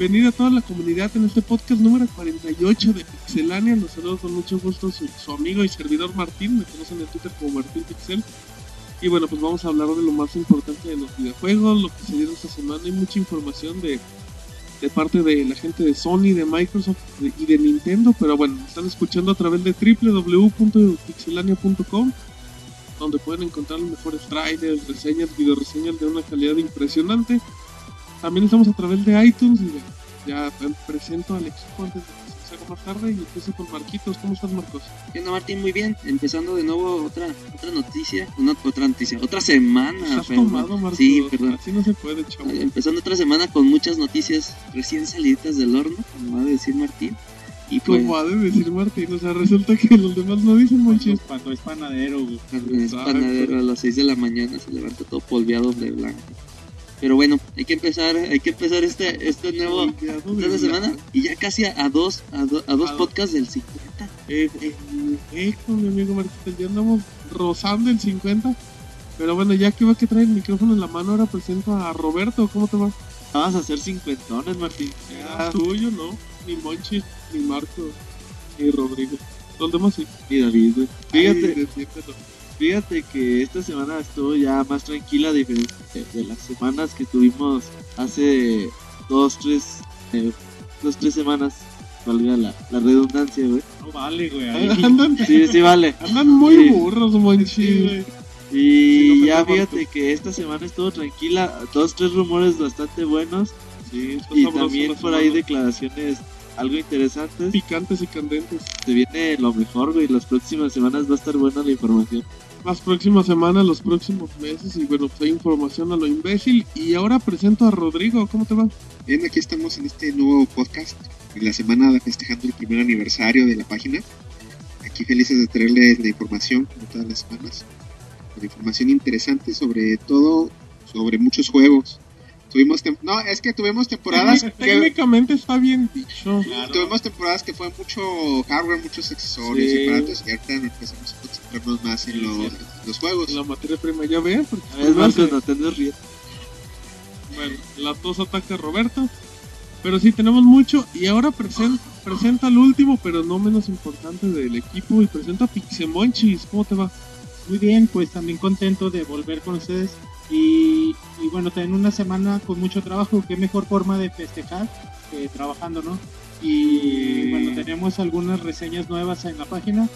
bienvenida a toda la comunidad en este podcast número 48 de Pixelania. Los saludo con mucho gusto su, su amigo y servidor Martín, me conocen en Twitter como Martín Pixel. Y bueno, pues vamos a hablar de lo más importante de los videojuegos, lo que se dio esta semana. Hay mucha información de, de parte de la gente de Sony, de Microsoft y de Nintendo. Pero bueno, están escuchando a través de www.pixelania.com donde pueden encontrar los mejores trailers, reseñas, video reseñas de una calidad impresionante. También estamos a través de iTunes y ya presento al equipo antes de que se haga más tarde y empiezo con Marquitos. ¿Cómo estás, Marcos? ¿Qué onda Martín? Muy bien, empezando de nuevo otra otra noticia, una, otra noticia, otra semana. ¿Estás perdón. tomado, Marcos? Sí, perdón. Así no se puede, chavo. Empezando otra semana con muchas noticias recién salidas del horno, como va a decir Martín. Y pues, Como ha de decir Martín, o sea, resulta que los demás no dicen monchis. Cuando es panadero, güey. cuando es panadero a las 6 de la mañana se levanta todo polveado de blanco. Pero bueno, hay que empezar, hay que empezar este, este nuevo Olvidado de esta semana y ya casi a, a dos, a, do- a dos A- podcasts del 50. Eh, eh, eh, con mi amigo Marquitos, ya andamos rozando el 50. Pero bueno, ya que va que trae el micrófono en la mano, ahora presento a Roberto. ¿Cómo te va? Vamos a hacer cincuentones, Martín. Ah, tuyo, ¿no? Ni Monchi, ni Marco, ni Rodrigo. Los demás sí. Y David, güey. Fíjate, Ay. Fíjate que esta semana estuvo ya más tranquila a diferencia de, de las semanas que tuvimos hace dos, tres, eh, dos, tres semanas. Valga la, la redundancia, güey. No vale, güey. Andan, Sí, sí, vale. andan muy Sí. burros, Monchi. Sí, güey. Sí, Y no ya fíjate que esta semana estuvo tranquila, dos, tres rumores bastante buenos Sí, y también por ahí declaraciones algo interesantes. picantes y candentes. Se viene lo mejor, güey. Las próximas semanas va a estar buena la información. Las próximas semanas, los próximos meses y bueno, pues hay información a lo imbécil. Y ahora presento a Rodrigo. ¿Cómo te va? Bien, aquí estamos en este nuevo podcast, en la semana festejando el primer aniversario de la página. Aquí felices de traerles la información, como todas las semanas. Con información interesante sobre todo, sobre muchos juegos. Tuvimos tem- no, es que tuvimos temporadas que Técnicamente está bien dicho. tuvimos temporadas que fue mucho hardware, muchos accesorios Sí. y aparatos, y ahorita empezamos a concentrarnos más en los, en los juegos. La materia prima, ya ven. A ver, Marcos, no te riendo. Bueno, la tos ataca a Roberto. Pero sí, tenemos mucho. Y ahora presen- presenta al último, pero no menos importante del equipo. Y presenta a Pixemonchis. ¿Cómo te va? Muy bien, pues también contento de volver con ustedes. Y, y bueno, también una semana con mucho trabajo. Qué mejor forma de festejar que trabajando, ¿no? Y bueno, tenemos algunas reseñas nuevas en la página.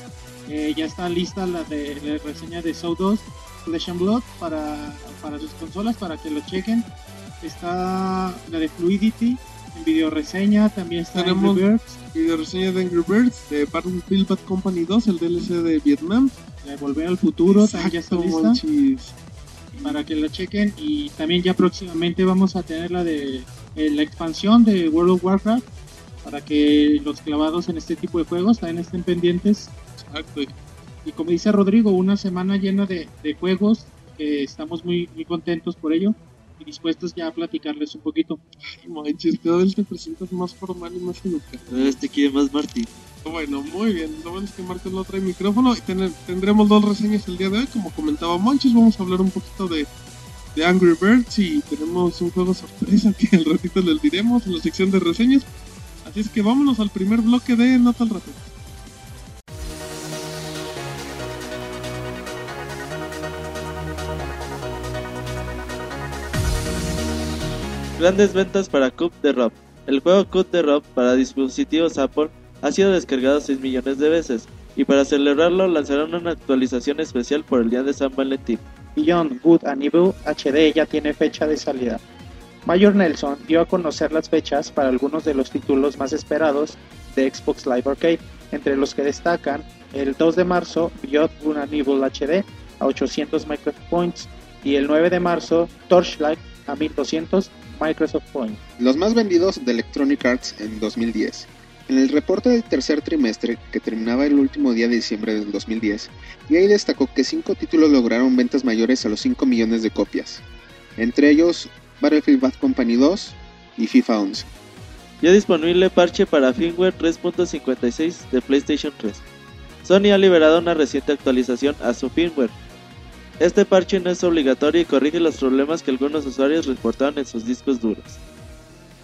Eh, ya está lista la de la reseña de Soul 2 Flesh and Blood para, para sus consolas, para que lo chequen. Está la de Fluidity en video reseña. También está Tenemos- Angry Birds, Video reseña de Angry Birds, de Battlefield Bad Company 2, el DLC de Vietnam. la de Volver al Futuro. También ya está Exacto, lista. Para que la chequen. Y también ya próximamente vamos a tener la de eh, la expansión de World of Warcraft para que los clavados en este tipo de juegos también estén pendientes. Exacto. y como dice Rodrigo una semana llena de, de juegos que estamos muy, muy contentos por ello dispuestos ya a platicarles un poquito Ay, Monchis, cada vez te presentas más formal y más educado. Este quiere más Martín. Bueno, muy bien. Lo bueno es que Marcos no trae micrófono y tener- tendremos dos reseñas el día de hoy. Como comentaba Monchis, vamos a hablar un poquito de, de Angry Birds y tenemos un juego sorpresa que al ratito les diremos en la sección de reseñas. Así es que vámonos al primer bloque de Nota al Rato. Grandes ventas para Cup de Rob. El juego Cup de Rob para dispositivos Apple ha sido descargado 6 millones de veces y para celebrarlo lanzarán una actualización especial por el día de San Valentín. Beyond Good and Evil HD ya tiene fecha de salida. Mayor Nelson dio a conocer las fechas para algunos de los títulos más esperados de Xbox Live Arcade, entre los que destacan el 2 de marzo Beyond Good and Evil HD a 800 Microsoft Points y el 9 de marzo Torchlight a 1200 Microsoft Points. Los más vendidos de Electronic Arts en 2010. En el reporte del tercer trimestre, que terminaba el último día de diciembre del 2010, EA destacó que cinco títulos lograron ventas mayores a los 5 millones de copias, entre ellos Battlefield Bad Company 2 y FIFA 11. Ya disponible parche para firmware 3.56 de PlayStation 3. Sony ha liberado una reciente actualización a su firmware. Este parche no es obligatorio y corrige los problemas que algunos usuarios reportaron en sus discos duros.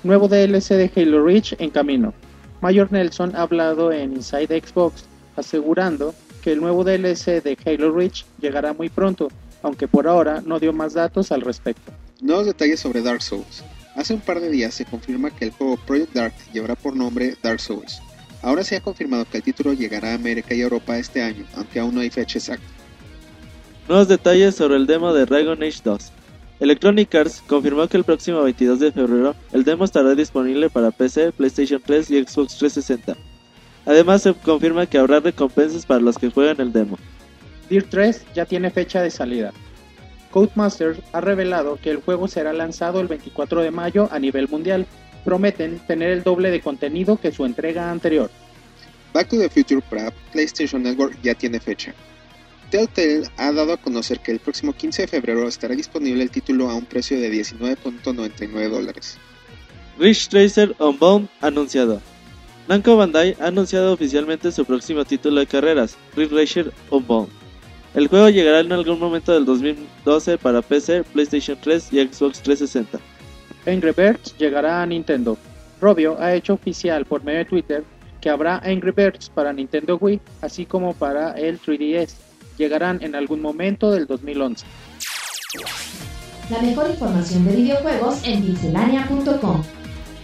Nuevo DLC de Halo Reach en camino. Mayor Nelson ha hablado en Inside Xbox, asegurando que el nuevo DLC de Halo Reach llegará muy pronto, aunque por ahora no dio más datos al respecto. Nuevos detalles sobre Dark Souls. Hace un par de días se confirma que el juego Project Dark llevará por nombre Dark Souls. Ahora se ha confirmado que el título llegará a América y Europa este año, aunque aún no hay fecha exacta. Nuevos detalles sobre el demo de Dragon Age 2. Electronic Arts confirmó que el próximo 22 de febrero el demo estará disponible para PC, PlayStation 3 y Xbox 360. Además se confirma que habrá recompensas para los que jueguen el demo. Dirt 3 ya tiene fecha de salida. Codemasters ha revelado que el juego será lanzado el 24 de mayo a nivel mundial. Prometen tener el doble de contenido que su entrega anterior. Back to the Future para PlayStation Network ya tiene fecha. Telltale ha dado a conocer que el próximo 15 de febrero estará disponible el título a un precio de 19.99 dólares. Ridge Tracer Unbound anunciado. Namco Bandai ha anunciado oficialmente su próximo título de carreras, Ridge Racer Unbound. El juego llegará en algún momento del 2012 para PC, PlayStation 3 y Xbox 360. Angry Birds llegará a Nintendo. Robio ha hecho oficial por medio de Twitter que habrá Angry Birds para Nintendo Wii, así como para el 3DS. Llegarán en algún momento del 2011. La mejor información de videojuegos en pixelania.com.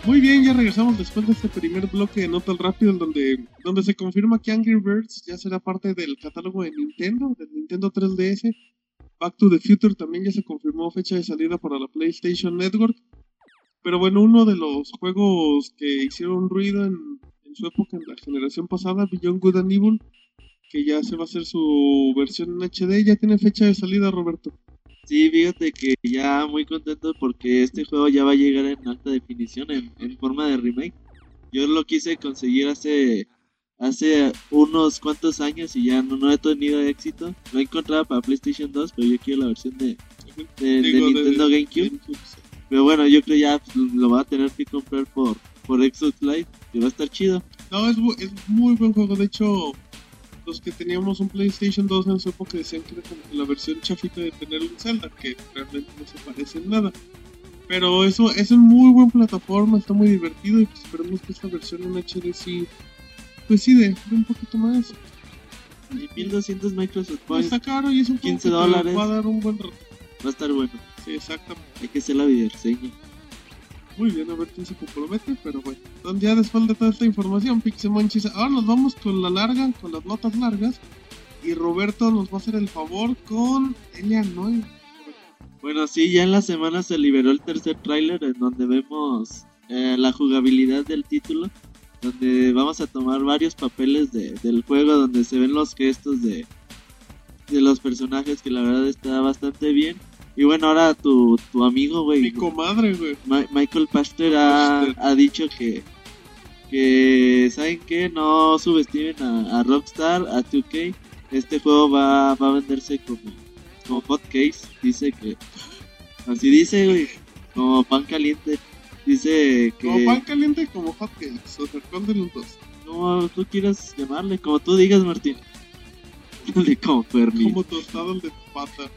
Muy bien, ya regresamos después de este primer bloque de Nota al Rápido, en donde, donde se confirma que Angry Birds ya será parte del catálogo de Nintendo, del Nintendo 3DS. Back to the Future también ya se confirmó fecha de salida para la PlayStation Network. Pero bueno, uno de los juegos que hicieron ruido en, en su época, en la generación pasada, Beyond Good and Evil, que ya se va a hacer su versión en HD, ya tiene fecha de salida, Roberto. Sí, fíjate que ya muy contento porque este juego ya va a llegar en alta definición, en, en forma de remake. Yo lo quise conseguir hace hace unos cuantos años y ya no, no he tenido éxito. Lo he encontrado para PlayStation 2, pero yo quiero la versión de, de, Nintendo GameCube. Pero bueno, yo creo ya lo va a tener que comprar por, por Xbox Live, que va a estar chido. No, es, es muy buen juego. De hecho, los que teníamos un PlayStation 2 en su época decían que era como la versión chafita de tener un Zelda, que realmente no se parece en nada. Pero eso es en muy buena plataforma, está muy divertido y pues esperemos que esta versión en HD sí, pues sí, de, de un poquito más. Y 1200 Microsoft Points está caro y es un juego 15 que te dólares. va a dar un buen rato. va a estar bueno. Sí, exactamente. Hay que hacer la videoreseña. Muy bien, a ver quién se compromete, pero bueno. Entonces ya después de toda esta información, Pixemonchis, ahora nos vamos con la larga, con las notas largas. Y Roberto nos va a hacer el favor con Elian, ¿no? Bueno, sí, ya en la semana se liberó el tercer tráiler en donde vemos eh, la jugabilidad del título, donde vamos a tomar varios papeles de- del juego, donde se ven los gestos de, de los personajes, que la verdad está bastante bien. Y bueno, ahora tu, tu amigo, güey, Mi comadre, güey. Ma- Michael Pachter ha, ha dicho que, que ¿saben qué? No subestimen a, a Rockstar, a 2K. Este juego va, va a venderse como, como hot case. Dice que... Así dice, güey. Como pan caliente. Dice que... Como pan caliente como hotcakes, o sea, ¿cuál de los dos? Como tú quieras llamarle, como tú digas, Martín. Dale como pernil. Como tostado el de pata.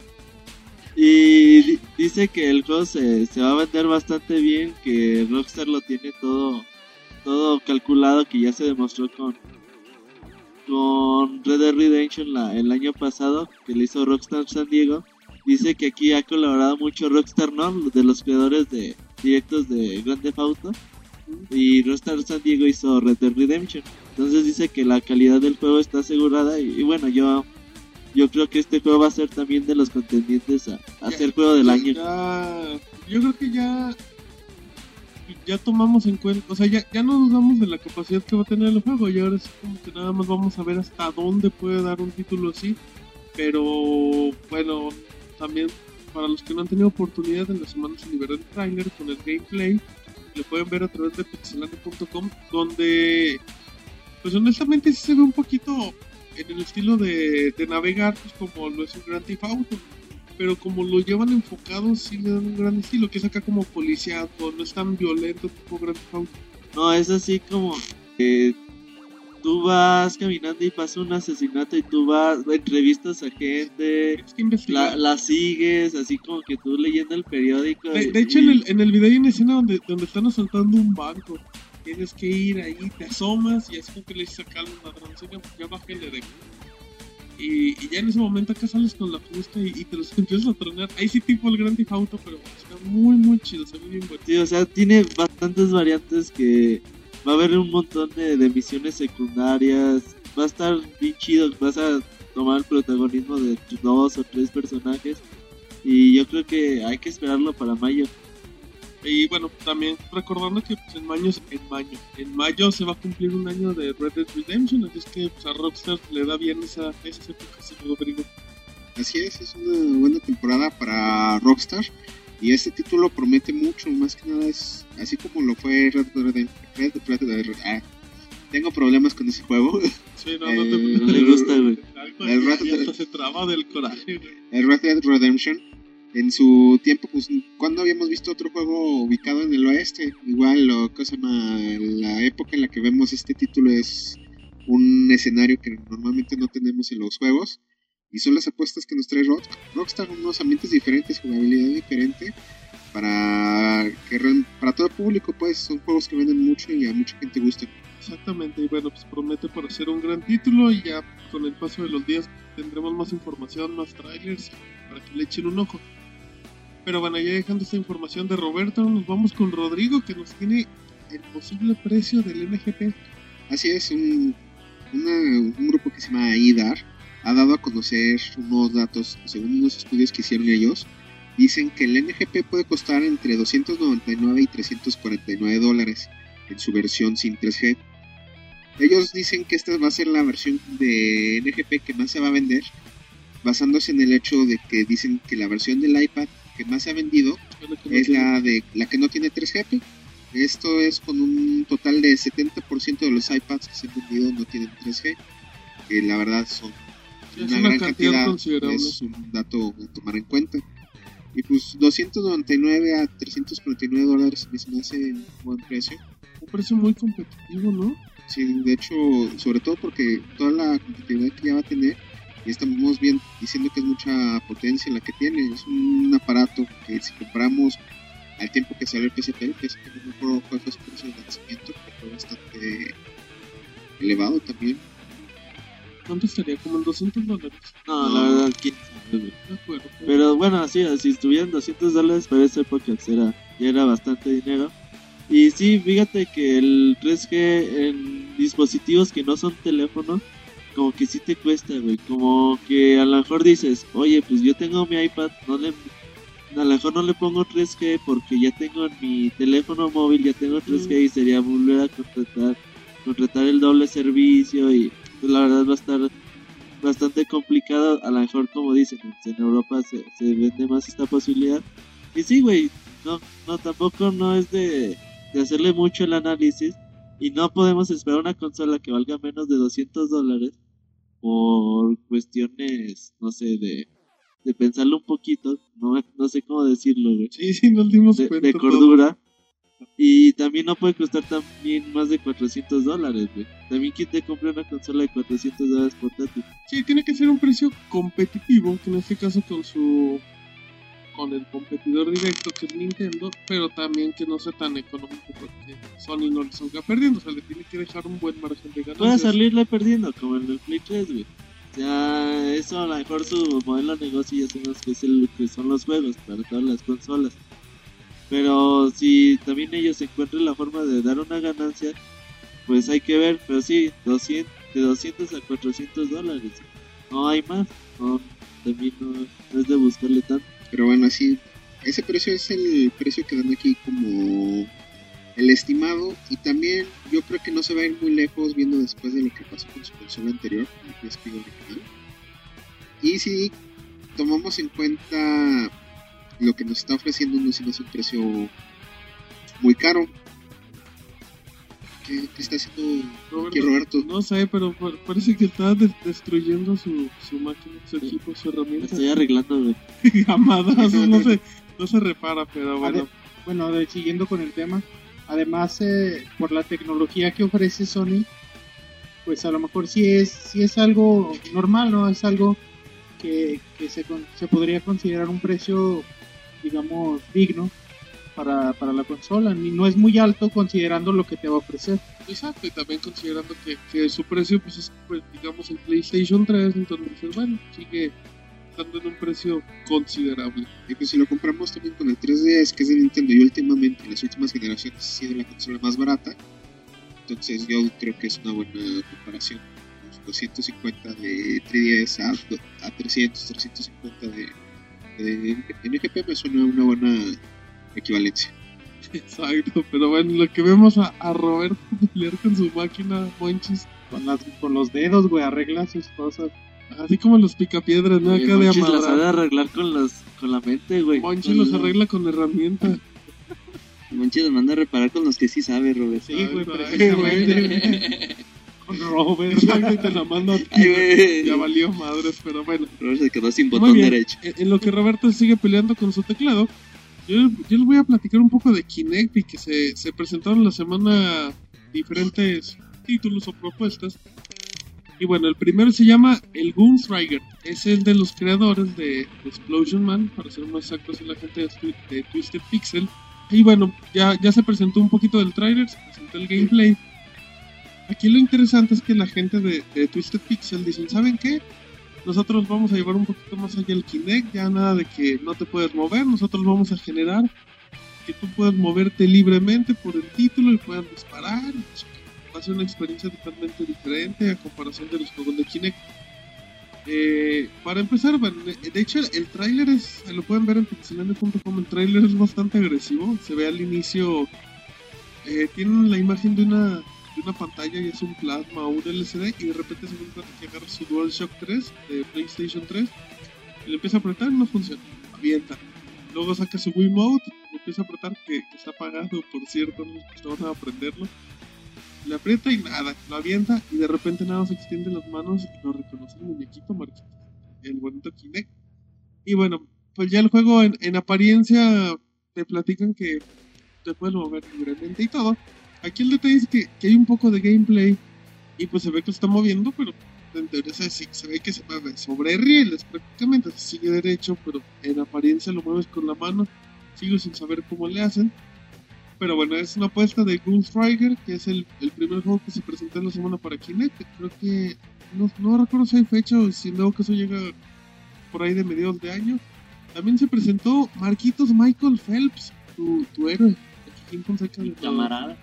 Y di- dice que el juego se, va a vender bastante bien, que Rockstar lo tiene todo todo calculado, que ya se demostró con con Red Dead Redemption la- el año pasado, que le hizo Rockstar San Diego. Dice que aquí ha colaborado mucho Rockstar, ¿no? De los creadores de directos de Grand Theft Auto. Y Rockstar San Diego hizo Red Dead Redemption. Entonces dice que la calidad del juego está asegurada. Y bueno, yo yo creo que este juego va a ser también de los contendientes a, a Ya- ser juego del año. ya- yo creo que ya ya tomamos en cuenta, o sea, ya, ya no dudamos de la capacidad que va a tener el juego y ahora es como que nada más vamos a ver hasta dónde puede dar un título así. Pero bueno, también para los que no han tenido oportunidad en la semana se liberó el trailer con el gameplay. Lo pueden ver a través de pixelane.com donde pues honestamente sí se ve un poquito en el estilo de, de navegar pues como lo es un Grand Theft Auto pero como lo llevan enfocado sí le dan un gran estilo que es acá como policíaco no es tan violento tipo Grand Theft Auto No, es así como que tú vas caminando y pasa un asesinato y tú vas, entrevistas a gente, que la, la sigues, así como que tú leyendo el periódico. De hecho, en el, en el video hay una escena donde, donde están asaltando un banco. Tienes que ir ahí, te asomas y es como que le dices acá al ladrón, "Oiga, ya bájale de... Y, y ya en ese momento acá sales con la fusca y, y te los empiezas a tronar. Ahí sí tipo el Grand Theft Auto, pero está muy muy chido, se ve bien bueno. Sí, o sea, tiene bastantes variantes que va a haber un montón de, de misiones secundarias. Va a estar bien chido, vas a tomar el protagonismo de dos o tres personajes. Y yo creo que hay que esperarlo para mayo. Y bueno, también recordando que pues, en mayo, en mayo, en mayo se va a cumplir un año de Red Dead Redemption, así es que pues, a Rockstar le da bien esa, épocas, Rodrigo. Así es, es una buena temporada para Rockstar. Y este título promete mucho, más que nada es así como lo fue Red Dead Redemption. Red. Ah, tengo problemas con ese juego. Sí, no, no te Eh, No le gusta, güey. El así, Red y Dead- hasta se traba del coraje, güey. el Red Dead Redemption. En su tiempo, pues, ¿cuándo habíamos visto otro juego ubicado en el oeste? Igual, lo que se llama, la época en la que vemos este título es un escenario que normalmente no tenemos en los juegos. Y son las apuestas que nos trae Rock, Rockstar, unos ambientes diferentes, jugabilidad diferente. Para, que, para todo público, pues, son juegos que venden mucho y a mucha gente gusta. Exactamente, y bueno, pues promete para ser un gran título y ya con el paso de los días tendremos más información, más trailers para que le echen un ojo. Pero bueno, ya dejando esta información de Roberto, nos vamos con Rodrigo que nos tiene el posible precio del MGP. Así es, un, una- un grupo que se llama IDAR ha dado a conocer unos datos, según unos estudios que hicieron ellos, dicen que el NGP puede costar entre 299 y 349 dólares en su versión sin 3G. Ellos dicen que esta va a ser la versión de NGP que más se va a vender, basándose en el hecho de que dicen que la versión del iPad que más se ha vendido es la de la que no tiene 3GP. Esto es con un total de 70% de los iPads que se han vendido no tienen 3G, que la verdad son Sí, una, una gran cantidad cantidad, es un dato a tomar en cuenta. Y pues 299 a 349 dólares me hace un buen precio. Un precio muy competitivo, ¿no? Sí, de hecho, sobre todo porque toda la competitividad que ya va a tener, y estamos bien diciendo que es mucha potencia la que tiene, es un aparato que si compramos al tiempo que salió el PSP, el PSP no me acuerdo cuál fue su precio de lanzamiento, pero fue bastante elevado también. ¿Cuánto estaría? Como en 200 dólares. No, la verdad, quién sabe, güey. De acuerdo. Pero bueno, sí, si estuvieran 200 dólares para esa época era, ya era bastante dinero. Y sí, fíjate que el 3G en dispositivos que no son teléfonos, como que sí te cuesta, güey. Como que a lo mejor dices, oye, pues yo tengo mi iPad, no le, a lo mejor no le pongo 3G porque ya tengo en mi teléfono móvil, ya tengo 3G y sería volver a contratar, contratar el doble servicio y pues, la verdad va a estar bastante complicado. A lo mejor, como dicen, en Europa se, se vende más esta posibilidad. Y sí, güey, no, no, tampoco no es de, de hacerle mucho el análisis. Y no podemos esperar una consola que valga menos de 200 dólares por cuestiones, no sé, de, de pensarlo un poquito. No, no sé cómo decirlo, güey. Sí, sí, nos dimos De, cuenta. de cordura. Y también no puede costar también más de 400 dólares, güey. También quien te compra una consola de 400 dólares portátil. Sí, tiene que ser un precio competitivo, que en este caso con su con el competidor directo que es Nintendo, pero también que no sea tan económico porque Sony no le salga perdiendo, o sea, le tiene que dejar un buen margen de Puede ganancias. salirle perdiendo, como el Play 3, güey. O eso a lo mejor su modelo de negocio ya sabemos que es el que son los juegos para todas las consolas. Pero si también ellos encuentran la forma de dar una ganancia, pues hay que ver. Pero sí, 200, de 200 a 400 dólares. No hay más. No, también no es de buscarle tanto. Así, ese precio es el precio que dan aquí como el estimado. Y también yo creo que no se va a ir muy lejos viendo después de lo que pasó con su consola anterior, el PSP original. Y si tomamos en cuenta lo que nos está ofreciendo, no se un precio muy caro. ¿Qué, qué está haciendo aquí Roberto? No sé, pero pa- parece que está de- destruyendo su, su máquina, su equipo, su Me herramienta. estoy arreglando. Amadazos, no se, no se repara, pero bueno. Bueno, de- siguiendo con el tema, además eh, por la tecnología que ofrece Sony, pues a lo mejor sí es, sí es algo normal, ¿no? Es algo que, que se, con- se podría considerar un precio, digamos, digno para, para la consola. Y no es muy alto considerando lo que te va a ofrecer. Exacto, y también considerando que, que su precio pues es, pues, digamos, el PlayStation 3, entonces, pues, bueno, sigue estando en un precio considerable. Y pues si lo compramos también con el 3DS, que es de Nintendo, y últimamente en las últimas generaciones ha sido la consola más barata, entonces yo creo que es una buena comparación. Los 250 de 3DS a, a 300, 350 de, de NGP me suena una buena equivalencia. Exacto, pero bueno, lo que vemos a, a Roberto pelear con su máquina, Monchis, Con, las, con los dedos, güey, arregla sus cosas. así como los picapiedras, ¿no? Oye, Acá de Monchis las sabe arreglar con, los, con la mente, güey. Monchis los arregla con herramienta. Monchi los manda a reparar con los que sí sabe, Robert. Sí, güey, precisamente. güey. con Robert. Y te la mando a ti. Ay. Ya valió madres, pero bueno. Robert se quedó sin botón derecho. En, en lo que Roberto sigue peleando con su teclado, yo, yo les voy a platicar un poco de Kinect y que se, se presentaron la semana diferentes títulos o propuestas. Y bueno, el primero se llama el Gunstriker. Es el de los creadores de Explosion Man, para ser más exactos, es la gente de, Twi- de Twisted Pixel. Y bueno, ya, ya se presentó un poquito del trailer, se presentó el gameplay. Aquí lo interesante es que la gente de Twisted Pixel dicen, ¿saben qué? Nosotros vamos a llevar un poquito más allá el Kinect, ya nada de que no te puedes mover, nosotros vamos a generar que tú puedas moverte libremente por el título y puedas disparar. Va a ser una experiencia totalmente diferente a comparación de los juegos de Kinect. Eh, para empezar, bueno, de hecho el tráiler es, lo pueden ver en pixelania.com, el tráiler es bastante agresivo, se ve al inicio, eh, tienen la imagen de una, una pantalla y es un plasma o un LCD y de repente se encuentra que agarra su DualShock 3 de PlayStation 3 y le empieza a apretar y no funciona, avienta. Luego saca su Wiimote, le empieza a apretar que, que está apagado, por cierto, no costó nada aprenderlo. Le aprieta y nada, lo avienta y de repente nada más extiende las manos y lo reconoce el muñequito Marquitos, el bonito Kinect. Y bueno, pues ya el juego en, en apariencia te platican que te puedes mover libremente y todo. Aquí el detalle es que, que hay un poco de gameplay y pues se ve que está moviendo, pero en teoría se, se- ve que se mueve sobre rieles prácticamente, se sigue derecho, pero en apariencia lo mueves con la mano. Sigo sin saber cómo le hacen. Pero bueno, es una apuesta de Gunstriker, que es el, el primer juego que se presentó en la semana para Kinect. Creo que no, no recuerdo si hay fecha o si no, que eso llega por ahí de mediados de año. También se presentó Marquitos Michael Phelps, tu, tu héroe. De- Camarada.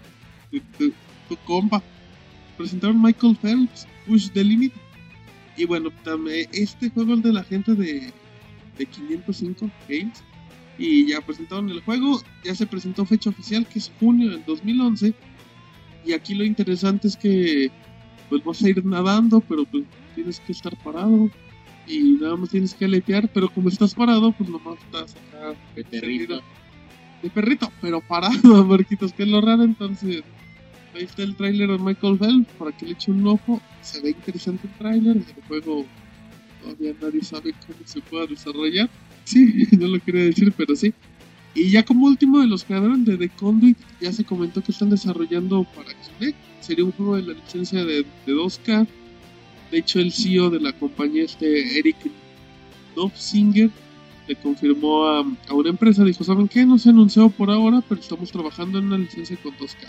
Tu, tu- tu compa. Presentaron Michael Phelps, Push the Limit. Y bueno, también este juego es de la gente de, de 505 Games. Y ya presentaron el juego, ya se presentó fecha oficial que es junio del 2011. Y aquí lo interesante es que pues vas a ir nadando, pero pues tienes que estar parado. Y nada más tienes que aletear, pero como estás parado, pues nomás estás acá De perrito. de perrito, pero parado, Marquitos, que es lo raro. Entonces, ahí está el tráiler de Michael Phelps para que le eche un ojo. Se ve interesante el tráiler. El juego todavía nadie sabe cómo se pueda desarrollar. Sí, no lo quería decir, pero sí. Y ya como último de los creadores de The Conduit, ya se comentó que están desarrollando para Kinect. Sería un juego de la licencia de, de 2K. De hecho, el CEO de la compañía, este Eric Dovsinger, le confirmó a, a una empresa, dijo, ¿saben qué? No se anunció por ahora, pero estamos trabajando en una licencia con 2K.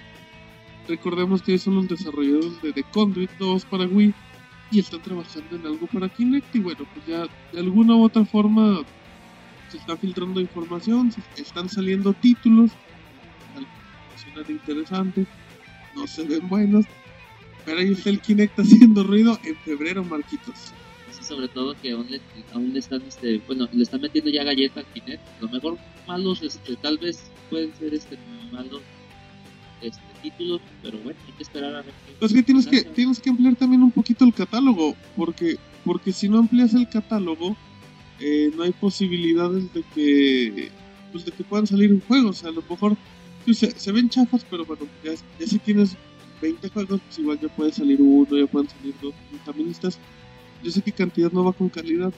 Recordemos que ellos son los desarrolladores de The Conduit 2 para Wii y están trabajando en algo para Kinect y bueno, pues ya de alguna u otra forma se está filtrando información, están saliendo títulos, suenan interesantes, no se ven buenos, pero ahí está el Kinect haciendo ruido en febrero, Marquitos. Sí, sobre todo que aún le, están, este, bueno, le están metiendo ya galleta al Kinect. Lo mejor malos, este, tal vez pueden ser este malos este, títulos, pero bueno, hay que esperar a ver. Pues que tienes que tienes que ampliar también un poquito el catálogo, porque porque si no amplias el catálogo, eh, no hay posibilidades de que pues de que puedan salir juegos. A lo mejor se, se ven chafas, pero bueno, ya, ya si tienes 20 juegos, pues igual ya puede salir uno, ya pueden salir dos. Y también necesitas, yo sé que cantidad no va con calidad,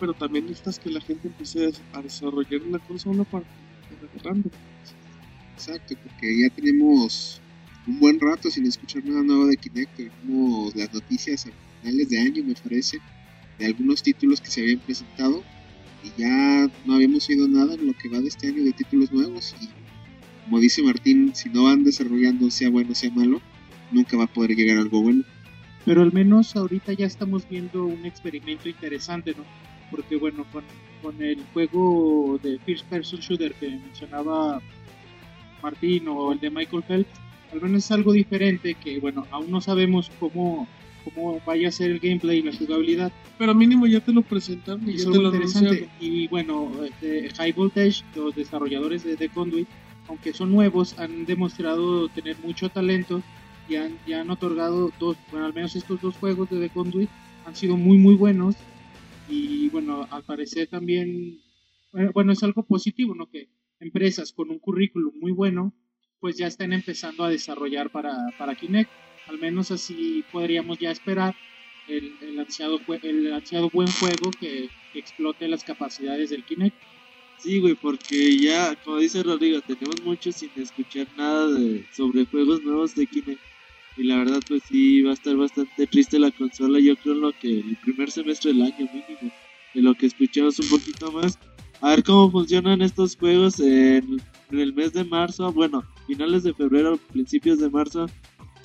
pero también necesitas que la gente empiece a desarrollar la consola para agarrando. Exacto, porque ya tenemos un buen rato sin escuchar nada nuevo de Kinect, como las noticias a finales de año, me parece, de algunos títulos que se habían presentado y ya no habíamos oído nada en lo que va de este año de títulos nuevos y como dice Martín, si no van desarrollando sea bueno sea malo, nunca va a poder llegar algo bueno. Pero al menos ahorita ya estamos viendo un experimento interesante, ¿no? Porque bueno, con, con el juego de First Person Shooter que mencionaba Martín o el de Michael Phelps, al menos es algo diferente que bueno, aún no sabemos cómo, cómo vaya a ser el gameplay y la jugabilidad. Pero mínimo ya te lo presentaron y Y ya es te lo interesante. Y bueno, este, High Voltage, los desarrolladores de The Conduit, aunque son nuevos, han demostrado tener mucho talento y han, y han otorgado dos, bueno, al menos estos dos juegos de The Conduit han sido muy, muy buenos. Y bueno, al parecer también, bueno, bueno, es algo positivo, ¿no? Que empresas con un currículum muy bueno, pues ya están empezando a desarrollar para, para Kinect. Al menos así podríamos ya esperar el, el, ansiado, el ansiado buen juego que, que explote las capacidades del Kinect. Sí, güey, porque ya, como dice Rodrigo, tenemos mucho sin escuchar nada de, sobre juegos nuevos de Kinect. Y la verdad, pues sí, va a estar bastante triste la consola. Yo creo en lo que el primer semestre del año mínimo, de lo que escuchamos un poquito más. A ver cómo funcionan estos juegos en, en el mes de marzo. Bueno, finales de febrero, principios de marzo.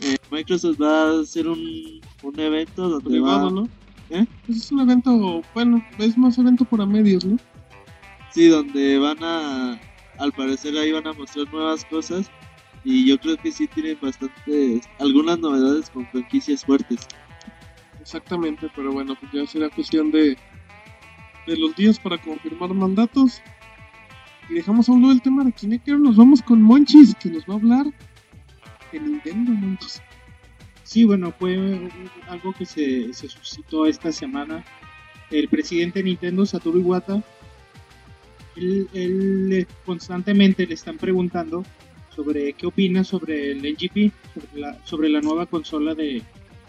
eh, Microsoft va a hacer un, un evento donde Privado, va, ¿no? ¿Eh? Pues es un evento, bueno, es más evento por a medios, ¿no? Sí, donde van a, al parecer ahí van a mostrar nuevas cosas y yo creo que sí tienen bastantes, algunas novedades con franquicias fuertes. Exactamente, pero bueno, pues ya será cuestión de, de los días para confirmar mandatos. Y dejamos a un lado el tema de ahora nos vamos con Monchis, que nos va a hablar de Nintendo, Monchis. Sí, bueno, fue algo que se, se suscitó esta semana. El presidente de Nintendo, Satoru Iwata, él, él constantemente le están preguntando sobre qué opina sobre el NGP, sobre la, sobre la nueva consola de,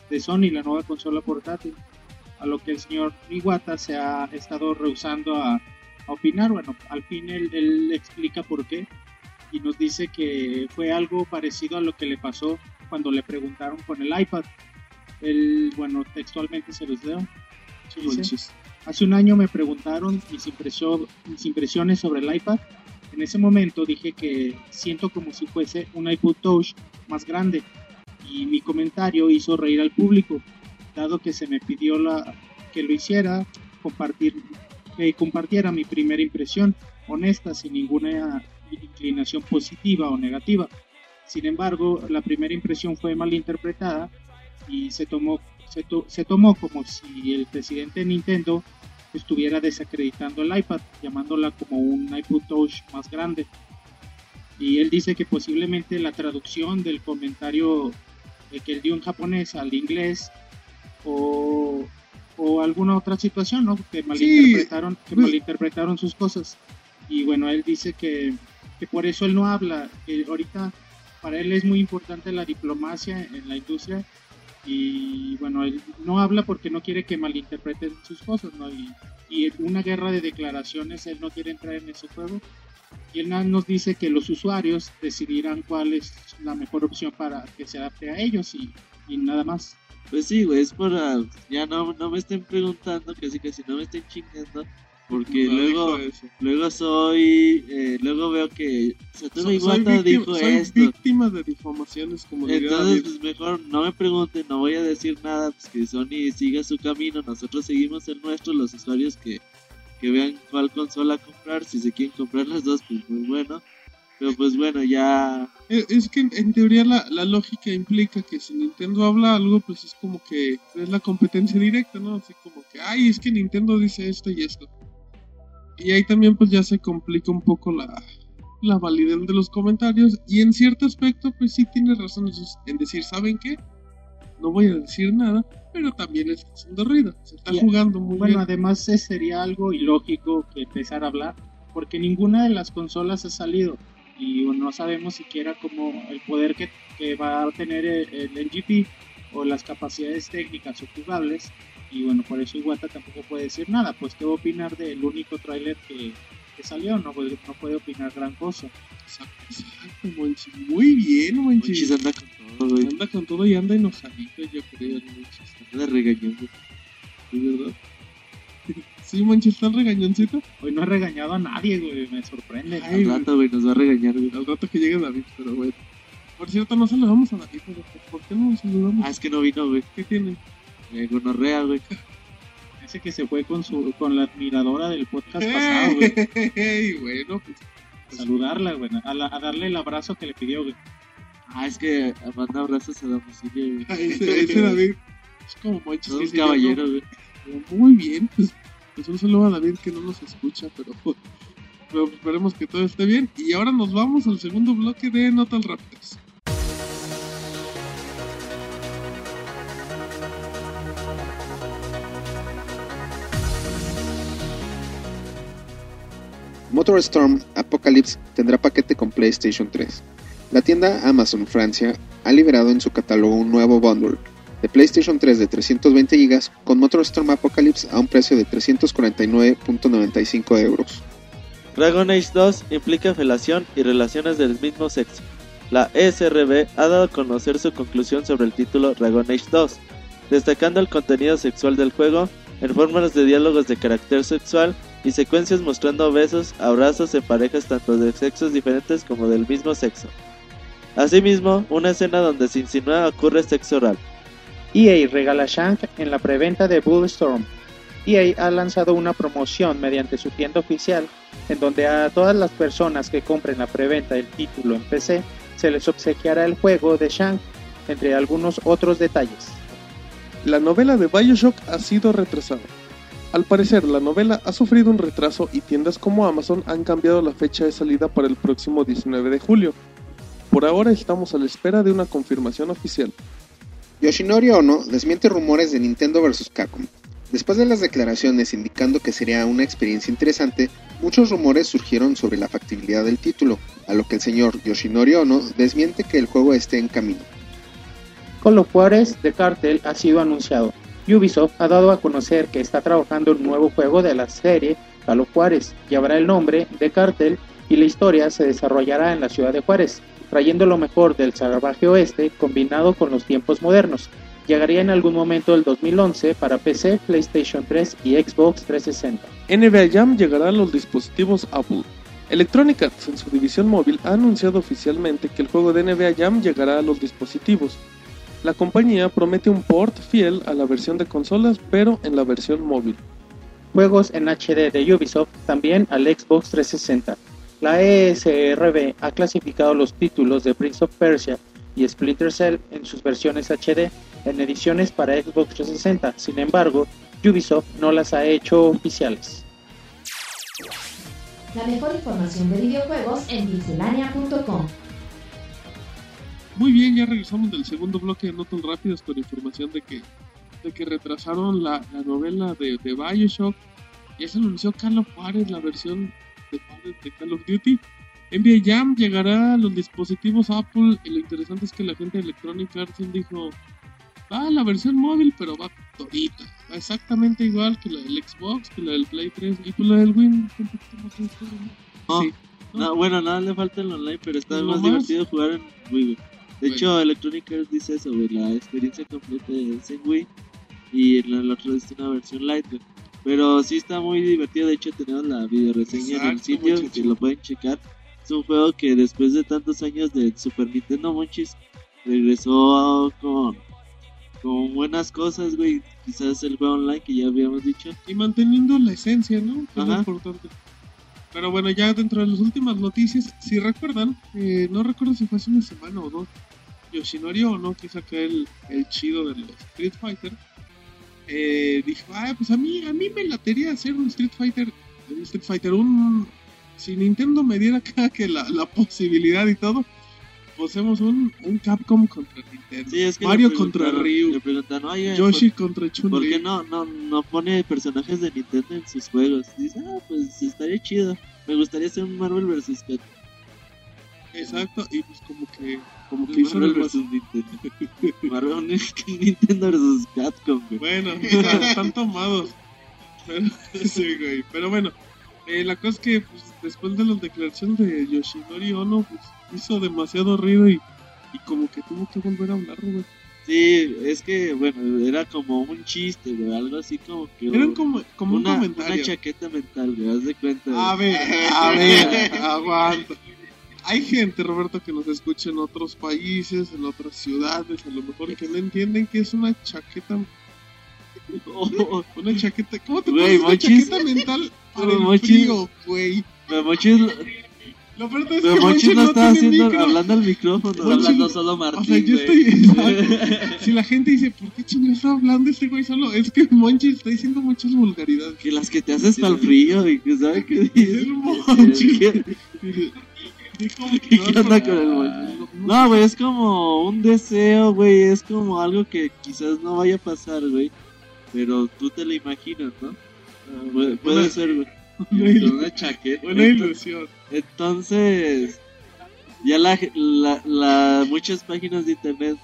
de Sony, la nueva consola portátil. A lo que el señor Iwata se ha estado rehusando a, a opinar. Bueno, al fin él, él explica por qué y nos dice que fue algo parecido a lo que le pasó cuando le preguntaron con el iPad. Él, bueno, textualmente se los leo. Dice. Hace un año me preguntaron mis, impresio- mis impresiones sobre el iPad. En ese momento dije que siento como si fuese un iPod Touch más grande y mi comentario hizo reír al público, dado que se me pidió la, que lo hiciera, compartir, que compartiera mi primera impresión, honesta, sin ninguna inclinación positiva o negativa. Sin embargo, la primera impresión fue malinterpretada y se tomó, se, to- se tomó como si el presidente de Nintendo estuviera desacreditando el iPad, llamándola como un iPod Touch más grande. Y él dice que posiblemente la traducción del comentario eh, que él dio en japonés al inglés o, o alguna otra situación, ¿no? Que malinterpretaron, que pues- malinterpretaron sus cosas. Y bueno, él dice que, que por eso él no habla. que ahorita para él es muy importante la diplomacia en la industria y bueno, él no habla porque no quiere que malinterpreten sus cosas, ¿no? Y, y una guerra de declaraciones él no quiere entrar en ese juego. Y él nos dice que los usuarios decidirán cuál es la mejor opción para que se adapte a ellos y, y nada más. Pues sí, güey, es para, ya no, no me estén preguntando, que sí, que si no me estén chingando, porque No luego, luego soy, eh, luego veo que Satoru Iwata dijo soy esto. víctima de difamaciones, como Entonces, pues mejor no me pregunten, no voy a decir nada, pues que Sony siga su camino, nosotros seguimos el nuestro, los usuarios que, que vean cuál consola comprar, si se quieren comprar las dos, pues muy bueno. Pero pues bueno, ya... Eh, Es que en, teoría la, la lógica implica que si Nintendo habla algo, pues es como que es la competencia directa, ¿no? Así como que, ay, es que Nintendo dice esto y esto. Y ahí también pues ya se complica un poco la, la validez de los comentarios. Y en cierto aspecto, pues sí tiene razón en decir, ¿saben qué? No voy a decir nada, pero también está haciendo ruido. Se está jugando muy Bueno, bien. además eh, sería algo ilógico que empezar a hablar, porque ninguna de las consolas ha salido y no sabemos siquiera cómo el poder que, que va a tener el, el NGP o las capacidades técnicas o jugables. Y bueno, por eso Iwata tampoco puede decir nada, pues qué va a opinar del único tráiler que, que salió, no, puede- no puede opinar gran cosa. Exacto. Muy bien, Monchi. Monchis anda con todo. Anda con todo y anda enojadito, yo creo. Manchester. Anda regañando. ¿Sí, verdad? Sí, Manchester regañoncito. Hoy no he regañado a nadie, güey, me sorprende. Ay, Al rato, güey, nos va a regañar, güey. Al rato que llegue David, pero bueno. Por cierto, no saludamos a David, pero ¿por qué no saludamos? Ah, es que no vino, güey. ¿Qué tiene? Eh, gonorrea, güey. Ese que se fue con su con la admiradora del podcast pasado, güey. Ey, bueno, pues Saludarla, güey, a, la- a darle el abrazo que le pidió, güey. Ah, es que manda abrazos a domicilio, güey. ese, ese David es como Manchester. Todo un caballero, güey. Muy bien, pues, pues un saludo a David que no nos escucha, pero, esperemos que todo esté bien. Y ahora nos vamos al segundo bloque de Notas Rápidas. MotorStorm Apocalypse tendrá paquete con PlayStation 3. La tienda Amazon Francia ha liberado en su catálogo un nuevo bundle de PlayStation 3 de 320 GB con MotorStorm Apocalypse a un precio de 349.95 euros. Dragon Age 2 implica felación y relaciones del mismo sexo. La ESRB ha dado a conocer su conclusión sobre el título Dragon Age 2, destacando el contenido sexual del juego en formas de diálogos de carácter sexual y secuencias mostrando besos, abrazos en parejas tanto de sexos diferentes como del mismo sexo. Asimismo, una escena donde se insinúa ocurre sexo oral. EA regala Shank en la preventa de Bullstorm. EA ha lanzado una promoción mediante su tienda oficial en donde a todas las personas que compren la preventa del título en PC se les obsequiará el juego de Shank, entre algunos otros detalles. La novela de Bioshock ha sido retrasada. Al parecer, la novela ha sufrido un retraso y tiendas como Amazon han cambiado la fecha de salida para el próximo 19 de julio. Por ahora estamos a la espera de una confirmación oficial. Yoshinori Ono desmiente rumores de Nintendo vs Capcom. Después de las declaraciones indicando que sería una experiencia interesante, muchos rumores surgieron sobre la factibilidad del título, a lo que el señor Yoshinori Ono desmiente que el juego esté en camino. Call of Juarez de Cartel ha sido anunciado. Ubisoft ha dado a conocer que está trabajando un nuevo juego de la serie Call of Juárez. Llevará el nombre de Cartel y la historia se desarrollará en la ciudad de Juárez, trayendo lo mejor del salvaje oeste combinado con los tiempos modernos. Llegaría en algún momento del 2011 para PC, PlayStation 3 y Xbox 360. NBA Jam llegará a los dispositivos Apple. Electronic Arts en su división móvil ha anunciado oficialmente que el juego de NBA Jam llegará a los dispositivos. La compañía promete un port fiel a la versión de consolas, pero en la versión móvil. Juegos en HD de Ubisoft también al Xbox 360. La ESRB ha clasificado los títulos de Prince of Persia y Splinter Cell en sus versiones HD en ediciones para Xbox 360. Sin embargo, Ubisoft no las ha hecho oficiales. La mejor información de videojuegos en pixelania.com. Muy bien, ya regresamos del segundo bloque de Notas Rápidas con información de que, de que retrasaron la, la novela de, de Bioshock. Ya se anunció Carlos Juárez, la versión de, Call of Duty. NBA Jam llegará a los dispositivos Apple y lo interesante es que la gente de Electronic Arts dijo, va a la versión móvil, pero va todita. Va exactamente igual que la del Xbox, que la del Play 3 y pues la del Win. ¿no? No, Sí. no, bueno, nada le falta el online, pero está ¿Lo más más? divertido jugar en Wii. De Bueno. hecho, Electronic Arts dice eso, güey. La experiencia completa es en Wii y en la, la otra es una versión light, güey. Pero sí está muy divertido. De hecho, tenemos la video reseña en el sitio, muchacho. que lo pueden checar. Es un juego que después de tantos años de Super Nintendo Monchis regresó con, con buenas cosas, güey. Quizás el juego online que ya habíamos dicho. y manteniendo la esencia, ¿no? Que es lo importante. Pero bueno, ya dentro de las últimas noticias, si recuerdan, eh, no recuerdo si fue hace una semana o dos, Yoshinori Ono, que saca el, el chido de los Street Fighter, eh, dijo, ah, pues a mí, a mí me latería hacer un Street Fighter, un Street Fighter, un... Si Nintendo me diera acá que la, la posibilidad y todo, pues hacemos un, un Capcom contra Nintendo. Sí, es que Mario contra Ryu, oye, Yoshi contra ¿por, por Chun-Li. qué no, no, no pone personajes de Nintendo en sus juegos? Y dice, ah, pues estaría chido. Me gustaría hacer un Marvel vs. Exacto, y pues como que, como que hizo Marvel el vs. Nintendo. Marvel Nintendo vs. Capcom, güey. Bueno, están, están tomados. Pero, sí, güey. Pero bueno, eh, la cosa es que pues, después de las declaraciones de Yoshinori Ono, pues hizo demasiado ruido y y como que tuvo que volver a hablar, Robert. Sí, es que, bueno, era como un chiste, güey, algo así como que... Eran como, como una, un comentario. una chaqueta mental, güey, haz de cuenta. A güey. ver, a ver, aguanta. Hay gente, Roberto, que nos escucha en otros países, en otras ciudades, a lo mejor que no entienden que es una chaqueta. Una chaqueta. ¿Cómo te pones una chaqueta mental para el frío, güey? Pero Monchis, Lo peor es que Monchis no tiene haciendo, micro. hablando al micrófono. Está Monchis- hablando solo O Martín, sea, yo estoy. si la gente dice, ¿por qué chingados está hablando este güey solo? Es que Monchis está diciendo muchas vulgaridades. Que las que te haces para el frío y que sabe qué Es dices. Monchis. ¿Qué, onda con el? No, güey, es como un deseo, güey, es como algo que quizás no vaya a pasar, güey. Pero tú te lo imaginas, ¿no? Puede, puede Una- ser, güey. Una, chaqueta. una ilusión. Entonces, ya la, la, la- muchas páginas de internet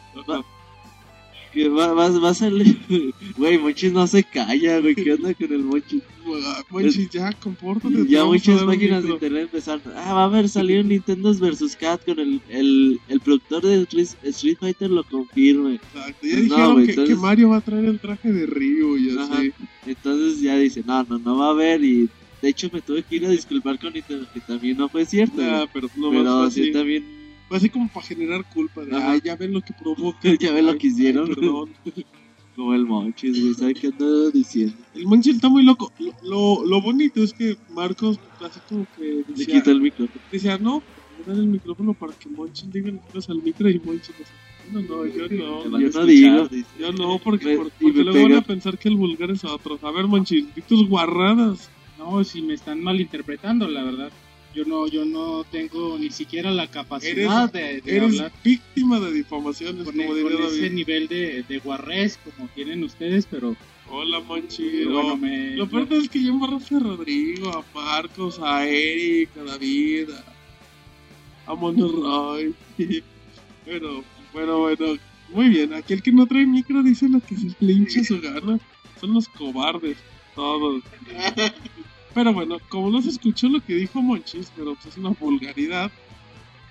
que va, va, va a salir. Güey, Monchis no se calla, güey. ¿Qué onda con el Monchis? Monchis, ya, compórtate. te Ya muchas páginas de internet empezaron. Ah, va a haber salido Nintendo vs. Cat con el, el, el productor de Street, Fighter lo confirme. Exacto, Ya No, dijeron que, entonces- que Mario va a traer el traje de Ryu y así. Entonces ya dice, no, no, no va a haber. Y de hecho me tuve que ir a disculpar con Nintendo, que también no fue cierto. Nah, güey. pero no Pero sí también. Fue así como para generar culpa. De, Ajá. Ay, ya ven lo que provoca. Ya ven lo que hicieron. Ay, perdón. Como el Monchis, güey. ¿Sabe qué ando diciendo? El Monchis está muy loco. Lo, lo, lo bonito es que Marcos, así como que Le decía, quita el micrófono. decía no, dar el micrófono para que Monchis diga las cosas al micro y Monchis no, no, yo no. van Yo no escuchar, digo. dice. Yo no, porque, porque me luego van pega. a pensar que el vulgar es a otros. A ver, Monchis, di tus guarradas. No, si me están malinterpretando, la verdad. Yo no, yo no tengo ni siquiera la capacidad de, de Eres hablar víctima de difamaciones, con, como con diría ese nivel de, de guarrés como tienen ustedes, pero, Hola, Monchis. pero bueno, me, Lo peor es que yo embarraste a Rodrigo, a Marcos, a Eric, a David, a, a Monroy. bueno, bueno, bueno. Muy bien, aquí el que no trae micro dice lo que se le hincha su gana. Son los cobardes, todos. Pero bueno, como no se escuchó lo que dijo Monchis, pero pues es una vulgaridad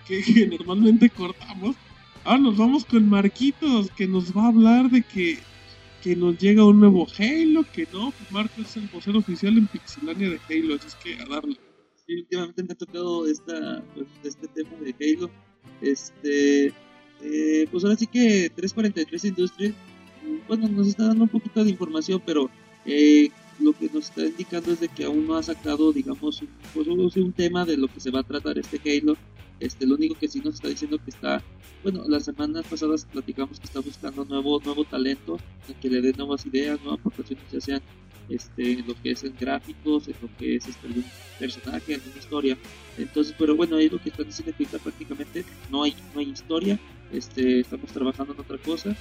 que, normalmente cortamos. Ahora nos vamos con Marquitos, que nos va a hablar de que que nos llega un nuevo Halo, que no, pues Marco es el vocero oficial en Pixelania de Halo, así es que a darle. Sí, últimamente me ha tocado esta, pues, este tema de Halo. Este, eh, pues ahora sí que 343 Industries, bueno, nos está dando un poquito de información, pero eh, lo que nos está indicando es de que aún no ha sacado, digamos, un, pues, un, tema de lo que se va a tratar este Halo. Este, lo único que sí nos está diciendo que está, bueno, las semanas pasadas platicamos que está buscando nuevo, nuevo talento, que le dé nuevas ideas, nuevas aportaciones, ya sean este, en lo que es en gráficos, en lo que es este, algún personaje, alguna historia. Entonces, pero bueno, ahí lo que están diciendo que ahorita prácticamente no hay, no hay historia, este, estamos trabajando en otra cosa.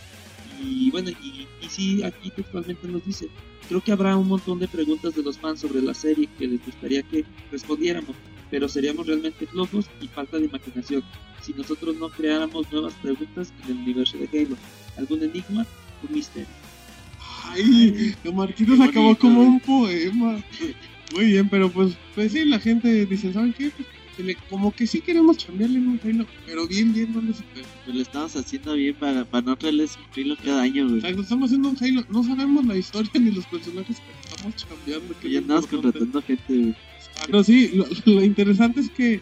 Y bueno, y, y sí, aquí textualmente nos dice, creo que habrá un montón de preguntas de los fans sobre la serie que les gustaría que respondiéramos, pero seríamos realmente flojos y falta de imaginación si nosotros no creáramos nuevas preguntas en el universo de Halo. ¿Algún enigma? Un misterio. Ay, Qué acabó como güey. un poema. Muy bien, pero pues, pues sí, la gente dice, ¿saben qué? Pues, se le- como que sí queremos cambiarle en un Halo, pero bien, bien, no les. Pues lo estamos haciendo bien para, para no traerles un Halo cada año, güey. Exacto, estamos haciendo un Halo, no sabemos la historia ni los personajes, pero estamos cambiando. que Y es lo andamos contratando gente, güey. Pero sí, lo, lo interesante es que,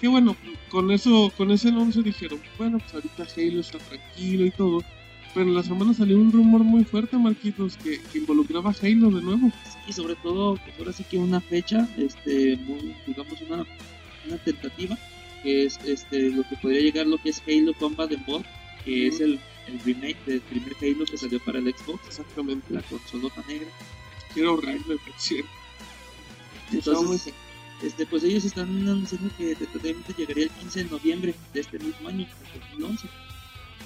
que bueno, con eso, con ese anuncio dijeron, bueno, pues ahorita Halo está tranquilo y todo. Pero en la semana salió un rumor muy fuerte, Marquitos, que, que involucraba a Halo de nuevo. y sobre todo pues ahora sí que una fecha este muy, digamos una, una tentativa que es este lo que podría llegar lo que es Halo Combat Evolved que es el, el remake del primer Halo que salió para el Xbox Exactamente. la consolota negra Que era horrible, por cierto. entonces este pues ellos están anunciando que tentativamente llegaría el 15 de noviembre de este mismo año el 2011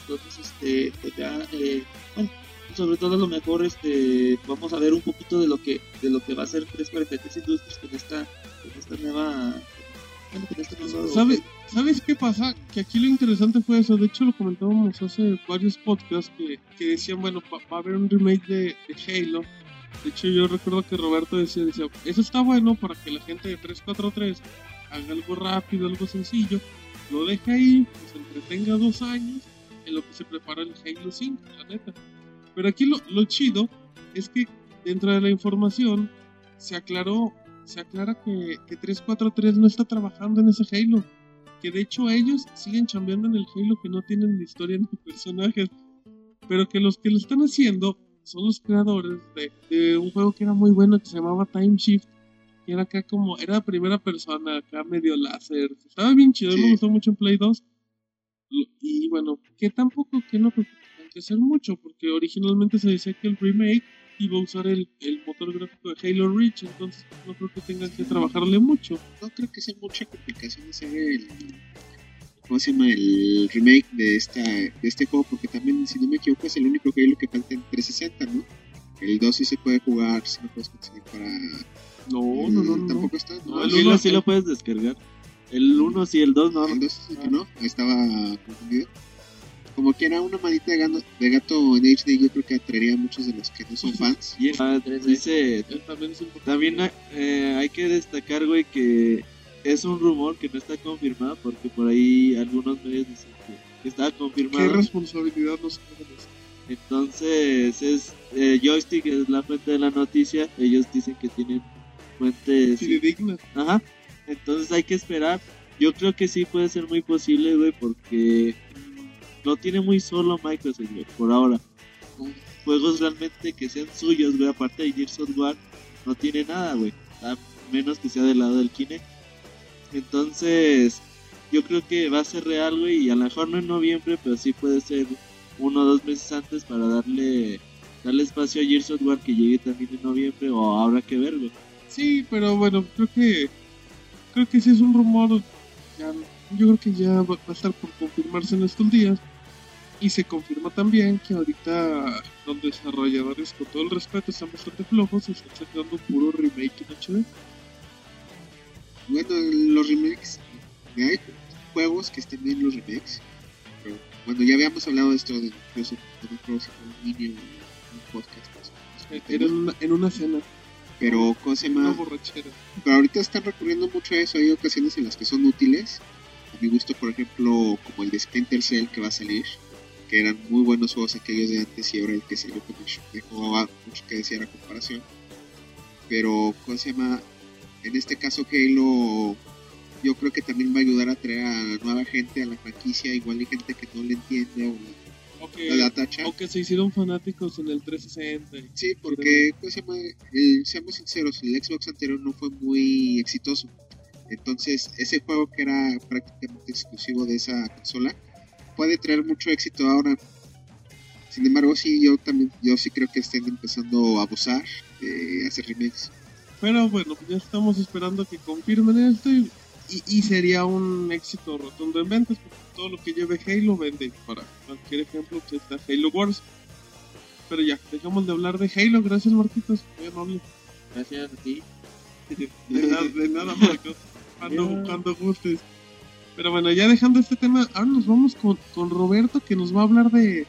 entonces este pues ya eh, bueno sobre todo a lo mejor este vamos a ver un poquito de lo que de lo que va a ser 343 Industries con esta con esta nueva ¿Sabe- ¿Sabes qué pasa? Que aquí lo interesante fue eso. De hecho, lo comentábamos hace varios podcasts que, que decían, bueno, va, va a haber un remake de, de Halo. De hecho, yo recuerdo que Roberto decía, decía, eso está bueno para que la gente de 343 haga algo rápido, algo sencillo. lo deje ahí, pues entretenga dos años en lo que se prepara el Halo 5, la neta. Pero aquí lo, lo chido es que dentro de la información se aclaró, se aclara que, que 343 no está trabajando en ese Halo. Que de hecho ellos siguen chambeando en el Halo que no tienen ni historia ni personajes. Pero que los que lo están haciendo son los creadores de, de un juego que era muy bueno que se llamaba Time Shift. Que era acá como, era primera persona, acá medio láser. Estaba bien chido, Sí. me gustó mucho en Play 2. Lo- Y bueno, que tampoco, que no que hacer mucho, porque originalmente se decía que el remake iba a usar el, el motor gráfico de Halo Reach, entonces no creo que tengan que trabajarle mucho. No creo que sea mucha complicación hacer el. ¿Cómo se llama? El remake de, esta, de este juego, porque también, si no me equivoco, es el único Halo que falta en 360, ¿no? El 2 sí se puede jugar, sí lo puedes conseguir para. No, no, no, no. no. Tampoco está. No, No, el El uno- 1 sí lo puedes descargar. El 1 sí, el 2 no. El 2 es el que no, estaba confundido. Como que era una manita de, gano- de gato en HD, yo creo que atraería a muchos de los que no son fans. Y ah, 3D. dice, Él también es importante. también eh, hay que destacar, güey, que es un rumor que no está confirmado porque por ahí algunos medios dicen que, que estaba ¿Qué confirmado. responsabilidad corre eso? Entonces, es eh, Joystick es la fuente de la noticia. Ellos dicen que tienen fuentes. Sí, digna. Ajá. Entonces hay que esperar. Yo creo que sí puede ser muy posible, güey, porque lo tiene muy solo Microsoft, güey, por ahora. Con juegos realmente que sean suyos, güey, aparte de Gears of War, no tiene nada, güey. A menos que sea del lado del Kinect. Entonces, yo creo que va a ser real, güey, y a lo mejor no en noviembre, pero sí puede ser uno o dos meses antes para darle darle espacio a Gears of War que llegue también en noviembre, o habrá que ver, güey. Sí, pero bueno, creo que creo que sí es un rumor. ya- yo creo que ya va, a estar por confirmarse en estos días. Y se confirma también que ahorita los desarrolladores, con todo el respeto, están bastante flojos y están sacando puro remake en HD. Bueno, los remakes, hay juegos que estén bien los remakes. Pero bueno, ya habíamos hablado de esto de, incluso en un línea, un podcast. pues, Era en una, en una cena, Pero, ¿cómo se una llama? borrachera. Pero ahorita están recurriendo mucho a eso. Hay ocasiones en las que son útiles. A mi gusto, por ejemplo, como el de Splinter Cell que va a salir. Que eran muy buenos juegos aquellos de antes y ahora el que salió con dejó mucho que decir a comparación. Pero, ¿cómo se llama? En este caso, Halo, yo creo que también va a ayudar a traer a nueva gente a la franquicia. Igual hay gente que no le entiende o O no la tacha. o que se hicieron fanáticos en el 360. y- Sí, porque, ¿cómo se llama? El- seamos sinceros, el Xbox anterior no fue muy exitoso. Entonces, ese juego que era prácticamente exclusivo de esa consola puede traer mucho éxito ahora. Sin embargo, sí, yo también, yo sí creo que estén empezando a abusar de hacer remakes. Pero bueno, pues ya estamos esperando que confirmen esto y, y- y sería un éxito rotundo en ventas porque todo lo que lleve Halo vende. Para cualquier ejemplo, pues está Halo Wars. Pero ya, dejamos de hablar de Halo. Gracias, Marquitos. Muy amable. Gracias a ti. De nada, de nada, Marcos. Cuando, cuando gustes. Pero bueno, ya dejando este tema, ahora nos vamos con, con Roberto que nos va a hablar de.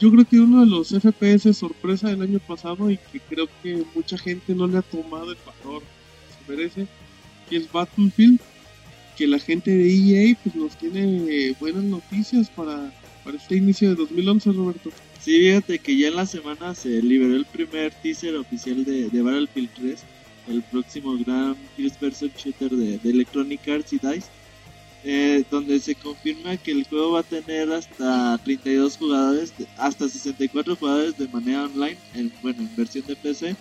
Yo creo que uno de los FPS sorpresa del año pasado y que creo que mucha gente no le ha tomado el valor que se merece, que es Battlefield. Que la gente de EA pues nos tiene buenas noticias para, para este inicio de 2011, Roberto. Sí, fíjate que ya en la semana se liberó el primer teaser oficial de, de Battlefield 3, el próximo gran first person shooter de, de Electronic Arts y DICE, eh, donde se confirma que el juego va a tener hasta 32 jugadores, hasta 64 jugadores de manera online, en, bueno, en versión de PC.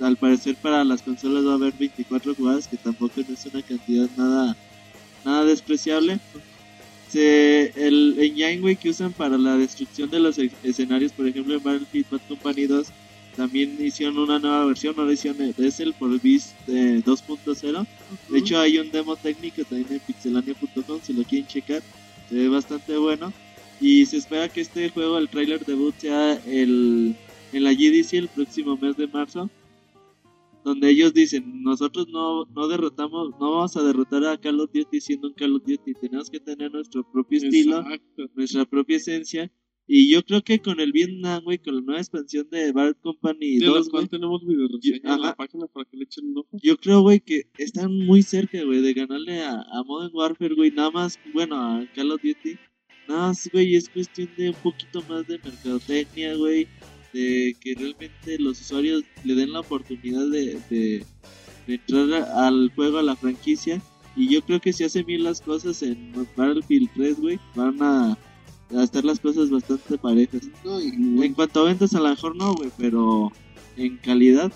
Al parecer para las consolas va a haber 24 jugadores, que tampoco es una cantidad nada, nada despreciable se, el engine que usan para la destrucción de los escenarios, por ejemplo en Battlefield Bad Company 2, también hicieron una nueva versión, ahora hicieron es el por Beast eh, 2.0. De hecho hay un demo técnico también en pixelania.com si lo quieren checar, se ve bastante bueno. Y se espera que este juego, el trailer debut, sea el, en la GDC el próximo mes de marzo. Donde ellos dicen, nosotros no, no derrotamos, no vamos a derrotar a Call of Duty siendo un Call of Duty, tenemos que tener nuestro propio estilo, nuestra propia esencia Y yo creo que con el Vietnam, güey, con la nueva expansión de Bad Company De 2, los güey, tenemos video reseña en la página para que le echen un ojo. yo creo, güey, que están muy cerca, güey, de ganarle a, a Modern Warfare, güey. Nada más, bueno, a Call of Duty. Nada más, güey, es cuestión de un poquito más de mercadotecnia, güey. De que realmente los usuarios le den la oportunidad de, de, de entrar a- al juego, a la franquicia. Y yo creo que si hacen bien las cosas en Battlefield 3, güey, van a, a estar las cosas bastante parejas. No, y, En cuanto a ventas, a lo mejor no, güey, pero en calidad,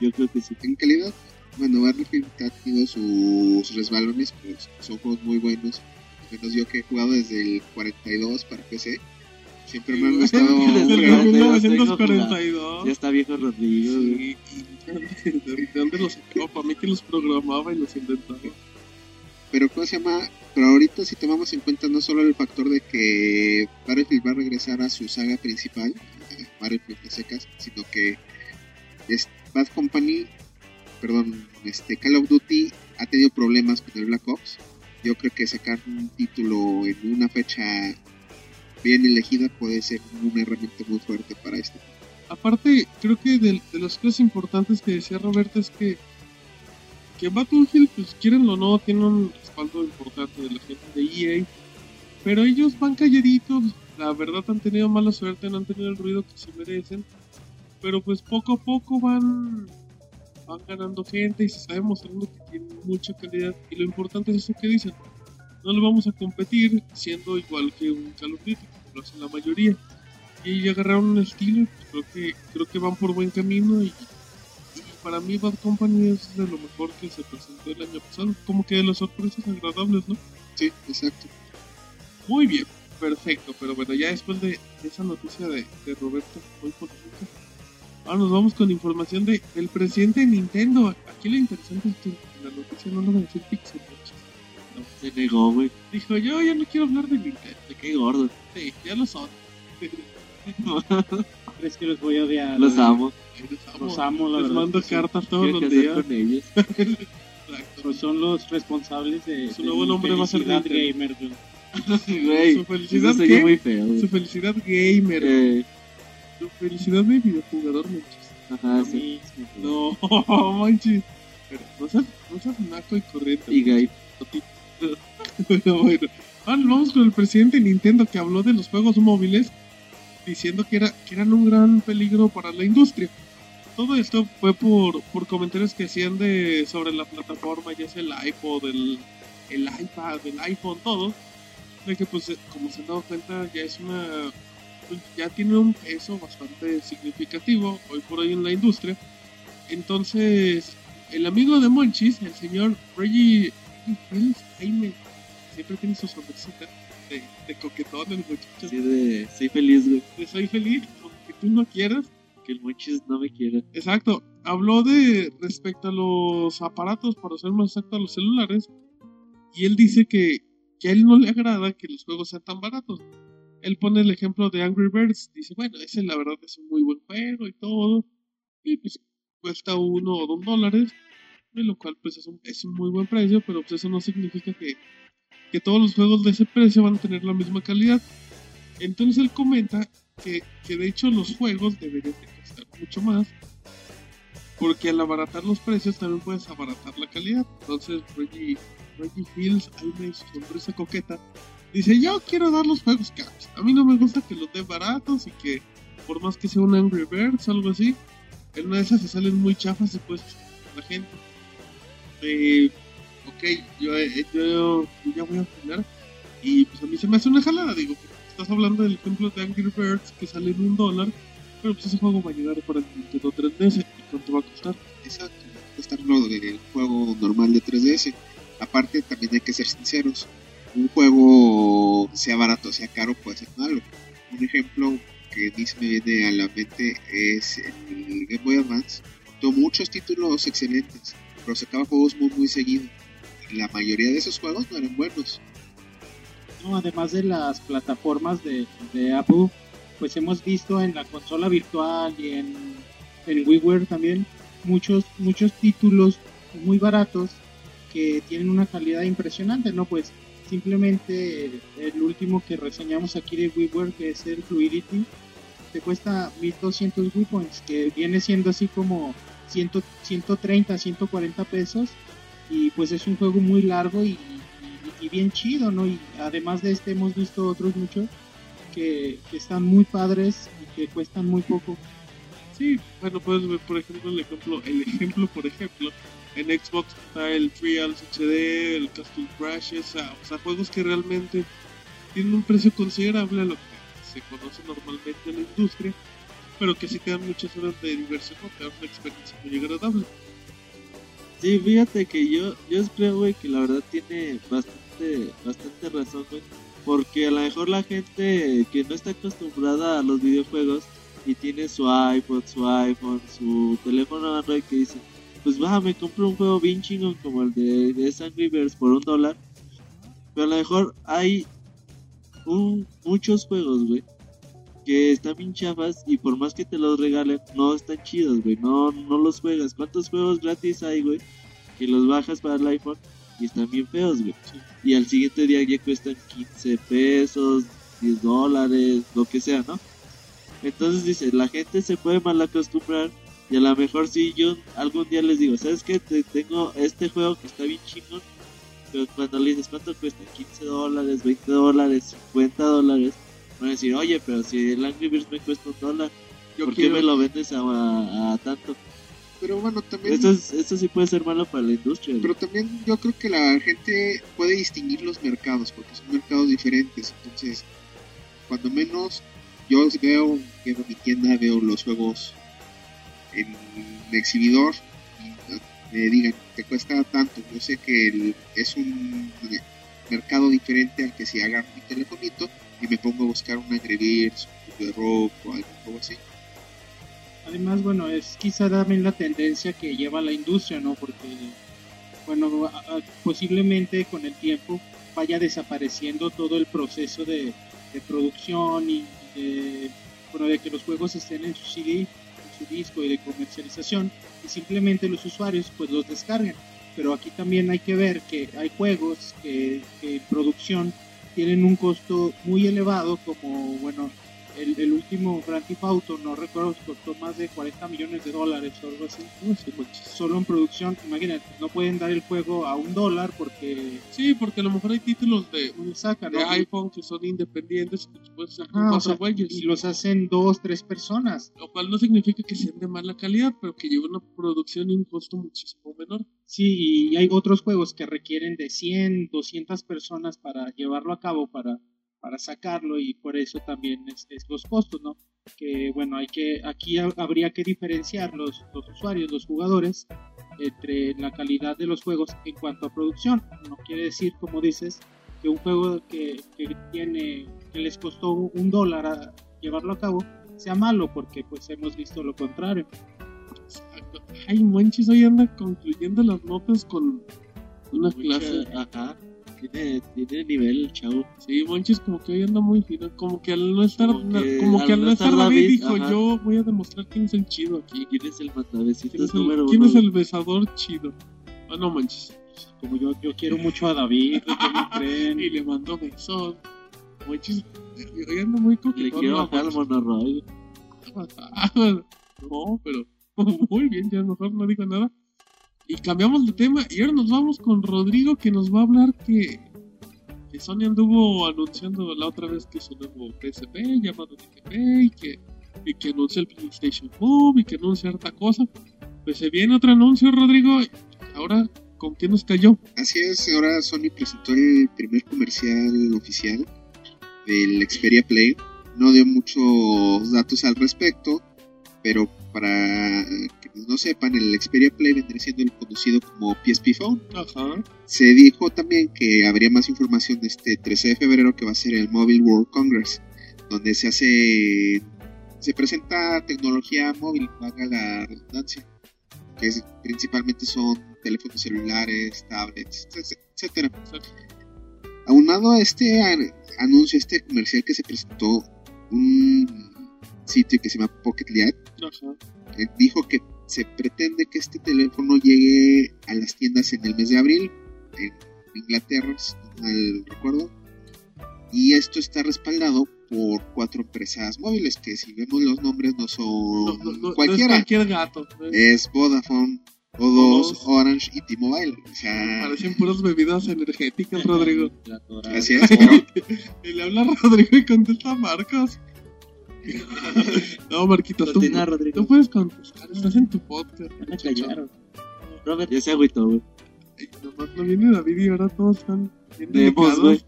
yo creo que sí. en calidad, bueno, Battlefield ha tenido sus resbalones, pero son juegos muy buenos. Al menos yo que he jugado desde el 42 para PC, siempre me han gustado. Desde el Desde el 42 1942. Ya está viejo Rodrigo, güey. Sí, y ¿de dónde los sacó? Para mí que los programaba y los inventaba. Pero ¿cómo se llama? Pero ahorita si tomamos en cuenta no solo el factor de que Battlefield va a regresar a su saga principal, Battlefield de secas, sino que Bad Company, perdón, este Call of Duty ha tenido problemas con el Black Ops. Yo creo que sacar un título en una fecha bien elegida puede ser una herramienta muy fuerte para este. Aparte, creo que de, de las cosas importantes que decía Roberto es que que Battlefield, pues quieren o no, tiene un respaldo importante de la gente de EA, pero ellos van calladitos, la verdad han tenido mala suerte, no han tenido el ruido que se merecen, pero pues poco a poco van van ganando gente y se está demostrando que tienen mucha calidad y lo importante es eso que dicen, no le vamos a competir siendo igual que un Call of Duty, como lo hacen la mayoría y agarraron un estilo creo que creo que van por buen camino y para mí Bad Company es de lo mejor que se presentó el año pasado como que de las sorpresas agradables no Sí, exacto. muy bien perfecto pero bueno ya después de, de esa noticia de, de Roberto muy polémica ahora nos vamos con información de el presidente de Nintendo aquí lo interesante es que en la noticia no nos va a decir Pixel muchachos. Se negó, güey. dijo yo ya no quiero hablar de Nintendo Se qué gordo. sí ya lo son ¿Crees que los voy a odiar? Los amo. Los amo, la les verdad mando que sí. cartas todos los días. Exacto. Pues son los responsables de, Su nuevo nombre va a ser gamer. güey. Güey, Su felicidad qué? muy feo. Su felicidad gamer. Eh, Su felicidad de videojugador, manches. ajá, Lo sí. No, manches. Pero no seas, no seas naco y corriente. Y gay. Pero bueno, ahora vamos con el presidente de Nintendo que habló de los juegos móviles diciendo que, era, que eran un gran peligro para la industria. Todo esto fue por, por comentarios que hacían de sobre la plataforma, ya sea el iPod, el, el iPad, el iPhone, todo. De que pues eh, como se han dado cuenta ya es una... pues, ya tiene un peso bastante significativo hoy por hoy en la industria. Entonces, el amigo de Monchis, el señor Reggie Jaime, siempre tiene su sonrisita de, de coquetón el muchacho. Así de, soy feliz, güey. De soy feliz, aunque tú no quieras. Que el Monchis no me quiera. Exacto. Habló de respecto a los aparatos, para ser más exacto, a los celulares. Y él dice que, que a él no le agrada que los juegos sean tan baratos. Él pone el ejemplo de Angry Birds. Dice, bueno, ese la verdad es un muy buen juego y todo. Y pues cuesta uno o dos dólares. De lo cual pues es un, es un muy buen precio. Pero pues eso no significa que, que todos los juegos de ese precio van a tener la misma calidad. Entonces él comenta que, que de hecho los juegos deberían de costar mucho más porque al abaratar los precios también puedes abaratar la calidad. Entonces Reggie, Reggie Hills, ahí me su sonrisa coqueta, dice yo quiero dar los juegos caros. A mí no me gusta que los den baratos y que por más que sea un Angry Birds o algo así, en una de esas se salen muy chafas y pues la gente. Eh, ok, yo, eh, yo, yo ya voy a opinar y pues a mí se me hace una jalada, digo, estás hablando del ejemplo de Angry Birds que sale en un dólar, pero pues ese juego va a llegar para el Nintendo 3DS. ¿Y cuánto va a costar? Exacto, va a costar lo del juego normal de 3DS. Aparte, también hay que ser sinceros. Un juego, sea barato o sea caro, puede ser malo. Un ejemplo que a mí se me viene a la mente es el Game Boy Advance. Tuvo muchos títulos excelentes, pero sacaba juegos muy, muy seguido. Y la mayoría de esos juegos no eran buenos. No, además de las plataformas de, de Apple, pues hemos visto en la consola virtual y en, en WiiWare también muchos, muchos títulos muy baratos que tienen una calidad impresionante, ¿no? Pues simplemente el último que reseñamos aquí de WiiWare, que es el Fluidity, te cuesta 1200 Wii Points, que viene siendo así como 100, 130, 140 pesos. Y pues es un juego muy largo y bien chido, ¿no? Y además de este hemos visto otros muchos que, están muy padres y que cuestan muy poco. Sí, bueno, puedes ver, por ejemplo, el ejemplo, el ejemplo, por ejemplo, en Xbox está el Trials HD, el Castle Crashes, o sea, juegos que realmente tienen un precio considerable a lo que se conoce normalmente en la industria, pero que sí te dan muchas horas de diversión o te dan una experiencia muy agradable. Sí, fíjate que yo, yo creo, güey, que la verdad tiene bastante, bastante razón, güey. Porque a lo mejor la gente que no está acostumbrada a los videojuegos y tiene su iPod, su iPhone, su teléfono Android que dice, pues va, me compro un juego bien chingón como el de, de Angry por un dólar. Pero a lo mejor hay un, muchos juegos, güey, que están bien chafas y por más que te los regalen, no están chidos, güey. No, no los juegas. ¿Cuántos juegos gratis hay, güey? Que los bajas para el iPhone y están bien feos, güey. Y al siguiente día ya cuestan 15 pesos, 10 dólares, lo que sea, ¿no? Entonces dice, la gente se puede mal acostumbrar y a lo mejor si yo algún día les digo, ¿sabes qué? Te tengo este juego que está bien chingón, pero cuando le dices cuánto cuesta, 15 dólares, 20 dólares, 50 dólares, van a decir, oye, pero si el Angry Birds me cuesta un dólar, Yo ¿por qué me lo vendes a, a- a tanto? Pero bueno, también, Eso, es- eso sí puede ser malo para la industria. pero también yo creo que la gente puede distinguir los mercados, porque son mercados diferentes. Entonces, cuando menos yo veo, llego a mi tienda, veo los juegos en el exhibidor y me digan, te cuesta tanto. Yo sé que el- es un mercado diferente al que si agarro mi telefonito y me pongo a buscar un Angry Birds, un de rock o algo así. Además, bueno, es quizá también la tendencia que lleva la industria, ¿no? Porque, bueno, posiblemente con el tiempo vaya desapareciendo todo el proceso de, de producción y de, bueno, de que los juegos estén en su CD, en su disco y de comercialización y simplemente los usuarios pues los descarguen. Pero aquí también hay que ver que hay juegos que, que en producción tienen un costo muy elevado como, bueno, el, el último Grand Theft Auto, no recuerdo, costó más de 40 millones de dólares o algo así. manches. Solo en producción, imagínate, no pueden dar el juego a un dólar porque Sí, porque a lo mejor hay títulos de, sacan, de ¿no? iPhone que son independientes y que después o sea, güeyes. y los hacen dos, tres personas. Lo cual no significa que sean de mala calidad, pero que lleven una producción y un costo muchísimo menor. Sí, y hay otros juegos que requieren de 100, 200 personas para llevarlo a cabo, para, para sacarlo, y por eso también es, es los costos, ¿no? Que bueno, hay que, aquí ha- habría que diferenciar los, los usuarios, los jugadores, entre la calidad de los juegos en cuanto a producción. No quiere decir, como dices, que un juego que, que tiene, que les costó un un dólar a llevarlo a cabo, sea malo, porque pues hemos visto lo contrario. Exacto. Ay, manches, hoy anda concluyendo las notas con una Mucha- clase. Ajá. Tiene, tiene nivel el chavo. Sí, Monchis como que hoy anda muy fino, como que al no estar, Como que como que al no estar David, dijo, ajá. yo voy a demostrar quién es el chido aquí. ¿Quién es el ¿Quién mandavecitos es el, número quién uno? es el besador chido? Ah, no manches. Como yo, yo quiero mucho a David, ¿cómo creen? Y le mandó besos. Monchis, hoy anda muy Le coquetón. quiero ¿no, bajar al monorroy. No, pero muy bien, ya mejor no digo nada. Y cambiamos de tema y ahora nos vamos con Rodrigo que nos va a hablar que, Sony anduvo anunciando la otra vez que su nuevo PSP llamado DTP y que, y que anunció el PlayStation Move y que anuncia harta cosa. Pues se viene otro anuncio, Rodrigo. Ahora, ¿con qué nos cayó? Así es, ahora Sony presentó el primer comercial oficial del Xperia Play. No dio muchos datos al respecto, pero para quienes no sepan, el Xperia Play vendría siendo el conocido como PSP Phone. Ajá. Se dijo también que habría más información de este 13 de febrero que va a ser el Mobile World Congress, donde se hace se presenta tecnología móvil, valga la redundancia, que es- principalmente son teléfonos celulares, tablets, etc- etcétera. Aunado a este an- anuncio, este comercial que se presentó, un sitio que se llama Pocket Ajá. eh, dijo que se pretende que este teléfono llegue a las tiendas en el mes de abril, en Inglaterra, si no mal recuerdo. Y esto está respaldado por cuatro empresas móviles, que si vemos los nombres no son No, no, es cualquiera. cualquier gato. Es Vodafone, O2, Orange y T-Mobile. O sea, Parecen puras bebidas energéticas, Rodrigo. Así es. le habla a Rodrigo y contesta Marcos. No, Marquitos, tú, tú puedes contestar. Estás en tu podcast. Ya me muchacho. callaron. Robert, Ya se agüitó, güey. Nomás no viene David y ahora todos están bien Demos, delicados.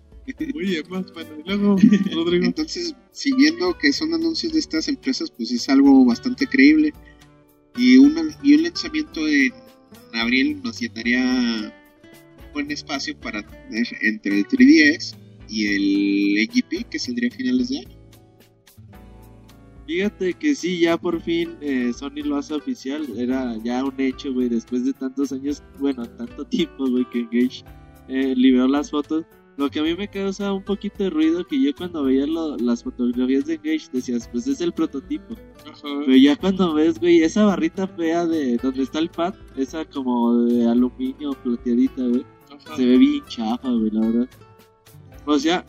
Muy emas, bueno. Y luego, Rodrigo. Entonces, siguiendo que son anuncios de estas empresas, pues es algo bastante creíble. Y, una, y un lanzamiento en abril nos llenaría un buen espacio para tener entre el 3DS y el AGP, que saldría a finales de año. Fíjate que sí, ya por fin eh, Sony lo hace oficial. Era ya un hecho, güey. Después de tantos años, bueno, tanto tiempo, güey, que Engage eh, liberó las fotos. Lo que a mí me causa un poquito de ruido, que yo cuando veía lo- las fotografías de Engage decías, pues es el prototipo. Ajá. Pero ya cuando ves, güey, esa barrita fea de donde está el pad, esa como de aluminio plateadita, güey, se ve bien chafa, güey, la verdad. O sea,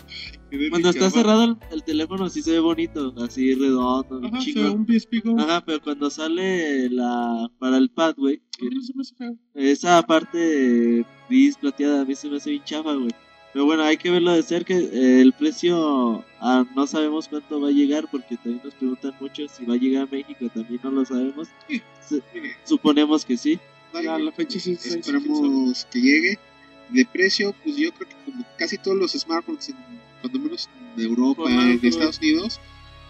cuando está cerrado el, el teléfono sí se ve bonito, así redondo, Ajá, se ve chingón. un PSP Go. Ajá, pero cuando sale la para el pad, güey, esa parte gris plateada a mí se me hace bien chafa, güey. Pero bueno, hay que verlo de cerca. eh, el precio ah, no sabemos cuánto va a llegar porque también nos preguntan mucho si va a llegar a México, también no lo sabemos. Sí. Suponemos que sí. La fecha sí, Esperamos que llegue. De precio, pues yo creo que como casi todos los smartphones, en, cuando menos en Europa, en Estados Unidos,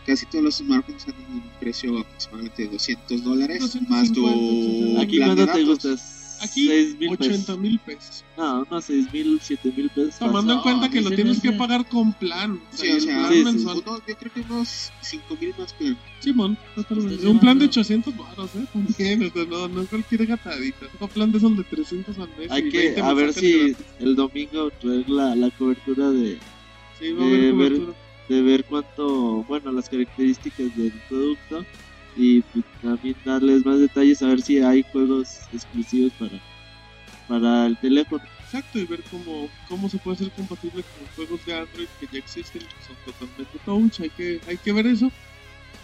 casi todos los smartphones han un precio aproximadamente de 200 dólares, 250, más tu 250. Aquí plan de cuánto te datos. Aquí, 6 mil 80 pesos. mil pesos. No, unos 6 mil, 7 mil pesos. Tomando en No, cuenta a que lo tienes que pagar con plan. O sea, Sí, o sea, plan sí, sí. uno- yo creo que unos 5000 más plan. Simón, totalmente. Un plan de llevando- 800 baros, ¿eh? También, no, no es cualquier gatadita. Un plan de esos de 300 al mes. Hay que 20 a ver si gratis. el domingo traer la, la cobertura de, Sí, va a haber de ver- cobertura. de ver cuánto, bueno, las características del producto y pues, también darles más detalles a ver si hay juegos exclusivos para para el teléfono. Exacto, y ver cómo, cómo se puede hacer compatible con juegos de Android que ya existen, que son totalmente touch, hay que, hay que ver eso.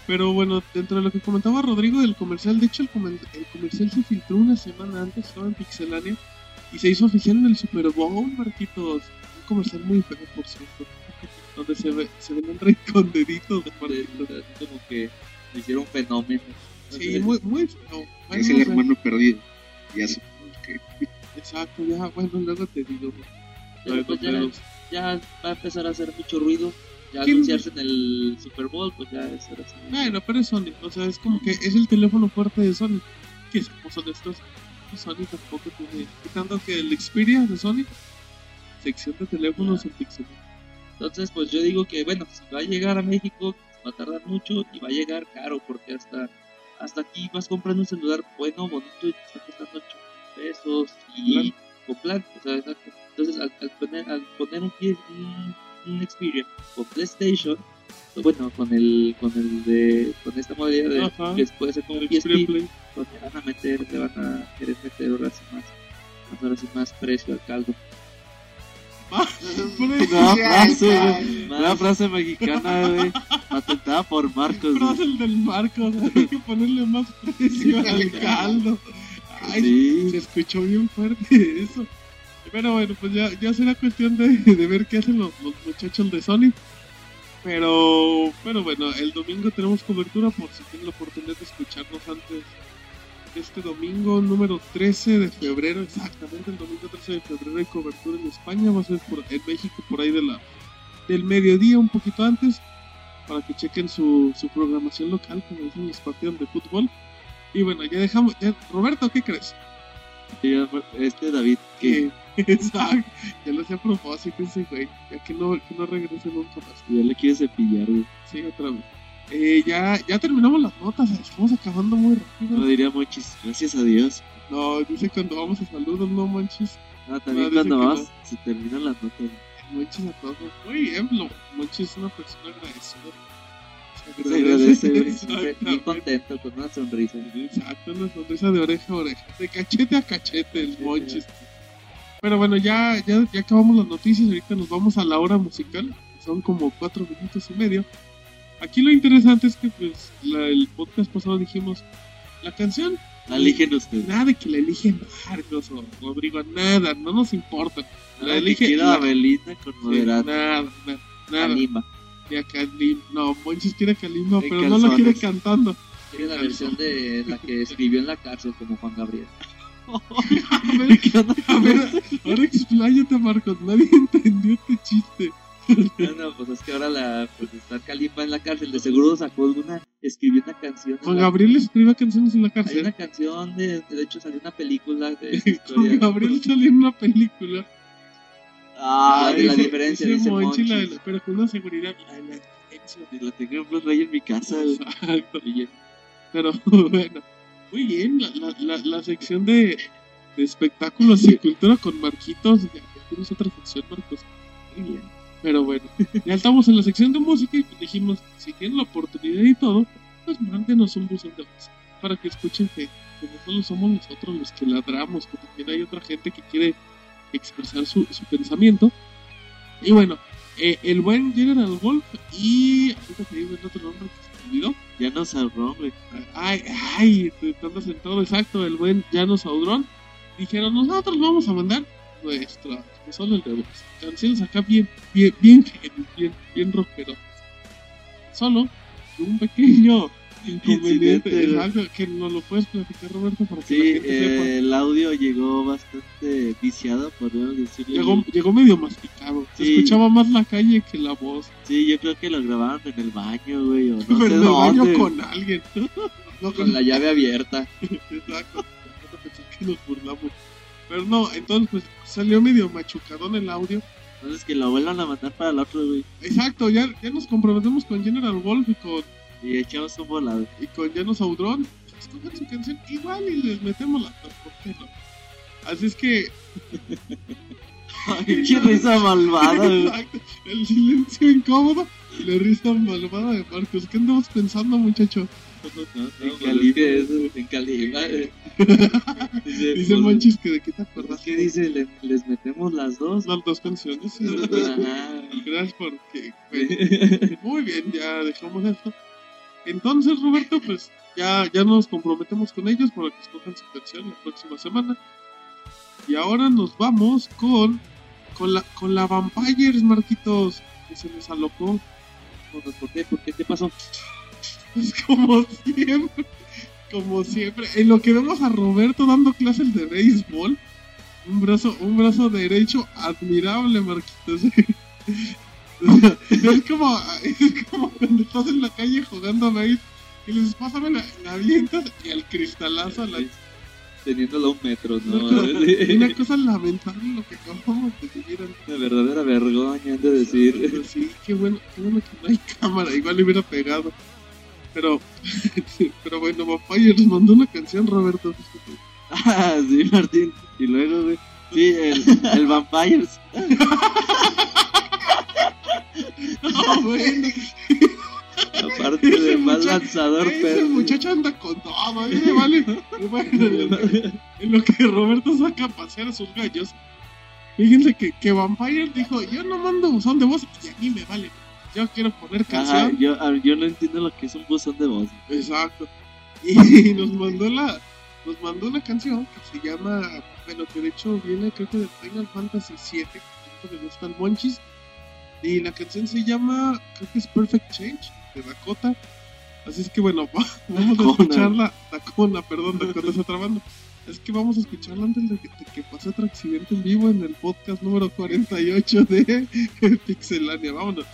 Pero bueno, dentro de lo que comentaba Rodrigo del comercial, de hecho el, el comercial se filtró una semana antes, estaba en Pixelania, y se hizo oficial en el Super Bowl, Marquitos. Un comercial muy feo, por cierto, donde se ve, se ven Android con deditos, Marquitos. como que lo hicieron fenómeno. Sí, muy, muy feo. Bueno, es el no sé. hermano perdido. Ya supongo que Exacto, ya, bueno, luego te digo. Pero pues ya, ya va a empezar a hacer mucho ruido. Ya anunciarse en el Super Bowl, pues ya es ahora sí. Bueno, pero es Sony, o sea, es como que es el teléfono fuerte de Sony. Que seamos honestos, Sony tampoco tiene. Quitando que el Xperia de Sony, sección de teléfonos en Pixel. Entonces, pues yo digo que, bueno, si va a llegar a México, va a tardar mucho y va a llegar caro, porque hasta hasta aquí vas comprando un celular bueno, bonito, y te está costando 8 pesos y Plan. con plan. O sea, exacto. Entonces, al, al poner, al poner un, un, un Xperia con PlayStation, pues, bueno, con el, con el de, con esta modalidad de, Ajá. que puede ser como El PSP, pues le van a meter, le van a querer meter ahora sí más, más, ahora sí más precio al caldo. Una frase, frase mexicana, güey. Patentada por Marcos. Frase el del Marcos, hay que ponerle más precio al caldo. Ay, Sí. se escuchó bien fuerte eso. Pero bueno, pues ya, ya será cuestión de, de ver qué hacen los, los muchachos de Sony. Pero, pero bueno, el domingo tenemos cobertura por si tienen la oportunidad de escucharnos antes este domingo, número 13 de febrero, exactamente el domingo 13 de febrero hay cobertura en España, va a ser por, en México por ahí de la, del mediodía, un poquito antes, para que chequen su, su programación local, como dicen los partidos de fútbol. Y bueno, ya dejamos, ya, Roberto, ¿qué crees? Este David, que exacto, ya lo hacía a propósito ese güey, ya que no, que no regrese nunca más. ya le quiere cepillar, güey. Sí, otra vez. Eh, ya, ya terminamos las notas, estamos acabando muy rápido. Lo diría Mochis, gracias a Dios. No, dice cuando vamos a saludos, no manches. Ah, también No, cuando vas, no. se terminan las notas. Monchis a todos. Muy bien, Monchis es una persona agradecida. Se agradece, Exactamente. contento, con una sonrisa. Exacto, una sonrisa de oreja a oreja. De cachete a cachete el Monchis. Pero bueno, ya, ya, ya acabamos las noticias. Ahorita nos vamos a la hora musical. Son como cuatro minutos y medio. Aquí lo interesante es que, pues, la- el podcast pasado dijimos: la canción, La eligen ustedes. nada de que la eligen Marcos o Rodrigo, nada, no nos importa. La La elige elige la- Belinda con Sí, moderato. nada, nada, nada. Kalimba. Y a Kalim, no, Monchis quiere Kalimba, pero no lo calzones. quiere cantando. Tiene la versión de la que escribió en la cárcel como Juan Gabriel. A ver, a ver, ahora expláyate, Marcos, nadie entendió este chiste. Bueno, pues es que ahora la, pues está Kalimba en la cárcel. De seguro sacó alguna, escribió una canción. Juan la- Gabriel escribe canciones en la Hay cárcel. una canción, de, de hecho salió una película de Juan. Gabriel salió en una película. Ah, de la diferencia, dice dice Monchi, la de la- pero con una seguridad. La la diferencia. Y la tengo en Blu-ray en mi casa. Exacto. Pero bueno, muy bien, la, la, la, la sección de, de espectáculos y cultura con Marquitos. Ya tienes otra sección, Marcos. Muy bien. Pero bueno, ya estamos en la sección de música y pues dijimos, si tienen la oportunidad y todo, pues mándenos un buzón de voz para que escuchen que, que no solo somos nosotros los que ladramos, que también hay otra gente que quiere expresar su, su pensamiento. Y bueno, eh, el buen General Wolf y ahorita te digo el otro nombre que se me olvidó. Ya nos ahorró, güey. Ay, ay, en todo exacto, el buen Llanos Audrón. Dijeron, nosotros vamos a mandar nuestra, solo el de voz. Canciones acá bien, bien, bien bien, bien rockero. Solo un pequeño inconveniente, que nos lo puedes platicar, Roberto, para que Sí, la gente sepa. eh, el audio llegó bastante viciado, podríamos decirlo. Llegó, llegó medio masticado. Se Sí. escuchaba más la calle que la voz. Sí, yo creo que lo grabaron en el baño, güey, o no Pero sé en el baño con alguien. no con Con la llave abierta. Exacto. Que nos burlamos. Pero no, entonces pues salió medio machucadón el audio. Entonces que lo vuelvan a mandar para el otro, güey. Exacto, ya, ya nos comprometemos con General Wolf y con, Y echamos un volado. y con Janos Audrón. Escogen su canción igual y les metemos la transportera. Así es que. Qué risa malvada. Exacto. El silencio incómodo y la risa malvada de Marcos. ¿Qué andamos pensando, muchacho? No, no, En pues es que es en Kalimba. Dice, Dice pues, Monchis que de qué te acuerdas. ¿Qué dice? ¿Le- ¿Les metemos las dos? Las dos canciones. Ajá. Gracias porque. bueno, Muy bien, ya dejamos esto. Entonces, Roberto, pues ya, ya nos comprometemos con ellos para que escojan su canción la próxima semana. Y ahora nos vamos con con la con la Vampires, Marquitos, que se les alocó. Bueno, ¿Por qué? ¿Por qué? ¿Qué pasó? Pues como siempre, como siempre, en lo que vemos a Roberto dando clases de béisbol, un brazo, un brazo derecho admirable, Marquitos. es como, es como cuando estás en la calle jugando a béis y les pásame la, la avientas y al cristalazo a la Teniéndolo a un metro, ¿no? Una cosa lamentable lo que acabamos de vivir. Una verdadera vergüenza de decir. Sí, qué bueno, qué bueno que no hay cámara, igual le hubiera pegado. Pero, pero bueno, Vampire nos mandó una canción, Roberto. Ah, sí, Martín. Y luego, güey. Sí, el, el Vampires. No, bueno, Aparte de mal mucha- lanzador, ese pero. muchacho anda con todo, me vale. Bueno, en lo, que, en lo que Roberto saca a pasear a sus gallos, fíjense que, que Vampire dijo: Yo no mando buzón de voz y a mí me vale. Yo quiero poner Ajá, canción. yo, a- yo no entiendo lo que es un buzón de voz. Exacto. Y nos mandó la nos mandó una canción que se llama, bueno, que de hecho viene creo que de Final Fantasy 7, que le gusta el Monchis. Y la canción se llama, creo que es Perfect Change, de Dakota. Así es que bueno, va- vamos a escucharla. Dakona, perdón, Dakota es otra banda. Es que vamos a escucharla antes de que, de que pase otro accidente en vivo en el podcast número 48 de Pixelania. Vámonos.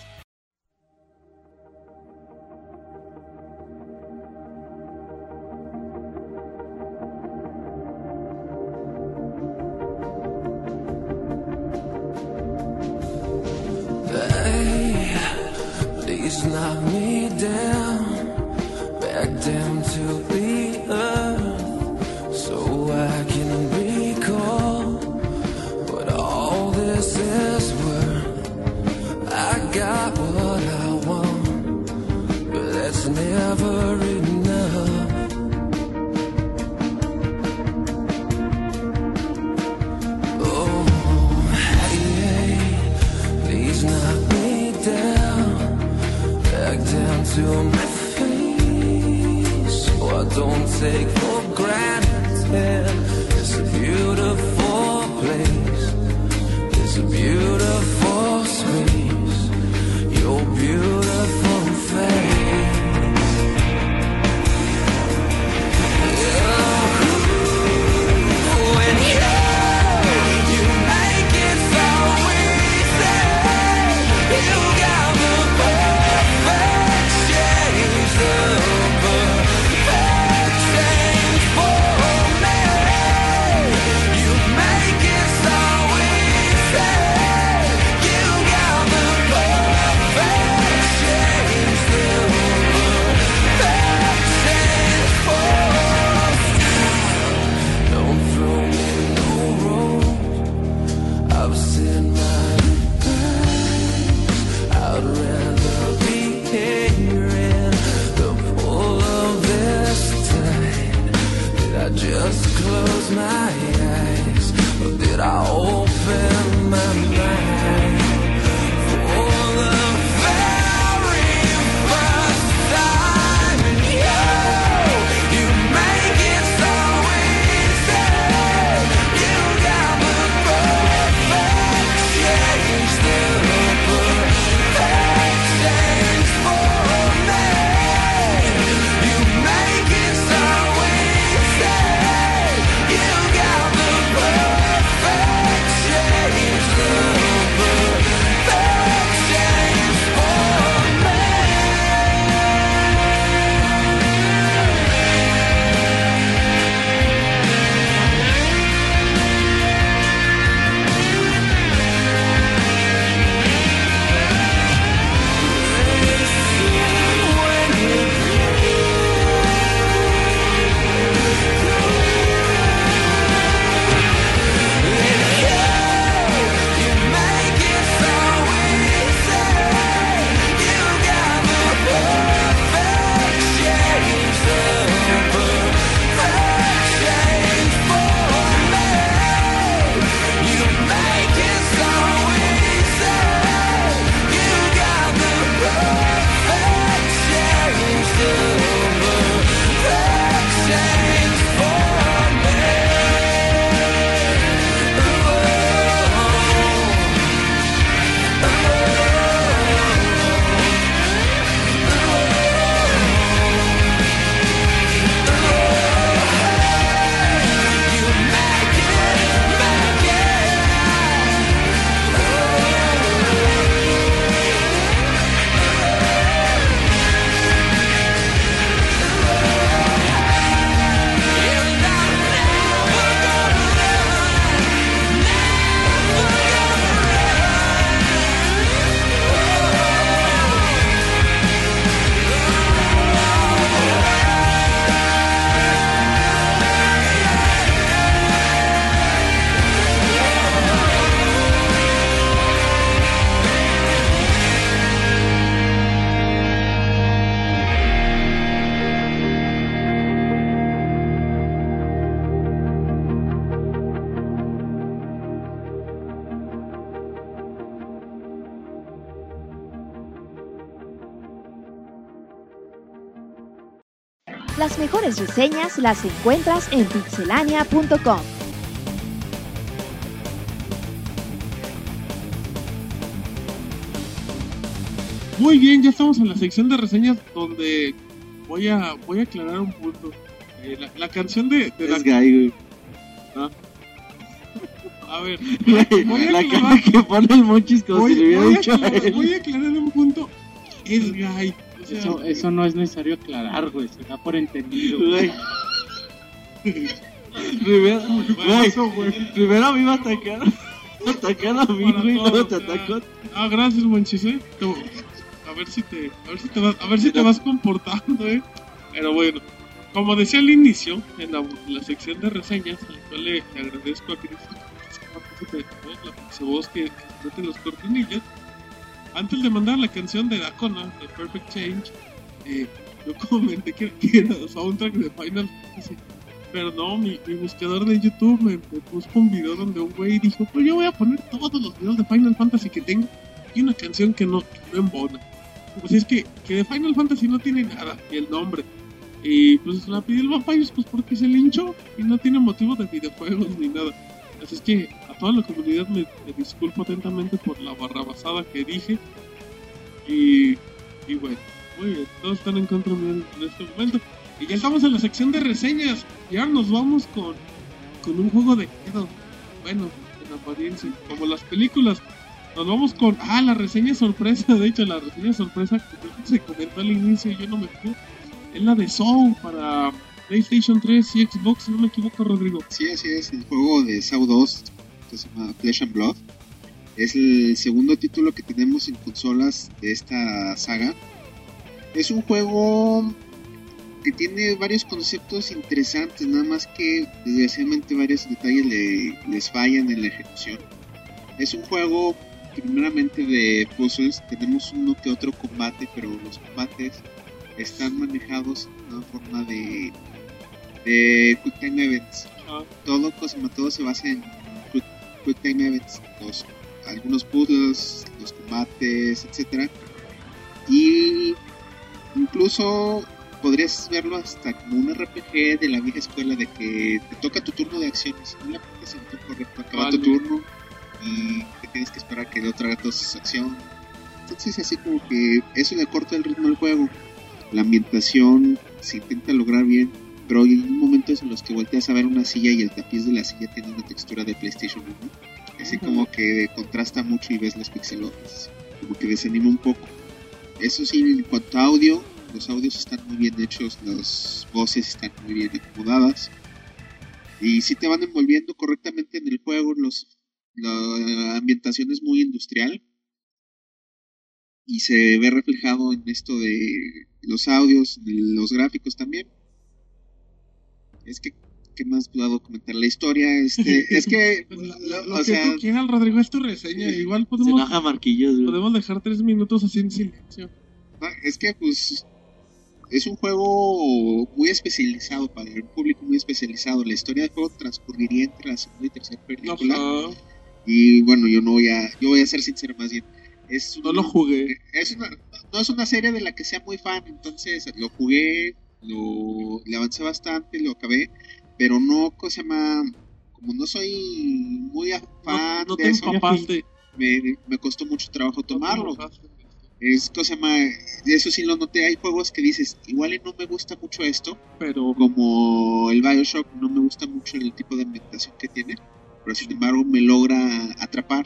Las reseñas las encuentras en pixelania.com. Muy bien, ya estamos en la sección de reseñas donde voy a voy a aclarar un punto. Eh, la, la canción de, de la... Es gay, güey. A ver, Güey, voy a La aclarar, cara que pone el monchis como voy, si le hubiera a dicho a aclarar- él. voy a aclarar un punto. Es gay. Eso, eso no es necesario aclarar, güey. Se da por entendido. Güey. Primero, güey, primero me iba a atacar. Atacar a mí, güey, todo, te atacó. Ah, gracias, Monchis, eh. A ver si te, a ver si te vas, a ver si te vas comportando, eh. Pero bueno, como decía al inicio, en la, en la sección de reseñas, a la cual le, agradezco a Cristian que de todos, la voz que, se los cortinillos. Antes de mandar la canción de Dacona, de Perfect Change, eh, yo comenté que, que era soundtrack de Final Fantasy. Pero no, mi, mi buscador de YouTube me, me puso un video donde un güey dijo, pues yo voy a poner todos los videos de Final Fantasy que tengo y una canción que no, que no embona. Pues es que, que de Final Fantasy no tiene nada, ni el nombre, Y pues la pidió el Vampires pues porque se le hinchó y no tiene motivo de videojuegos ni nada. Así es que a toda la comunidad me, disculpo atentamente por la barrabasada que dije. Y, y bueno, muy bien, todos están en contra mío en este momento. Y ya estamos en la sección de reseñas. Y ahora nos vamos con, con un juego de miedo. Bueno, en apariencia, como las películas. Nos vamos con. Ah, la reseña sorpresa. De hecho, la reseña sorpresa que se comentó al inicio y yo no me acuerdo. Es la de Soul para PlayStation 3 y Xbox, si no me equivoco, Rodrigo. Sí, así es, el juego de SAO 2, que se llama Flesh and Blood. Es el segundo título que tenemos en consolas de esta saga. Es un juego que tiene varios conceptos interesantes, nada más que desgraciadamente varios detalles le- les fallan en la ejecución. Es un juego primeramente de puzzles, tenemos uno que otro combate, pero los combates están manejados de una forma de, de Quick Time Events. Todo, todo se basa en Quick, quick Time Events, los- algunos puzzles, los combates, etcétera Y incluso podrías verlo hasta como un RPG de la vieja escuela de que te toca tu turno de acciones, no la pones en correcto, acaba Vale. tu turno y te tienes que esperar a que el otro haga toda su acción. Entonces así como que eso le corta el ritmo al juego. La ambientación se intenta lograr bien, pero hay momentos en los que volteas a ver una silla y el tapiz de la silla tiene una textura de PlayStation 1. Así como que contrasta mucho y ves los pixelotes. Como que desanima un poco. Eso sí, en cuanto a audio, los audios están muy bien hechos, las voces están muy bien acomodadas. Y sí te van envolviendo correctamente en el juego, los, la ambientación es muy industrial. Y se ve reflejado en esto de los audios, los gráficos también. Es que, ¿qué más puedo comentar? La historia, este, es que, pues, lo, o que sea, tú quieras, Rodrigo, es tu reseña. Igual Se podemos, enoja Marquillos, güey. podemos dejar tres minutos así en silencio. No, es que pues es un juego muy especializado para un público muy especializado. La historia del juego transcurriría entre la segunda y tercera película. Ajá, Y bueno, yo no voy a, yo voy a ser sincero más bien. Es no lo jugué. es una, no es una serie de la que sea muy fan, entonces lo jugué, lo le avancé bastante, lo acabé, pero no, cosa se llama, como no soy muy a- No, de eso, me, me costó mucho trabajo tomarlo. Es cosa más, eso sí lo noté, hay juegos que dices, igual y no me gusta mucho esto, Pero como el Bioshock, no me gusta mucho el tipo de ambientación que tiene, pero sin embargo me logra atrapar.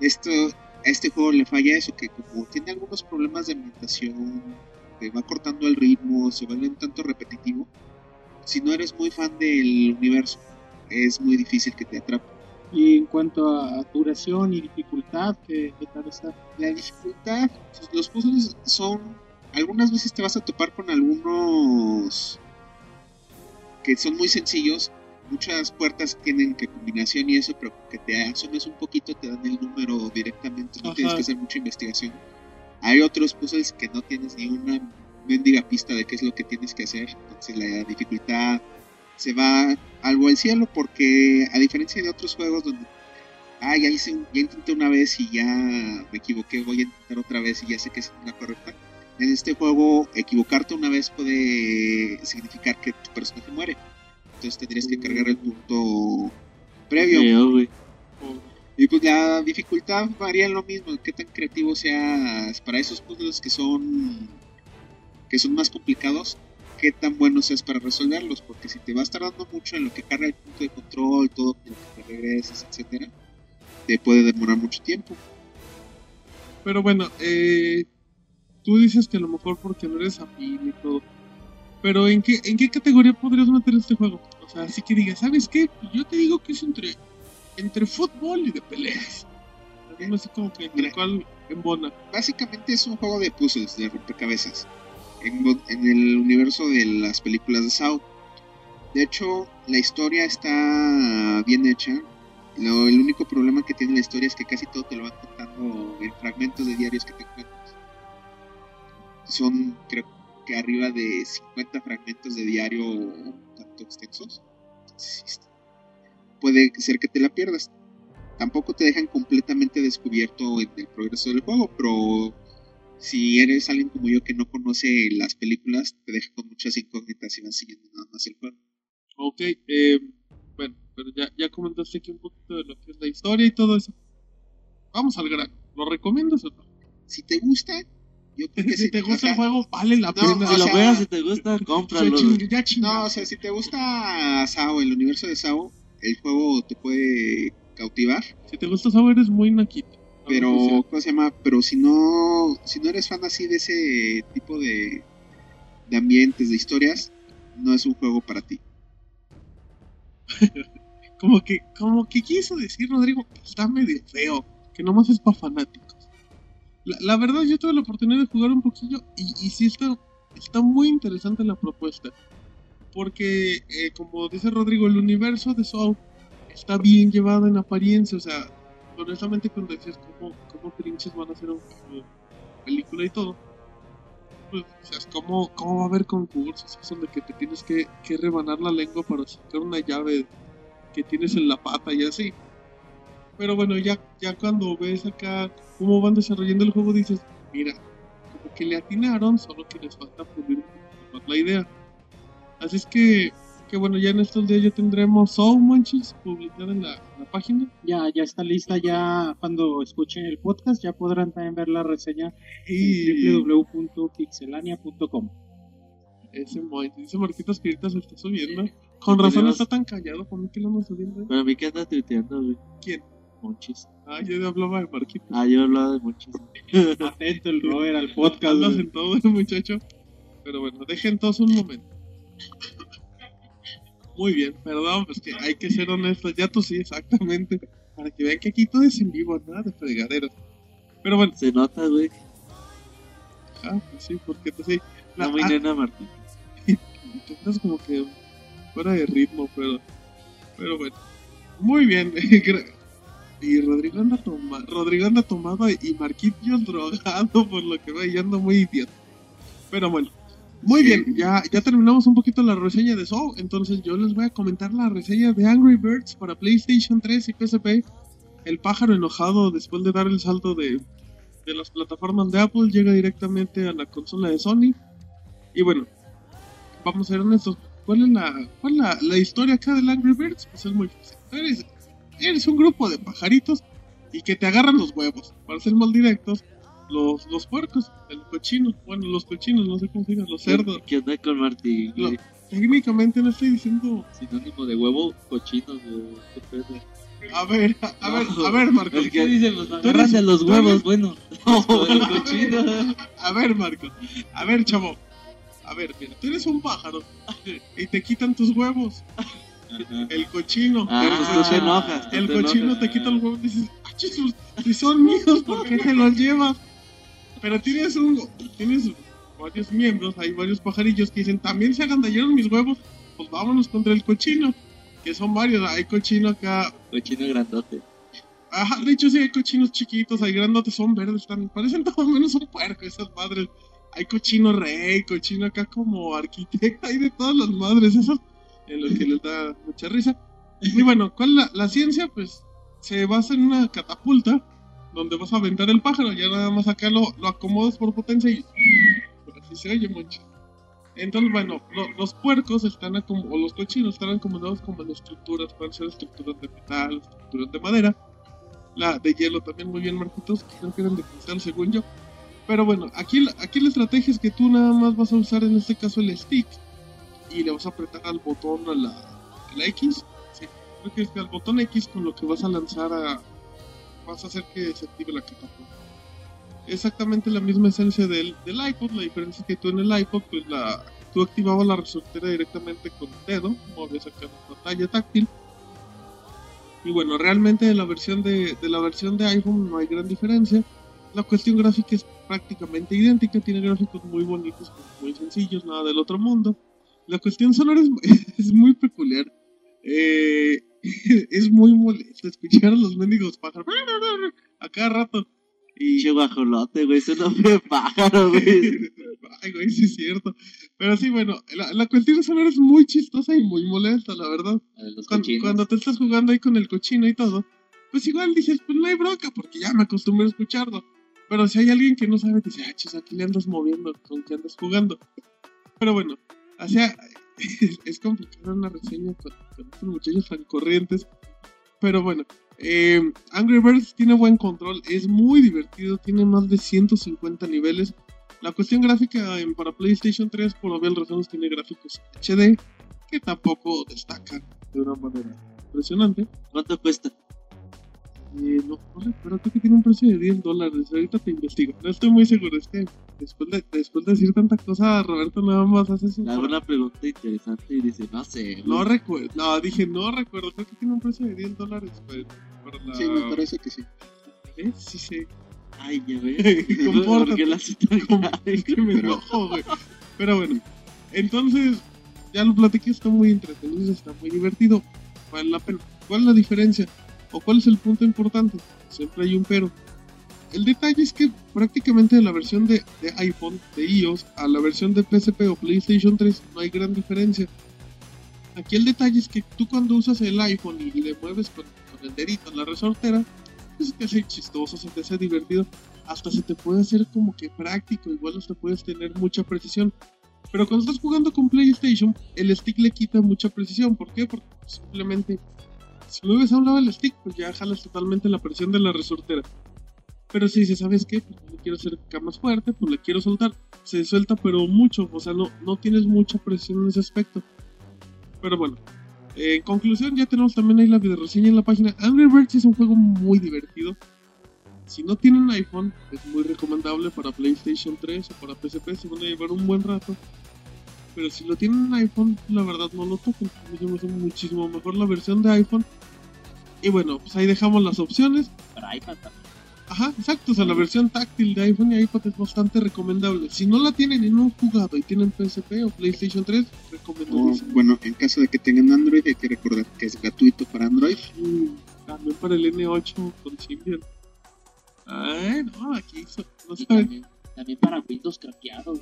Esto, a este juego le falla eso, que como tiene algunos problemas de ambientación, te va cortando el ritmo, se vuelve un tanto repetitivo. Si no eres muy fan del universo, es muy difícil que te atrape. Y en cuanto a duración y dificultad, ¿qué, qué tal está? La dificultad, pues, los puzzles son. Algunas veces te vas a topar con algunos que son muy sencillos. Muchas puertas tienen que combinación y eso, pero que te asomes un poquito, te dan el número directamente, no Ajá. tienes que hacer mucha investigación. Hay otros puzzles que no tienes ni una mendiga pista de qué es lo que tienes que hacer, entonces la dificultad se va algo al cielo porque a diferencia de otros juegos donde ah, ya hice ya intenté una vez y ya me equivoqué, voy a intentar otra vez y ya sé que es la correcta. En este juego, equivocarte una vez puede significar que tu personaje muere. Entonces tendrías que cargar el punto previo. Y pues la dificultad varía en lo mismo, qué tan creativo seas para esos puzzles que son que son más complicados, qué tan bueno seas para resolverlos, porque si te vas tardando mucho en lo que carga el punto de control, todo lo que te regresas, etcétera, te puede demorar mucho tiempo. Pero bueno, eh, tú dices que a lo mejor porque no eres afín y todo. Pero ¿en qué, ¿en qué categoría podrías meter este juego? O sea, así que digas, ¿sabes qué? Yo te digo que es entre, entre fútbol y de peleas. Dime así como que el cual embona. Básicamente es un juego de puzzles, de rompecabezas, en, en el universo de las películas de Saw. De hecho, la historia está bien hecha. Lo, el único problema que tiene la historia es que casi todo te lo van contando en fragmentos de diarios que te encuentras. Son, creo que arriba de 50 fragmentos de diario tanto extensos. Está- Puede ser que te la pierdas. Tampoco te dejan completamente descubierto en el progreso del juego, pero si eres alguien como yo que no conoce las películas, te deja con muchas incógnitas y vas siguiendo nada más el juego. Ok, eh, bueno, pero ya, ya comentaste aquí un poquito de lo que es la historia y todo eso. Vamos al grano. ¿Lo recomiendas o no? Si te gusta, yo creo que Si te o gusta sea, el juego, vale la no, pena. Si lo sea, si te gusta, Ya cómpralo. ching- No, o sea, si te gusta Sao, el universo de Sao, el juego te puede cautivar. Si te gusta saber, eres muy naquito. Pero, ¿cómo se llama? Pero si no, si no eres fan así de ese tipo de, de ambientes, de historias, no es un juego para ti. Como que, como que quiso decir Rodrigo que está medio feo, que nomás es para fanáticos. La, la verdad, yo tuve la oportunidad de jugar un poquillo y, y sí está, está muy interesante la propuesta. Porque, eh, como dice Rodrigo, el universo de Saw está bien llevado en apariencia. O sea, honestamente, cuando decías cómo, cómo pinches van a hacer una película y todo, pues, o sea, es como, cómo va a haber concursos, eso de que te tienes que, que rebanar la lengua para sacar una llave que tienes en la pata y así. Pero bueno, ya, ya cuando ves acá cómo van desarrollando el juego, dices, mira, como que le atinaron, solo que les falta pulir la idea. Así es que, que bueno, ya en estos días ya tendremos Soul Manches publicada en la, en la página. Ya, ya está lista, ya cuando escuchen el podcast ya podrán también ver la reseña Y en www.pixelania.com. ese Moy, dice Marquitos que ahorita se está subiendo. Con razón Tenemos- está tan callado, ¿por qué lo ando subiendo? Pero a mí que anda tuiteando, güey. ¿Quién? Monchis. Ah, yo hablaba de Marquitos. Ah, yo hablaba de Monchis. Atento el Robert al podcast. Andas en todo, muchacho. Pero bueno, dejen todos un momento. Muy bien, perdón, pues que hay que ser honestos. Ya tú sí, exactamente. Para que vean que aquí todo es en vivo, nada de fregaderos. Pero bueno, Se nota, güey. ah, pues sí, porque pues sí. La, No muy ah, nena Martín. estás como que fuera de ritmo, pero, pero bueno. Muy bien. gra- y Rodrigo anda, toma, Rodrigo anda tomado y Marquitos drogado por lo que va y ando muy idiota. Pero bueno. Muy bien, ya, ya terminamos un poquito la reseña de Soul, entonces yo les voy a comentar la reseña de Angry Birds para PlayStation 3 y PSP. El pájaro enojado después de dar el salto de, de las plataformas de Apple llega directamente a la consola de Sony. Y bueno, vamos a ser honestos. ¿Cuál es la, cuál es la, historia acá del Angry Birds? Pues es muy fácil. Eres, eres un grupo de pajaritos y que te agarran los huevos. Para ser más directos, los, los puercos, el cochino, bueno, los cochinos, no sé cómo se los cerdos. ¿Qué onda con Martín? Técnicamente no estoy diciendo. Sinónimo de huevo, cochino, de qué pedo. A ver, a ver, a ver, Marco. ¿Qué que- dicen los Tú agarran eres- de los huevos? Bueno, el cochino. A ver, Marco. A ver, chavo. A ver, mira, tú eres un pájaro y te quitan tus huevos. Ajá. El cochino. Ah, el pues tú cochino. te enojas. El te cochino enojas. te quita los huevos y dices, "Ah, si son míos, ¿por qué te los llevas? Pero tienes un, tienes varios miembros, hay varios pajarillos que dicen, también se agandallaron mis huevos, pues vámonos contra el cochino. Que son varios, hay cochino acá. Cochino grandote. Ajá, de hecho sí hay cochinos chiquitos, hay grandotes, son verdes, están, parecen todo menos un puerco esas madres. Hay cochino rey, cochino acá como arquitecta, hay de todas las madres esas, en lo que les da mucha risa. Y bueno, ¿cuál la, la ciencia? Pues se basa en una catapulta donde vas a aventar el pájaro, ya nada más acá lo, lo acomodas por potencia y así se oye mucho. Entonces, bueno, lo- los puercos están o los cochinos están acomodados como en estructuras, pueden ser estructuras de metal, estructuras de madera, la de hielo también muy bien marquitos, creo que eran de cristal según yo. Pero bueno, aquí, aquí la estrategia es que tú nada más vas a usar en este caso el stick y le vas a apretar al botón a la, a la X. Sí, creo que es al botón X con lo que vas a lanzar a... vas a hacer que se active la catapulta. Exactamente la misma esencia del, del iPod, la diferencia es que tú en el iPod pues la, tú activabas la resortera directamente con el dedo, movías acá la pantalla táctil y bueno, realmente de la versión de, de la versión de iPhone no hay gran diferencia. La cuestión gráfica es prácticamente idéntica, tiene gráficos muy bonitos, muy sencillos, nada del otro mundo. La cuestión sonora es, es muy peculiar. Eh, es muy molesto escuchar a los mendigos pájaros a cada rato. Y Pinche guajolote, güey. Es un nombre de pájaro, güey. Ay, güey, sí es cierto. Pero sí, bueno, la, la cuestión sonora es muy chistosa y muy molesta, la verdad. Cuando te estás jugando ahí con el cochino y todo, pues igual dices, pues no hay bronca, porque ya me acostumbré a escucharlo. Pero si hay alguien que no sabe, dice, ah, chis, aquí le andas moviendo, con qué andas jugando. Pero bueno, o sea, es complicado una reseña con, con estos muchachos tan corrientes. Pero bueno, eh, Angry Birds tiene buen control, es muy divertido, tiene más de 150 niveles. La cuestión gráfica en, para PlayStation 3, por obvias razones, tiene gráficos HD, que tampoco destacan de una manera impresionante. ¿Cuánto cuesta? Eh, no, no recuerdo, creo que tiene un precio de 10 dólares. Ahorita te investigo. No estoy muy seguro. Es que después de, después de decir tanta cosa, Roberto nada más hace su. Le hago una pregunta interesante y dice, no sé. No recuerdo. No, dije, no recuerdo. Creo que tiene un precio de 10 dólares. Para, para la... Sí, me parece que sí. ¿Eh? Sí, sí. Ay, ya ves. Compórtate. ¿Por qué la cita? Es que me enojo, güey. Pero bueno, entonces, ya lo platiqué, está muy entretenido, está muy divertido. Vale la pena. ¿Cuál es la diferencia? ¿O cuál es el punto importante? Siempre hay un pero. El detalle es que prácticamente de la versión de, iPhone, de iOS, a la versión de PSP o PlayStation 3 no hay gran diferencia. Aquí el detalle es que tú cuando usas el iPhone y le mueves con, el dedito en la resortera, se te hace chistoso, se te hace divertido, hasta se te puede hacer como que práctico, igual hasta puedes tener mucha precisión. Pero cuando estás jugando con PlayStation, el stick le quita mucha precisión. ¿Por qué? Porque simplemente si mueves a un lado el stick, pues ya jalas totalmente la presión de la resortera. Pero si dices, ¿sabes qué? Pues no quiero hacer acá más fuerte, pues le quiero soltar. Se suelta, pero mucho. O sea, no, no tienes mucha presión en ese aspecto. Pero bueno, eh, en conclusión, ya tenemos también ahí la video reseña en la página. Angry Birds es un juego muy divertido. Si no tienen iPhone, es muy recomendable para PlayStation 3 o para PSP. Se van a llevar un buen rato. Pero si lo tienen en iPhone, la verdad no lo se me muchísimo mejor la versión de iPhone. Y bueno, pues ahí dejamos las opciones. Para iPad también. Ajá, exacto. O sea, la versión táctil de iPhone y iPad es bastante recomendable. Si no la tienen y no han jugado y tienen PSP o PlayStation 3, O, recomendadísimo. bueno, en caso de que tengan Android, hay que recordar que es gratuito para Android. Mm, también para el N8 con Symbian. Ay, no, aquí so- no Y saben. también, también para Windows craqueado.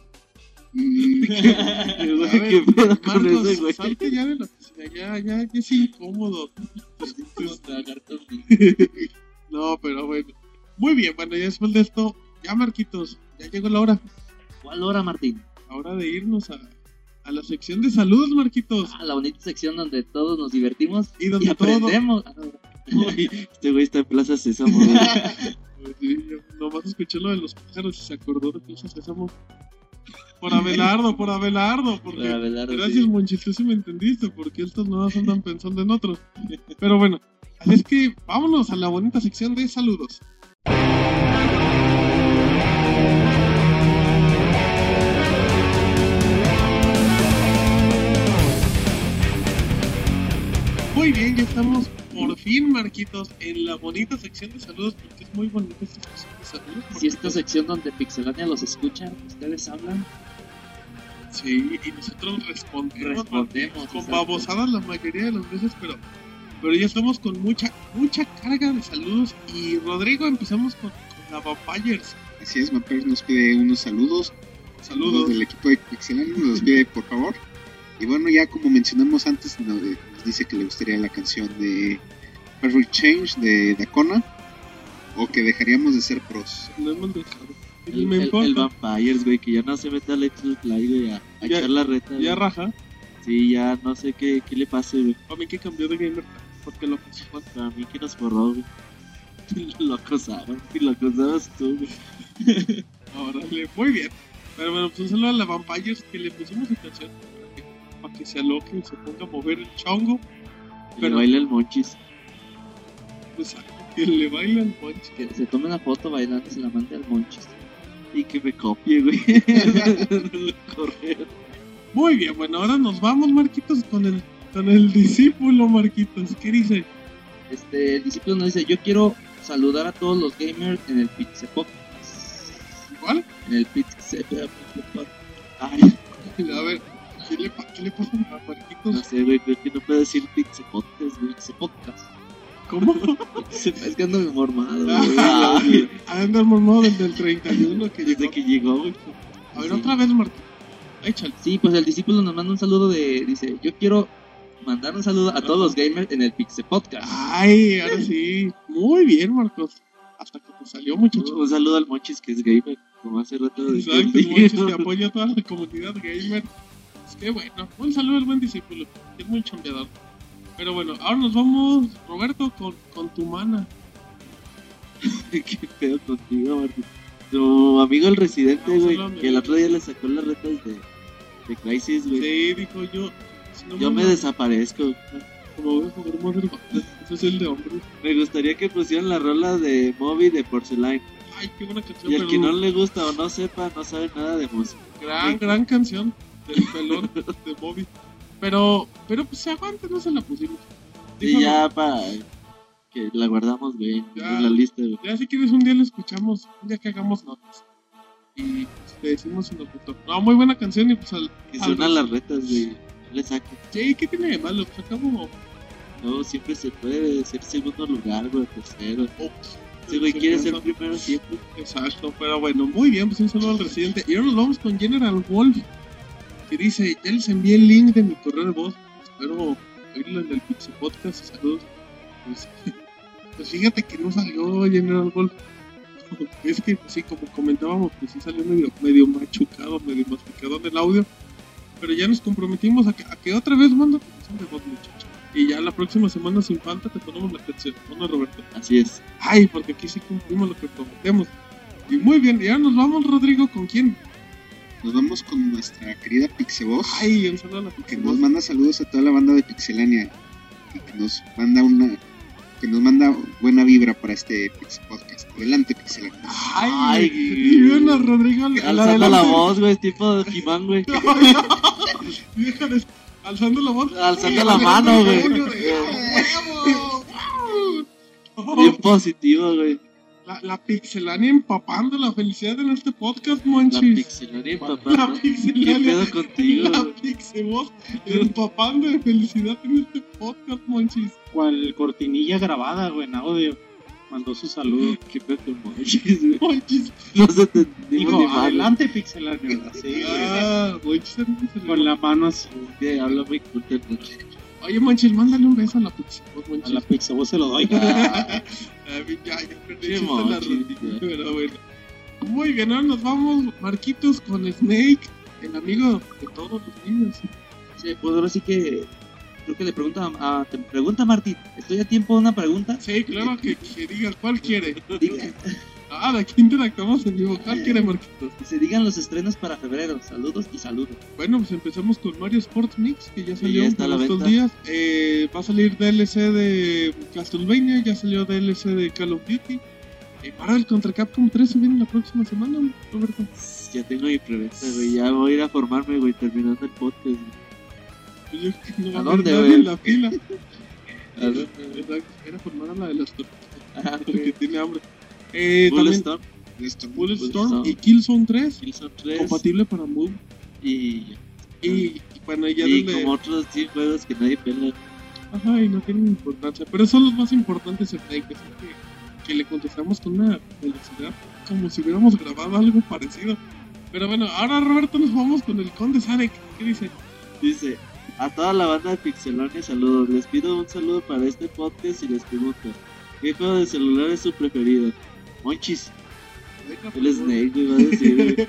Mm, A ver, ¿Qué pedo con Marcos, ese, güey? salte ya de la oficina, ya, ya, ya es incómodo. No, pero bueno. Muy bien, bueno, ya después de esto, ya Marquitos, ya llegó la hora. ¿Cuál hora, Martín? Ahora de irnos a, a la sección de saludos, Marquitos. Ah, la bonita sección donde todos nos divertimos Y donde y aprendemos. No. Este güey está en Plaza Sésamo. sí, nomás escuché lo de los pájaros y se acordó de Plaza Sésamo. Por Abelardo, por Abelardo, porque Para Abelardo, gracias sí. Sí me entendiste, porque estos nuevos andan pensando en otros. Pero bueno, así es que vámonos a la bonita sección de saludos. Muy bien, ya estamos por fin, Marquitos, en la bonita sección de saludos, porque es muy bonita esta sección de saludos. Si esta sección donde Pixelania los escucha, ustedes hablan, Sí, y nosotros respondemos, Respondemos, con babosadas la mayoría de las veces, pero, pero ya estamos con mucha, mucha carga de saludos. Y Rodrigo, empezamos con, con la Vampires. así es, Vampires nos pide unos saludos. Saludos. del equipo de Pixelania, nos los pide por favor. Y bueno, ya como mencionamos antes, eh, nos dice que le gustaría la canción de Perfect Change de Dacona. O que dejaríamos de ser pros. No hemos dejado. El- me el- importa. El Vampires, güey, que ya no se mete al Let's Play, güey, a, a Ya- echar la reta. ya güey. raja. Sí, ya no sé qué, qué le pase, güey. A mí que cambió de gamer. Porque lo pasó. Para mí que nos borró, güey. Lo acosaron, y lo acosabas tú, güey. Órale, muy bien. Pero bueno, pues saludo a la Vampires que le pusimos su canción para que, para que se aloque y se ponga a mover el chongo. Le Pero- baila el monchis. Pues que le bailan ponche. que se tome una foto bailando se la mande al Monchis. Y que me copie, güey. Correr. Muy bien, bueno, ahora nos vamos, Marquitos, con el, con el discípulo, Marquitos. ¿Qué dice? Este, el discípulo nos dice, yo quiero saludar a todos los gamers en el Pixel Podcast. ¿Igual? En el Pixel Podcast. Ay, A ver, ¿qué le, qué le pasa a Marquitos? no sé, güey, creo que no puedo decir pixepotes, güey. Pixel Podcast. ¿Cómo? Es que ando mormado, Ah, güey. Anda el mormado desde el 31 que Desde llegó. que llegó, güey. A ver, Sí. otra vez, Marquitos. Échale. Sí, pues el discípulo nos manda un saludo de, dice, yo quiero mandar un saludo a todos los gamers en el Pixel Podcast. Ay, ahora sí. Muy bien, Marcos. hasta que salió, muchacho. Un saludo al Monchis que es gamer, como hace rato de Exacto, Monchis que apoya a toda la comunidad gamer. Es que bueno, un saludo al buen discípulo, que es muy chambeador. Pero bueno, ahora nos vamos, Roberto, con, con tu mana. ¿Qué pedo contigo, Martín? Tu amigo el residente, No, güey, que el otro día le sacó las retas de, de Crisis, güey. Sí, dijo yo. No Yo me desaparezco. Como voy a jugar Modern Warfare, ese es el de hombres. Me gustaría que pusieran la rola de Moby de Porcelain. Ay, qué buena canción. Y al que no le gusta o no sepa, no sabe nada de música. Gran, gran canción del pelón de Bobby. Pero, pero pues se aguanta, no se la pusimos. Y Dijo, ya para que la guardamos, güey, en la lista, güey. Ya si quieres un día lo escuchamos, un día que hagamos notas. Y pues, te decimos si nos gustó. No, muy buena canción y pues al... Que al- suenan las retas, güey. Le saco. Sí, ¿qué tiene de malo? Pues acabo... No, siempre se puede ser segundo lugar, güey, tercero. Ups. Si, güey, quiere ser primero siempre. Exacto, pero bueno, muy bien, pues un saludo al residente. Y ahora vamos con General Wolf, que dice, ya les envié el link de mi correo de voz, espero oírlo en el Pixie Podcast, saludos. Pues, pues fíjate que no salió General Wolf. Es que, pues, sí, como comentábamos, pues sí salió medio, medio machucado, medio masticado en el audio. Pero ya nos comprometimos a que, a que otra vez manda canción de voz, muchacho. Y ya la próxima semana sin falta te ponemos la canción, ¿no, Roberto? Así es. Ay, porque aquí sí cumplimos lo que prometemos. Y muy bien, y ahora nos vamos, Rodrigo, ¿con quién? Nos vamos con nuestra querida Pixeboss, Ay, un saludo a la que nos manda saludos a toda la banda de Pixelania y que nos manda una que nos manda buena vibra para este Podcast. Adelante, Pixelania. Ay, Ay, y ven a Rodrigo al- al Alzando la voz, güey, tipo de Jimán, güey. Alzando la voz. Alzando la mano, güey. Bien positivo, güey. La, la pixelania empapando la felicidad en este podcast, La Monchis. pixelaria La papá. ¿Qué pixelania. pedo contigo, La güey? pixevoz empapando de felicidad en este podcast, Monchis. Cual cortinilla grabada, güey, en audio. Mandó su saludo. ¿Qué pedo Monchis, güey? Monchis. No se te ni ni mal. adelante, Pixelania. Así, güey. Ah, Monchis. Con la mano así. Que habla muy culto el Monchis. Oye, Monchis, mándale un beso a la pixevoz, A la Pixelvoz se lo doy. Ya, ya perdí Sí, la rodilla, pero bueno. Muy bien, ahora nos vamos, Marquitos, con Snake, el amigo de todos los niños. Sí, pues ahora sí que creo que le pregunta a, te pregunta Martín, ¿estoy a tiempo de una pregunta? Sí, claro, que, que digas cuál quiere. Diga, Ah, de aquí interactuamos en vivo. ¿Cuál quiere, Marquitos? que se digan los estrenos para febrero. Saludos y saludos. Bueno, pues empezamos con Mario Sports Mix, que ya salió la estos días. Eh, va a salir DLC de Castlevania, ya salió DLC de Call of Duty. Y Marvel contra Capcom 3 se viene la próxima semana, Roberto. Ya tengo mi preventa, güey. Ya voy a ir a formarme, güey, terminando el podcast. güey. Pues yo no ¿A dónde, güey? en la fila. A Era formar a la de las Ah, porque tiene hambre. Eh, Bulletstorm. Bulletstorm Bulletstorm. y Killzone 3, Killzone 3 compatible para Move. y, Y, y bueno, ya y desde... como otros 100 juegos que nadie pela. Ajá, y no tienen importancia. Pero son los más importantes en así que, que le contestamos con una velocidad como si hubiéramos grabado algo parecido. Pero bueno, ahora Roberto nos vamos con el Conde Sarek. ¿Qué dice? Dice, a toda la banda de Pixelonia, saludos. Les pido un saludo para este podcast y les pregunto, ¿qué juego de celular es su preferido? Monchis, el Snake, va a decir,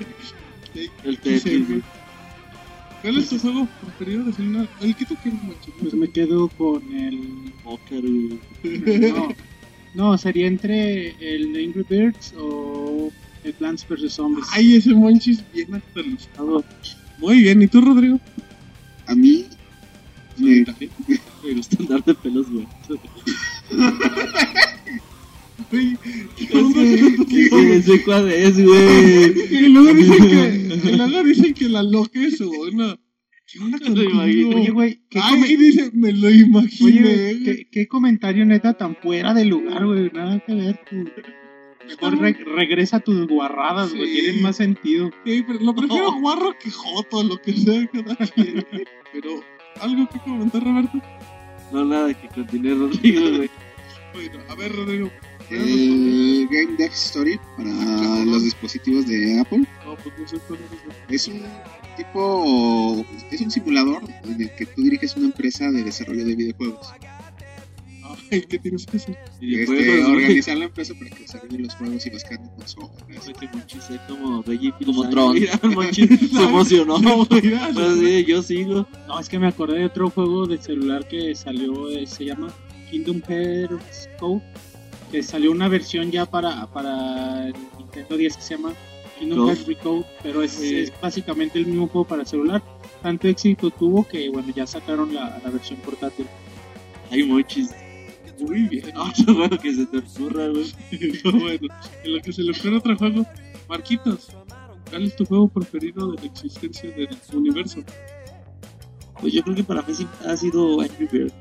El ¿qué dice, Tetris. ¿Cuál es tu juego preferido de celular? El que tú quieres, macho. Pues me quedo con el. Poker. No, no, sería entre el Angry Birds o el Plants vs Zombies. Ay, ese Monchis bien actualizado. Muy bien, ¿y tú, Rodrigo? A mí me, Me gusta andar de pelos, güey. Güey, ¿Qué sé cuál es, güey? Y luego dicen que, y luego dicen que la loca es una. ¿Qué onda contigo? Oye, güey, ¿qué, Ay, dice, me lo Oye, imaginé. güey, ¿qué, qué comentario neta tan fuera de lugar, güey. Nada que ver. tú. Mejor re- regresa a tus guarradas, güey. Sí. Tienen más sentido. Sí, pero lo prefiero guarro que joto, lo que sea cada quien. Pero, ¿algo que comentar, Roberto? No, nada, que continúe Rodrigo, güey. Bueno, a ver, Rodrigo. El Game Dev Story para los dispositivos de Apple pues es. un tipo es un simulador en el que tú diriges una empresa de desarrollo de videojuegos Ay, ¿Qué tienes que hacer? Este, organizar la empresa para que salgan los juegos y Monchis sea como Reggie Como. Tron. Se emocionó. Pues sí, yo sigo. No, es que me acordé de otro juego de celular que salió, eh, se llama Kingdom Hearts Code, que salió una versión ya para, para el Nintendo 10 que se llama Kingdom. Hearts Recode, pero es, Sí. es básicamente el mismo juego para celular. Tanto éxito tuvo que, bueno, ya sacaron la, la versión portátil. Ay, Monchis. Muy bien. Otro juego que se te ocurra, güey. Pero bueno, en lo que se le ocurre otro juego. Marquitos, ¿cuál es tu juego preferido de la existencia del universo? Pues yo creo que para mí ha sido Angry Birds.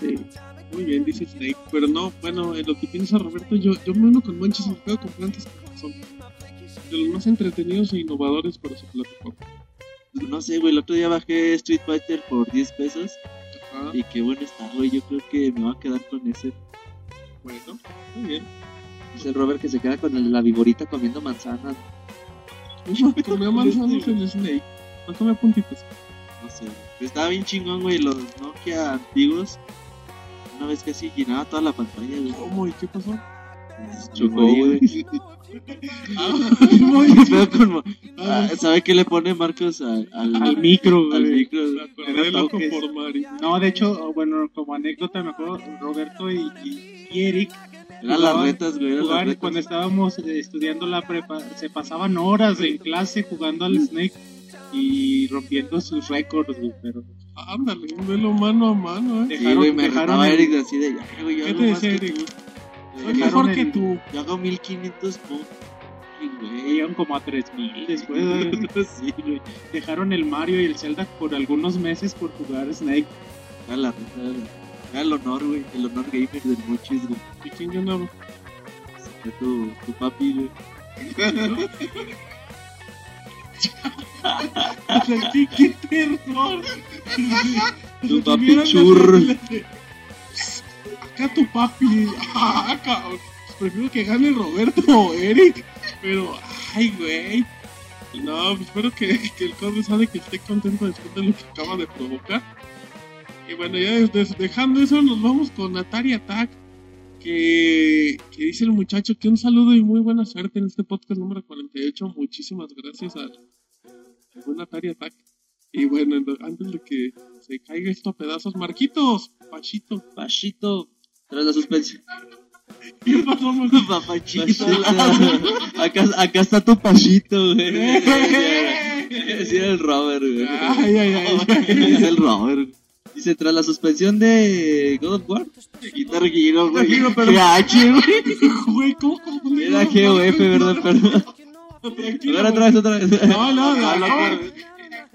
Sí. Muy bien, dice Snake. Pero no, bueno, en lo que piensa Roberto, yo, yo me uno con manches el juego con plantas que son de los más entretenidos e innovadores para su plataforma. No sé, güey, el otro día bajé Street Fighter por 10 pesos. Ajá, Y qué bueno está, güey. Yo creo que me va a quedar con ese. bueno, muy bien. Dice el Robert que se queda con el- la viborita comiendo manzanas. Comió manzanas el Snake. No comía puntitos. No sé, güey. Estaba bien chingón, güey. Los Nokia antiguos. Una vez casi llenaba toda la pantalla, güey. ¿Cómo? ¿Y qué pasó? Chocó, güey. Ah, ¿Qué pedo con Ah, ¿Sabe qué le pone Marcos al, al, Al micro, al micro? No, de hecho, bueno, como anécdota, me acuerdo, Roberto y, y- y Eric Eran las retas, güey. Eran las jugaban retas. cuando estábamos eh, estudiando la prepa, se pasaban horas en clase jugando al Snake y rompiendo sus récords, güey, pero Ándale, un duelo mano a mano, ¿eh? Sí, dejaron- güey, me dejaron el- Eric así de, ya, güey, yo ¿Qué te decía que Eric? tú. Soy mejor que tú. Yo hago 1500 puntos. Sí, güey. llegaron como a 3000 después. güey. sí, güey. dejaron el Mario y el Zelda por algunos meses por jugar Snake. Era la era era el honor, güey. El honor gamer del Mochis, güey. ¿Y quién ganaba? Tu, tu papi, güey. ¿Qué, qué terror? Tu papi churro. Acá tu papi. Ah, cabrón. Prefiero que gane Roberto o Eric. Pero, ay, güey. No, pues espero que, que el conde sabe que esté contento después de lo que acaba de provocar. Y bueno, ya des- dejando eso, nos vamos con Atari Attack. Que, que dice el muchacho que un saludo y muy buena suerte en este podcast número 48. Muchísimas gracias al, buen Atari Attack. Y bueno, antes de que se caiga esto a pedazos, Marquitos, Pachito, Pachito, tras la suspensión. ¿qué pasó? Papachito. acá, acá está tu pachito, güey. Sí, era el Robert, güey. Ay, ay, ay. es el Robert. Dice, tras la suspensión de God of War, Guitar Hero, güey. Pero- GH, güey. ¿cómo era GOF, ¿verdad? Perdón. Tranquilo, A ver, otra vez, otra vez. No, no, no. no.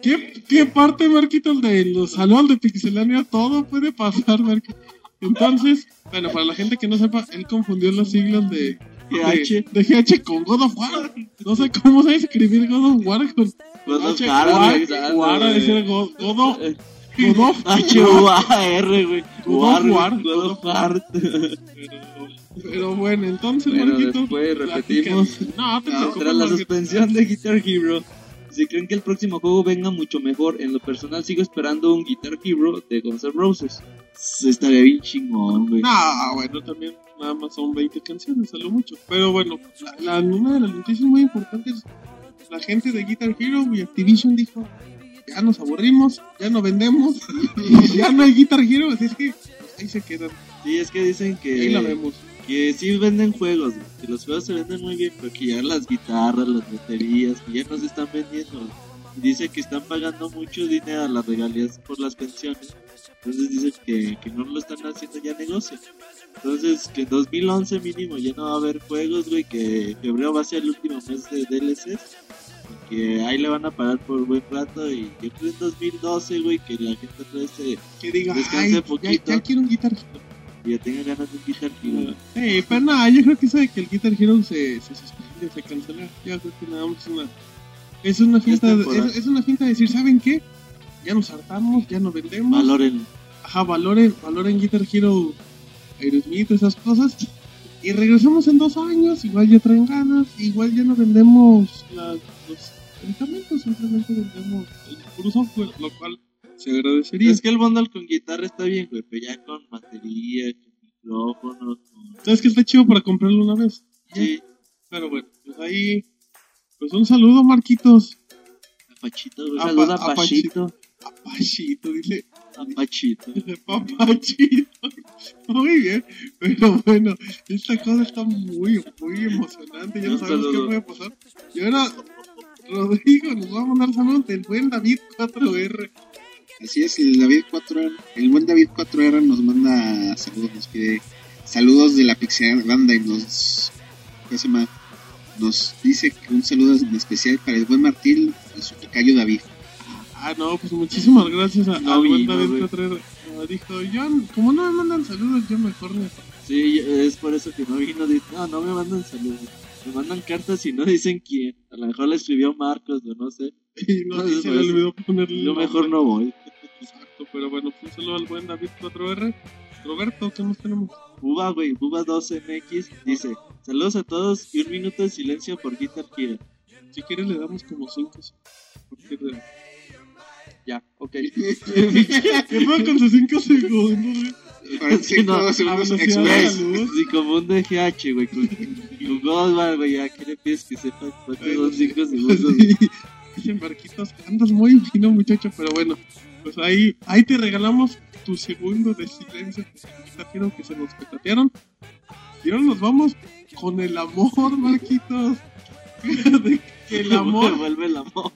¿Qué, ¿Qué parte, Marquitos, de los saludos de Pixelania? Todo puede pasar, Marquitos. Entonces, bueno, para la gente que no sepa, él confundió las siglas de GH. de, de GH con God of War. No sé cómo se escribir God of War con God of War, War, güey. War, ha de ser God, God of God of H-U-A-R, güey. God of War. God of War. Pero, pero bueno, entonces, Bueno, Marquitos. después repetimos. No, te preocupes, Tras la suspensión de Guitar Hero, si creen que el próximo juego venga mucho mejor, en lo personal sigo esperando un Guitar Hero de Guns N' Roses. Estaría bien chingón, güey. No, bueno, también nada más son 20 canciones, a lo mucho. Pero bueno, la, la- una de las noticias muy importantes, la gente de Guitar Hero y Activision dijo, ya nos aburrimos, ya no vendemos, y ya no hay Guitar Hero, así es que pues, ahí se quedan, Sí, es que dicen ahí la que, vemos. Que sí venden juegos, que los juegos se venden muy bien, pero que ya las guitarras, las baterías, que ya no se están vendiendo. Dice que están pagando mucho dinero a las regalías por las pensiones. Entonces dicen que, que no lo están haciendo ya negocio. Entonces que en 2011 mínimo ya no va a haber juegos, güey, que febrero va a ser el último mes de DLCs. Y que ahí le van a parar por buen rato y yo creo en 2012, güey, que la gente otra vez se, Que diga, Descanse ay, poquito. ya quiero un Guitar Ya tenga ganas de un Guitar Hero. Sí, pero nada, yo creo que de que el Guitar Hero se, se suspende, se cancela, yo creo que nada más es una, es una temporal. es, es una finta de decir, ¿saben qué? Ya nos hartamos, ya no vendemos. Valoren. ajá, valoren, valoren Guitar Hero, Aerosmith, esas cosas. Y regresamos en dos años, igual ya traen ganas, igual ya no vendemos las- los medicamentos, simplemente vendemos el puro software, lo cual se agradecería. Es que el bundle con guitarra está bien, güey, pero ya con batería con micrófono, con... ¿Sabes que está chido para comprarlo una vez? Sí, Pero bueno, pues ahí. Pues un saludo, Marquitos. Pachito, güey. Apa- Saluda a Apachito. Pachito. Apachito, dice. A Pachito. Papachito. Muy bien. Pero bueno, esta cosa está muy, muy emocionante. Ya no Un sabemos qué saludo. puede pasar. Y ahora, Rodrigo nos va a mandar saludos del buen David 4R. Así es, el David 4R, el buen David 4R nos manda saludos, nos pide saludos de la Pixel Banda y nos, nos dice que un saludo en especial para el buen Martín y su tocayo David. Ah, no, pues muchísimas gracias a, No al buen David güey. 4R. Como dijo, yo, como no me mandan saludos, yo mejor me Sí, es por eso que no vino. No, no me mandan saludos. Me mandan cartas y no dicen quién. A lo mejor le escribió Marcos o no sé. Y no, No, y se no, le es- olvidó ponerle Yo mejor no voy. Exacto, pero bueno, pues un saludo al buen David 4R. Roberto, ¿qué más tenemos? Buba, güey, Buba2MX dice: Saludos a todos y un minuto de silencio por Guitar Hero. Si quieres le damos como 5. Ya, ok. ¿Qué fue con sus 5 segundos? güey? Sí, no, segundos de express. como un DGH, güey, con, con Goldbar, güey, ya, ¿qué le pides que sepa cuántos son 5 segundos? Dice Marquitos, andas muy fino, muchacho, pero bueno, pues ahí, ahí te regalamos tu segundo de silencio. Que se nos petatearon. Y ahora nos vamos con el amor, Marquitos. Que el amor Vuelve el amor,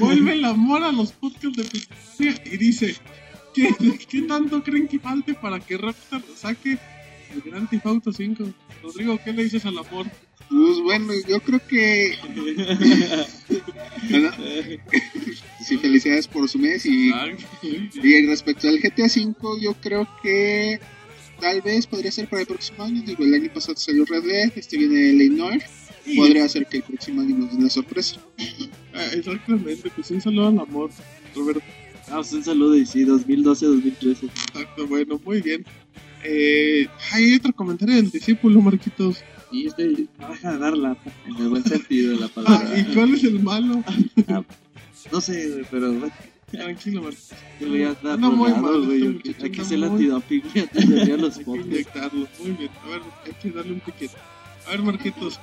vuelve el amor a los podcasts de Pixelania y dice ¿qué, ¿qué tanto creen que falte para que Rockstar saque el Grand Theft Auto 5? Rodrigo, ¿qué le dices al amor? Pues bueno, yo creo que. Sí, felicidades por su mes y, y respecto al GTA V, yo creo que tal vez podría ser para el próximo año. Digo, el año pasado salió Red Dead, este viene Illinois. Podría ser que el próximo año nos den la sorpresa. Ah, Exactamente, pues un saludo al amor, Roberto. Ah, pues un saludo y sí, 2012-2013. Exacto, bueno, muy bien. Eh, hay otro comentario del discípulo, Marquitos. Y este baja a dar lata, en el buen sentido de la Ah, palabra. ¿y cuál es el malo? No sé, pero bueno, Tranquilo. Yo voy a andar Anda muy mal, güey. Hay que- hacer el muy- antidoping, güey, antes de ir a los Hay que inyectarlo, muy bien. A ver, hay que darle un piquete. A ver, Marquitos.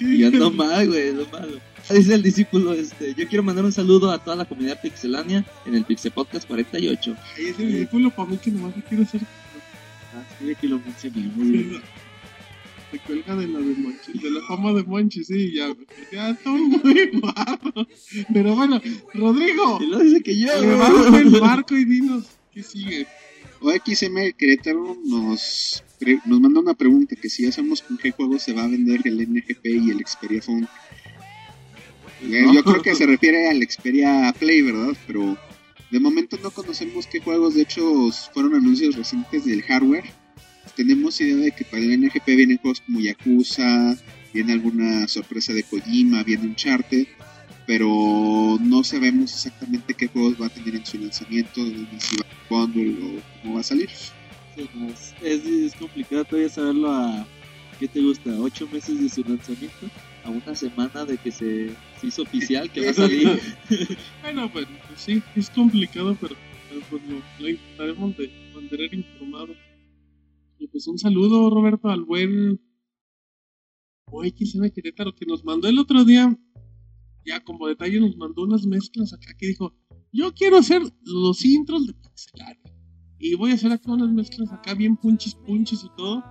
y ando mal, güey, es lo malo. Dice el discípulo, este, yo quiero mandar un saludo a toda la comunidad pixelánea en el Pixel Podcast 48. Ay, ese discípulo para mí que nomás lo quiere hacer. Ah, sí, que lo mencionamos, güey. Se cuelga de la de Monchi, de la fama de Monchi, sí, ya. Ya estoy muy guapo. Pero bueno, Rodrigo, Y luego dice que yo, levanta el marco y dinos qué sigue. OXM Querétaro nos, nos manda una pregunta que si ya sabemos con qué juego se va a vender el NGP y el Xperia Phone. Eh, Yo creo que se refiere al Xperia Play, ¿verdad? Pero de momento no conocemos qué juegos, de hecho fueron anuncios recientes del hardware. Tenemos idea de que para el NGP vienen juegos como Yakuza, viene alguna sorpresa de Kojima, viene Uncharted, pero no sabemos exactamente qué juegos va a tener en su lanzamiento, ni si va a bundle o cómo va a salir. Sí, no, es, complicado todavía saberlo a. ¿Qué te gusta? ¿Ocho meses de su lanzamiento? a una semana de que se, se hizo oficial que va a salir. Bueno, bueno, pues sí, es complicado, pero, pero pues lo, lo intentaremos de mantener informado. Y pues un saludo, Roberto, al buen OXM Querétaro que nos mandó el otro día. Ya como detalle nos mandó unas mezclas acá que dijo, yo quiero hacer los intros de Pixelaria. Y voy a hacer acá unas mezclas acá bien punchis punchis y todo.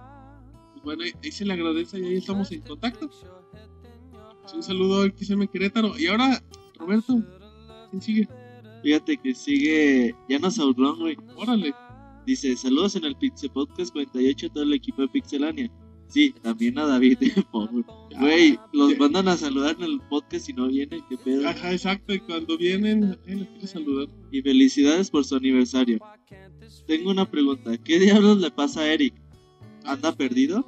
Pues bueno, ahí, se le agradece y ahí estamos en contacto. Pues un saludo a XM Querétaro. Y ahora, Roberto, ¿quién sigue? Fíjate que sigue Llanos Aurrón, güey. Órale. Dice, saludos en el Pixel Podcast 48 a todo el equipo de Pixelania. Sí, también a David. Güey, los mandan a saludar en el podcast y no vienen, qué pedo. Ajá, exacto. Y cuando vienen, eh, les quiero saludar. Y felicidades por su aniversario. Tengo una pregunta, ¿qué diablos le pasa a Eric? ¿Anda perdido?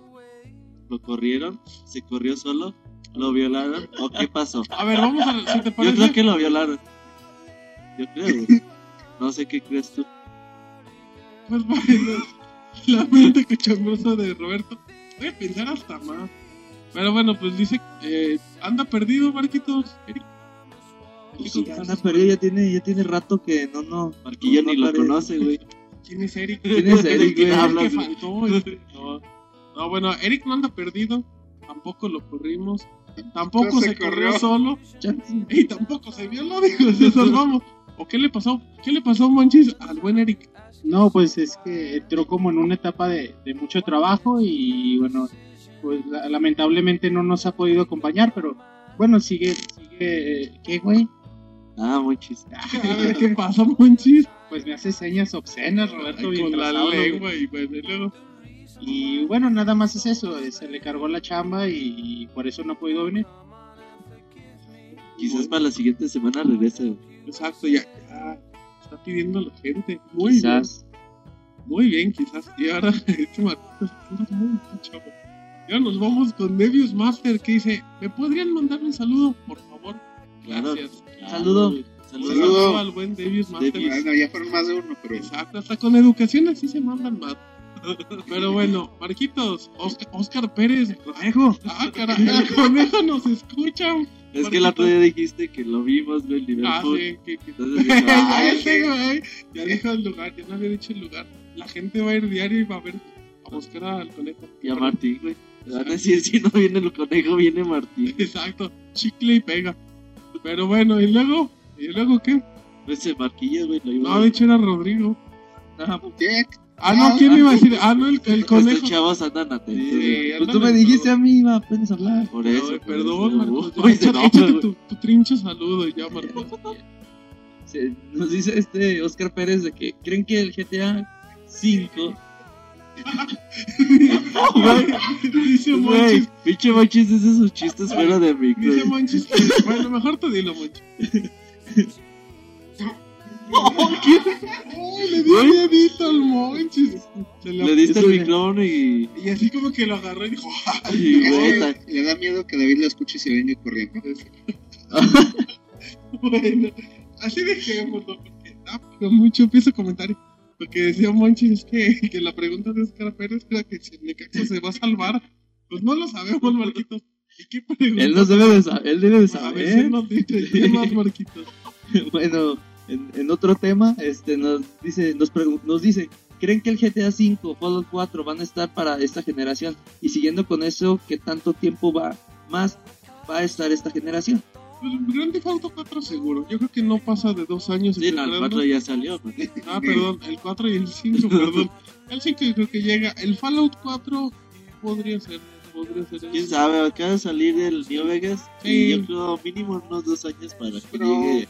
¿Lo corrieron? ¿Se corrió solo? ¿Lo violaron? ¿O qué pasó? A ver, vamos a ver si te Yo parece. creo que lo violaron. Yo creo, güey. No sé qué crees tú. Pues bueno, la mente cochambrosa de Roberto. Voy a pensar hasta más. Pero bueno, pues dice, eh, anda perdido, Marquitos. Eric. Anda perdido, ya tiene, ya tiene rato que no, no. Marquillo no ni lo conoce, güey. ¿Quién es Eric? ¿Quién es Eric, ¿Quién güey? es el que faltó? Este, No. no, bueno, Eric no anda perdido. Tampoco lo corrimos. Tampoco se se, corrió. corrió. solo. Y tampoco se violó, dijo, se salvamos. ¿O qué le pasó? ¿Qué le pasó, Monchis, al buen Eric? No, pues es que entró como en una etapa de, de mucho trabajo y bueno, pues la- lamentablemente no nos ha podido acompañar, pero bueno, sigue, sigue, ¿qué güey? Ah, ver, ¿qué pasó, Monchis? Pues me hace señas obscenas, Roberto, Ay, con la lengua y bueno, y luego... Y bueno, nada más es eso, eh, se le cargó la chamba y por eso no ha podido venir. Quizás para la siguiente semana regrese. Exacto, ya, ya está pidiendo la gente. Muy bien. Quizás. Muy bien, quizás. Y ahora, este Marquitos muy chavo. Y ahora nos vamos con Nebius Master que dice: ¿Me podrían mandar un saludo, por favor? Claro. Gracias. Saludo. Saludo al buen Nebius Master. Bueno, ya fueron más de uno, pero Exacto, hasta con educación así se mandan más. Pero bueno, Marquitos, Oscar, Oscar Pérez. Conejo. Ah, caray, el conejo nos escucha. Es que el otro día dijiste que lo vimos, güey, en Ah, Liverpool. sí, que, que- Entonces dijo, ya "Ay, eh. Ya dijo el lugar, ya no había dicho el lugar. La gente va a ir diario y va a ver a buscar al conejo. Y a Martín, güey. Van a decir, si no viene el conejo, viene Martín. Exacto, chicle y pega. Pero bueno, ¿y luego? ¿Y luego qué? Ese marquillo, güey, lo iba No, de hecho era Rodrigo. ¿qué? Ah, no, ¿quién iba a decir? Ah, no, el, el Estos conejo. chavos andan atentos. Sí. Pues tú me dijiste a mí, iba apenas a hablar. Por eso. por perdón. Marcos. Se échate- enoja, échate tu, tu trincho saludo y ya, Marcos. Se- Nos dice este Oscar Pérez de que creen que el GTA 5 Dice Monchis, pinche Monchis dice sus chistes fuera de mí, dice. Monchis que... Bueno, mejor te dilo, Monchis. Oh, le di miedito al Monchis. Le diste el micrófono y. Y así como que lo agarró y dijo, le da miedo que David lo escuche y se venga corriendo. bueno, así dejémoslo, porque da pero mucho pienso comentario. Lo que decía Monchis es que, que la pregunta de Oscar Pérez era que si Necaxa se va a salvar. Pues no lo sabemos, Marquitos. ¿Y qué pregunta? él, nos debe de él debe de A ver si saber. nos dice, ¿qué más, Marquitos? bueno, en, en otro tema, este nos dice, nos, nos dice, ¿creen que el GTA 5, Fallout 4 van a estar para esta generación? Y siguiendo con eso, ¿qué tanto tiempo va más va a estar esta generación? Pues, Grand Theft Auto 4 seguro. Yo creo que no pasa de dos años. Sí, no, el estrenando. 4 ya salió, güey. Ah, perdón, el 4 y el 5, perdón. El 5 yo creo que llega. El Fallout 4 podría ser. Podría ser. Quién sabe, acaba de salir el New Vegas. Sí. Y yo creo mínimo unos dos años para que Pero- llegue.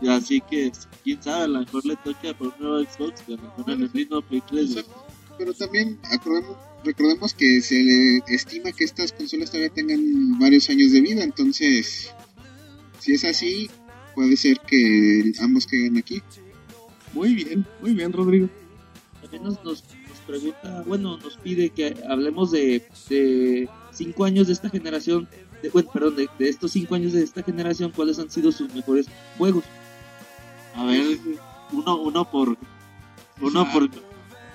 Y Así que, quién sabe, a lo mejor le toca por un nuevo Xbox. Que a lo mejor en el mismo Play 3. güey. Pero también acordemos, recordemos que se le estima que estas consolas todavía tengan varios años de vida, entonces si es así, puede ser que ambos caigan aquí. Muy bien, muy bien, Rodrigo. También nos, nos, nos pregunta, bueno, nos pide que hablemos de, de cinco años de esta generación, de, bueno, perdón, de, de estos cinco años de esta generación, cuáles han sido sus mejores juegos. A ver, uno, uno por. Uno por.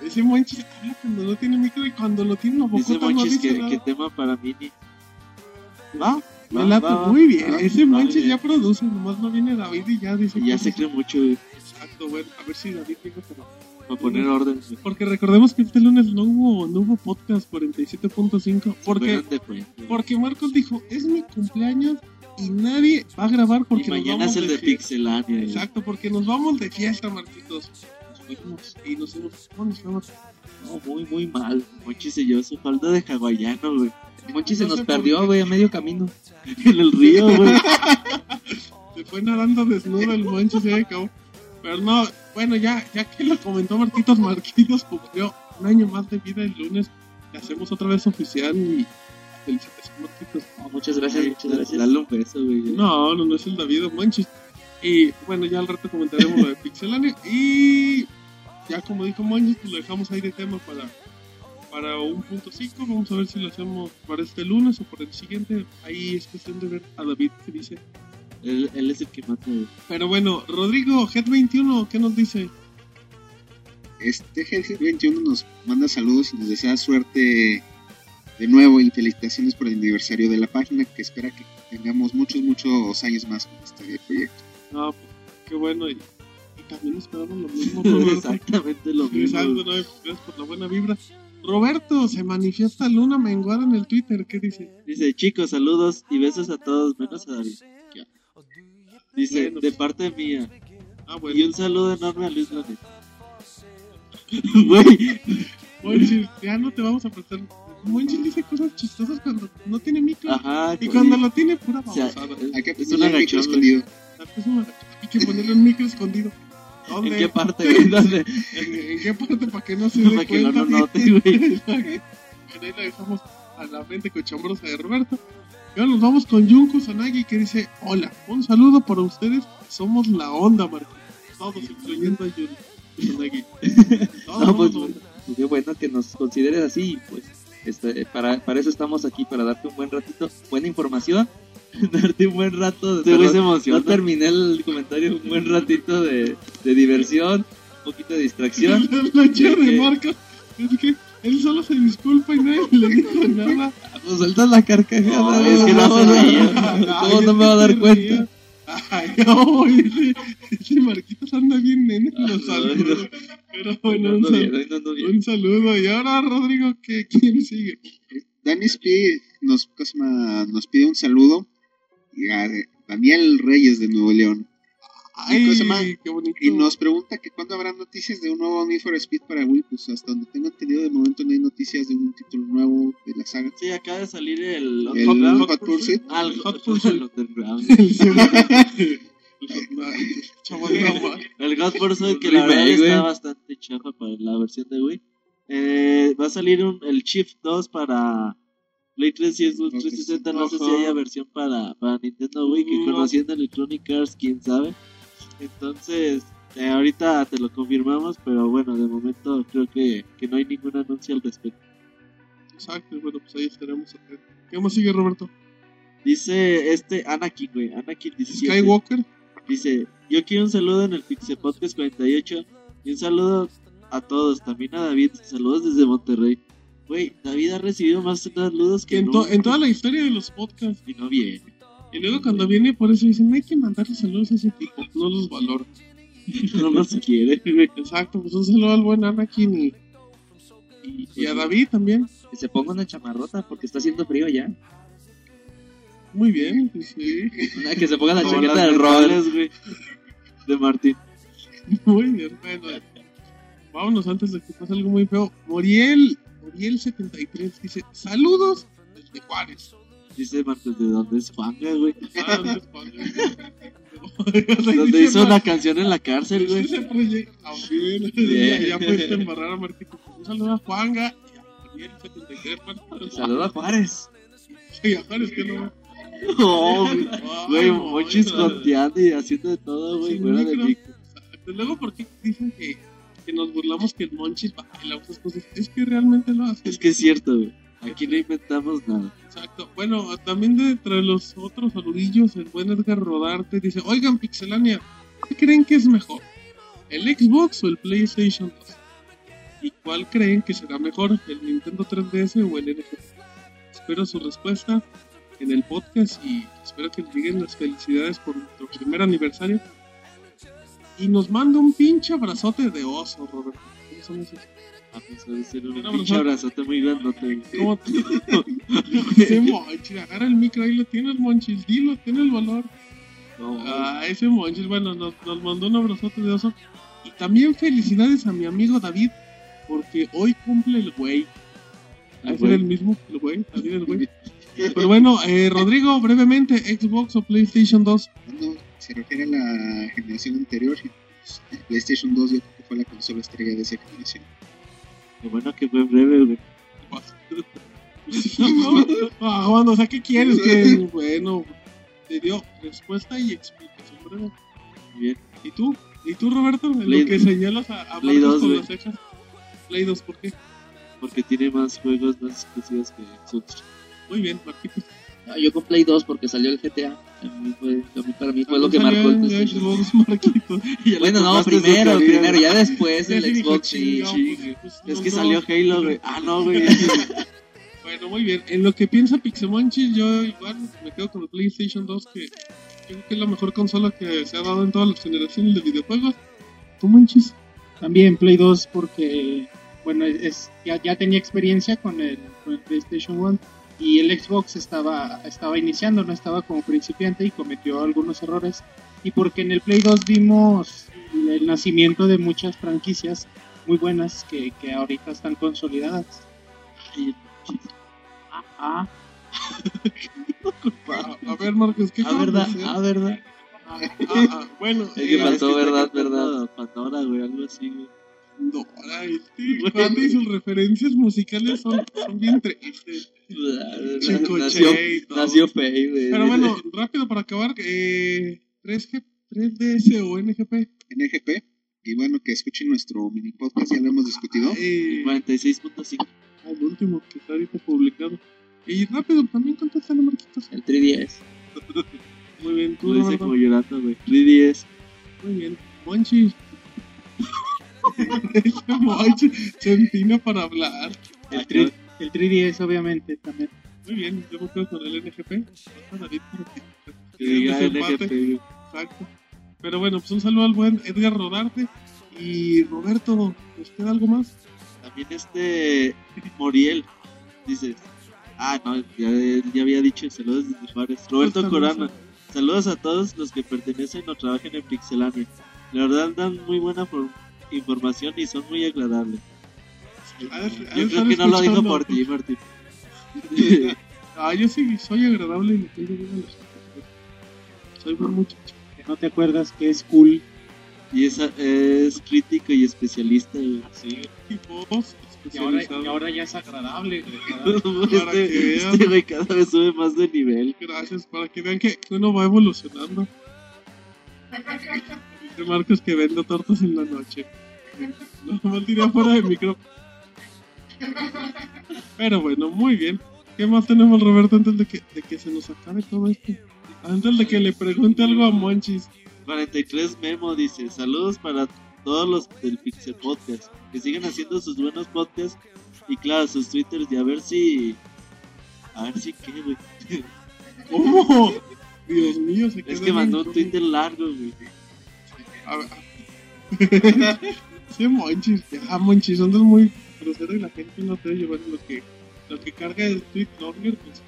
Ese Monchis cuando no tiene micro y cuando lo tiene bocota no Monchis dice que, nada. que tema para Mini. ¿Va? Va, late va, va. muy bien. Ese Monchis ya produce, nomás no viene David y ya dice Y ya se cree mucho, güey, Exacto, bueno, a ver si David llega pero... para poner orden. Porque recordemos que este lunes no hubo, no hubo podcast 47.5 porque, güey. porque Marcos dijo, es mi cumpleaños y nadie va a grabar porque Y nos mañana vamos es el de fiesta". Pixelania. güey. Exacto, porque nos vamos de fiesta, Marquitos. Nos fuimos y nos fuimos. ¿Cómo nos fuimos? No, muy, muy mal. Monchis se llevó su falda de hawaiano, güey. Monchi se No nos perdió, güey, a medio camino. En el río, güey. Se fue nadando desnudo el mancho, se acabó. Pero no, bueno, ya, ya que lo comentó Marquitos, Marquitos cumplió un año más de vida el lunes. Le hacemos otra vez oficial y No, muchas gracias, muchas gracias. Dale un beso, güey. No, no, no es el David Manches. Y bueno, ya al rato comentaremos lo de Pixelania. Y ya como dijo Manches, pues lo dejamos ahí de tema para, para un punto 5. Vamos a ver si lo hacemos para este lunes o para el siguiente. Ahí es cuestión de ver a David que dice. Él, él es el que mata, güey. Pero bueno, Rodrigo, Head21, ¿qué nos dice? Este Helgi 21 nos manda saludos y nos desea suerte de nuevo y felicitaciones por el aniversario de la página que espera que tengamos muchos, muchos años más con este proyecto. Ah, pues, qué bueno. Y, y también esperamos lo mismo, Roberto. Exactamente lo mismo. Exacto, no, gracias por la buena vibra. Roberto, se manifiesta Luna Menguada en el Twitter, ¿qué dice? Dice, chicos, saludos y besos a todos, menos a David. Ya. Dice, Bueno, de pues. parte mía. Ah, Y un saludo enorme a Luis Lanet. Güey, Monchis, ya no te vamos a prestar. Monchis dice cosas chistosas cuando no tiene micro. ajá. y cuando lo tiene, pura O sea, babosada. Hay que es ponerle un el micro escondido. Hay que ponerle un micro escondido. ¿En qué parte. ¿En, en qué parte para que no se dé Para que cuenta? no lo note, güey. Bueno, ahí la dejamos a la mente cochambrosa de Roberto. Y ahora nos vamos con Junko Sanagi que dice, hola, un saludo para ustedes, somos la onda, Marco. Todos, incluyendo a Junko Sanagi. Todos No, somos pues, la onda. pues, qué bueno que nos consideres así, y, pues este, para, para eso estamos aquí, para darte un buen ratito, buena información, darte un buen rato, se no, no terminé el comentario, un buen ratito de, de diversión, un poquito de distracción. La de que- Marco es que él solo se disculpa y nadie le dijo nada. Pues sueltas la carcajada, No, es que no ríe. ¿Cómo no me va a dar cuenta? Ay, no, ese, ese Marquitos anda bien nene en los saludos. Pero bueno, No, un, no sal- bien, hoy no ando bien. un saludo. Y ahora, Rodrigo, ¿qué, ¿quién sigue? Danny Speed nos, nos pide un saludo. Y a Daniel Reyes de Nuevo León. Ay, ¿cómo se llama? qué bonito. Y nos pregunta que cuándo habrá noticias de un nuevo Need for Speed para Wii. Pues hasta donde tengo entendido, de momento no hay noticias de un título nuevo de la saga. Sí, acaba de salir el... El Hot- Hot Pursuit. Ah, el Hot Hot Pursuit. el God Pursuit que la verdad está bastante chafa para la versión de Wii. Eh, va a salir un, el Shift 2 para Play 3 y Xbox 360. No sé si haya versión para, para Nintendo Wii, que No. conociendo Electronic Arts, quién sabe. Entonces, eh, ahorita te lo confirmamos, pero bueno, de momento creo que, que no hay ningún anuncio al respecto. Exacto, bueno, pues ahí estaremos. atentos. ¿Qué más sigue, Roberto? Dice este Anakin, güey, Anakin 17. Skywalker. Dice, yo quiero un saludo en el Pixel Podcast 48 y un saludo a todos, también a David, saludos desde Monterrey. Güey, David ha recibido más saludos que en, to- nunca en toda la historia de los podcasts. y no viene. Y luego cuando viene, por eso dicen, hay que mandarle saludos a ese tipo. No los valoro. No nos quiere. Exacto, pues un saludo al buen Anakin y, y, y a David también. Que se ponga una chamarrota porque está haciendo frío ya. Muy bien, pues sí. Una que se ponga la chaqueta del mentales, güey, de Martín. Muy bien, bueno. Vámonos antes de que pase algo muy feo. Moriel, Moriel73 dice, saludos desde Juárez. Dice Martín, ¿de dónde es Juanga, güey? Ah, ¿dónde es Juárez? Donde hizo una canción en la cárcel, güey. Ese proyecto. Ah, bien. Bien. Ya, puedes embarrar a Martín. Un saludo a Juanga y a Moriel73. Martín. Saludos a Juárez. Sí, a Juárez que no. No, güey. Mochis no, conteando y haciendo de todo, güey, fuera de. Exacto. Luego, ¿por qué dicen que, que nos burlamos que el Monchis baila esas cosas? Es que realmente lo hace. Es que es cierto, güey. Aquí no inventamos nada. Exacto. Bueno, también de entre los otros saludillos, el buen Edgar Rodarte dice, oigan, Pixelania, ¿qué creen que es mejor? ¿El Xbox o el PlayStation 2? ¿Y cuál creen que será mejor, el Nintendo 3DS o el NG? Espero su respuesta en el podcast y espero que les lleguen las felicidades por nuestro primer aniversario. Y nos manda un pinche abrazote de oso, Roberto. ¿Cómo son esos? Pues un pinche abrazo. abrazote muy grandote. ¿Cómo te... Ese Monchis, agarra el micro, ahí lo tienes, Monchis, dilo, tiene el valor. No. Ah, ese Monchis, bueno, nos, nos mandó un abrazote de oso. Y también felicidades a mi amigo David, porque hoy cumple el güey. El ¿Va a ser güey. el mismo, el güey? David el güey. Pero bueno, eh, Rodrigo, brevemente, Xbox o PlayStation 2. Cuando se refiere a la generación anterior, PlayStation 2 yo creo que fue la consola estrella de esa generación. Qué bueno que fue breve, güey. bueno, o sea, ¿qué quieres? Que, bueno, te dio respuesta y explicación breve. Bien. ¿Y tú? ¿Y tú, Roberto? En Play- lo que señalas a, a Play Marcos 2, con las cejas. Play 2, ¿por qué? Porque tiene más juegos más exclusivos que Xbox. Muy bien, Marquitos. Ah, yo con Play 2 porque salió el GTA. Fue- para mí fue lo que Salió marcó el. Xbox. Bueno, no, primero, primero, ya después el Xbox sí. chingado, sí. pues, pues, Es que salió Halo, güey. Ah, no, güey. Bueno, muy bien. En lo que piensa Pixemonchis, yo igual me quedo con el PlayStation 2, que creo que es la mejor consola que se ha dado en todas las generaciones de videojuegos. ¿Tú, Monchis? También Play 2 porque, bueno, es, ya, ya tenía experiencia con el, con el PlayStation 1 y el Xbox estaba, estaba iniciando, no estaba como principiante y cometió algunos errores. Y porque en el Play 2 vimos el nacimiento de muchas franquicias muy buenas que, que ahorita están consolidadas. Ah, ah, A, a ver, Marcos, ¿qué Ah, acabas de verdad, ah, verdad. Ah, ah, ah, bueno, Es que eh, faltó, está verdad, verdad. Pandora, güey, algo así, güey. no, ay, sí, Juan y sus referencias musicales son, son bien tristes. Chico Nació, nació fey, güey. Pero bueno, rápido para acabar, eh, 3G, 3DS o NGP. NGP. Y bueno, que escuchen nuestro mini podcast, ya lo hemos discutido. Eh, 46.5. el último que está ahorita publicado. Y rápido, también contéstale, Marquitos. El 3DS. Muy bien, tú, Lo dice como llorando, güey. 3DS. Muy bien. Monchis. Ese Monchis se empina para hablar. el, 3, el 3DS obviamente también. Muy bien, yo me quedo con el NGP. Desempate. NGP. Exacto. Pero bueno, pues un saludo al buen Edgar Rodarte. Y Roberto, ¿nos queda algo más? También este Moriel dice, ah, no, ya, ya había dicho saludos desde Juárez. Roberto Corona, saludos a todos los que pertenecen o trabajan en Pixelania. La verdad dan muy buena for- información y son muy agradables. Yo creo que no lo dijo por ti, Martín. Ah, yo sí soy agradable y me caigo bien a los chicos. Soy buen muchacho. Que no te acuerdas que es cool. y es, es crítico y especialista. güey. Sí, y vos, Y ahora, y ahora ya es agradable. güey. Este, este güey cada vez sube más de nivel. Gracias, para que vean que que uno va evolucionando. De Marcos que vende tortas en la noche. No, mal tiré fuera de micro. Pero bueno, muy bien. ¿Qué más tenemos, Roberto, antes de que, de que se nos acabe todo esto? Antes de que le pregunte algo a Monchis. 43 Memo dice, saludos para todos los del Pixel Podcast, que sigan haciendo sus buenos podcasts y claro, sus twitters y a ver si... A ver si qué, güey. ¿Cómo? Dios mío, se quedó Es que mandó un Twitter largo, güey. A ver. sí, Monchis. Ya, Monchis, andas muy y la gente no te debe llevar lo que, lo que carga el tweet longer. Pues,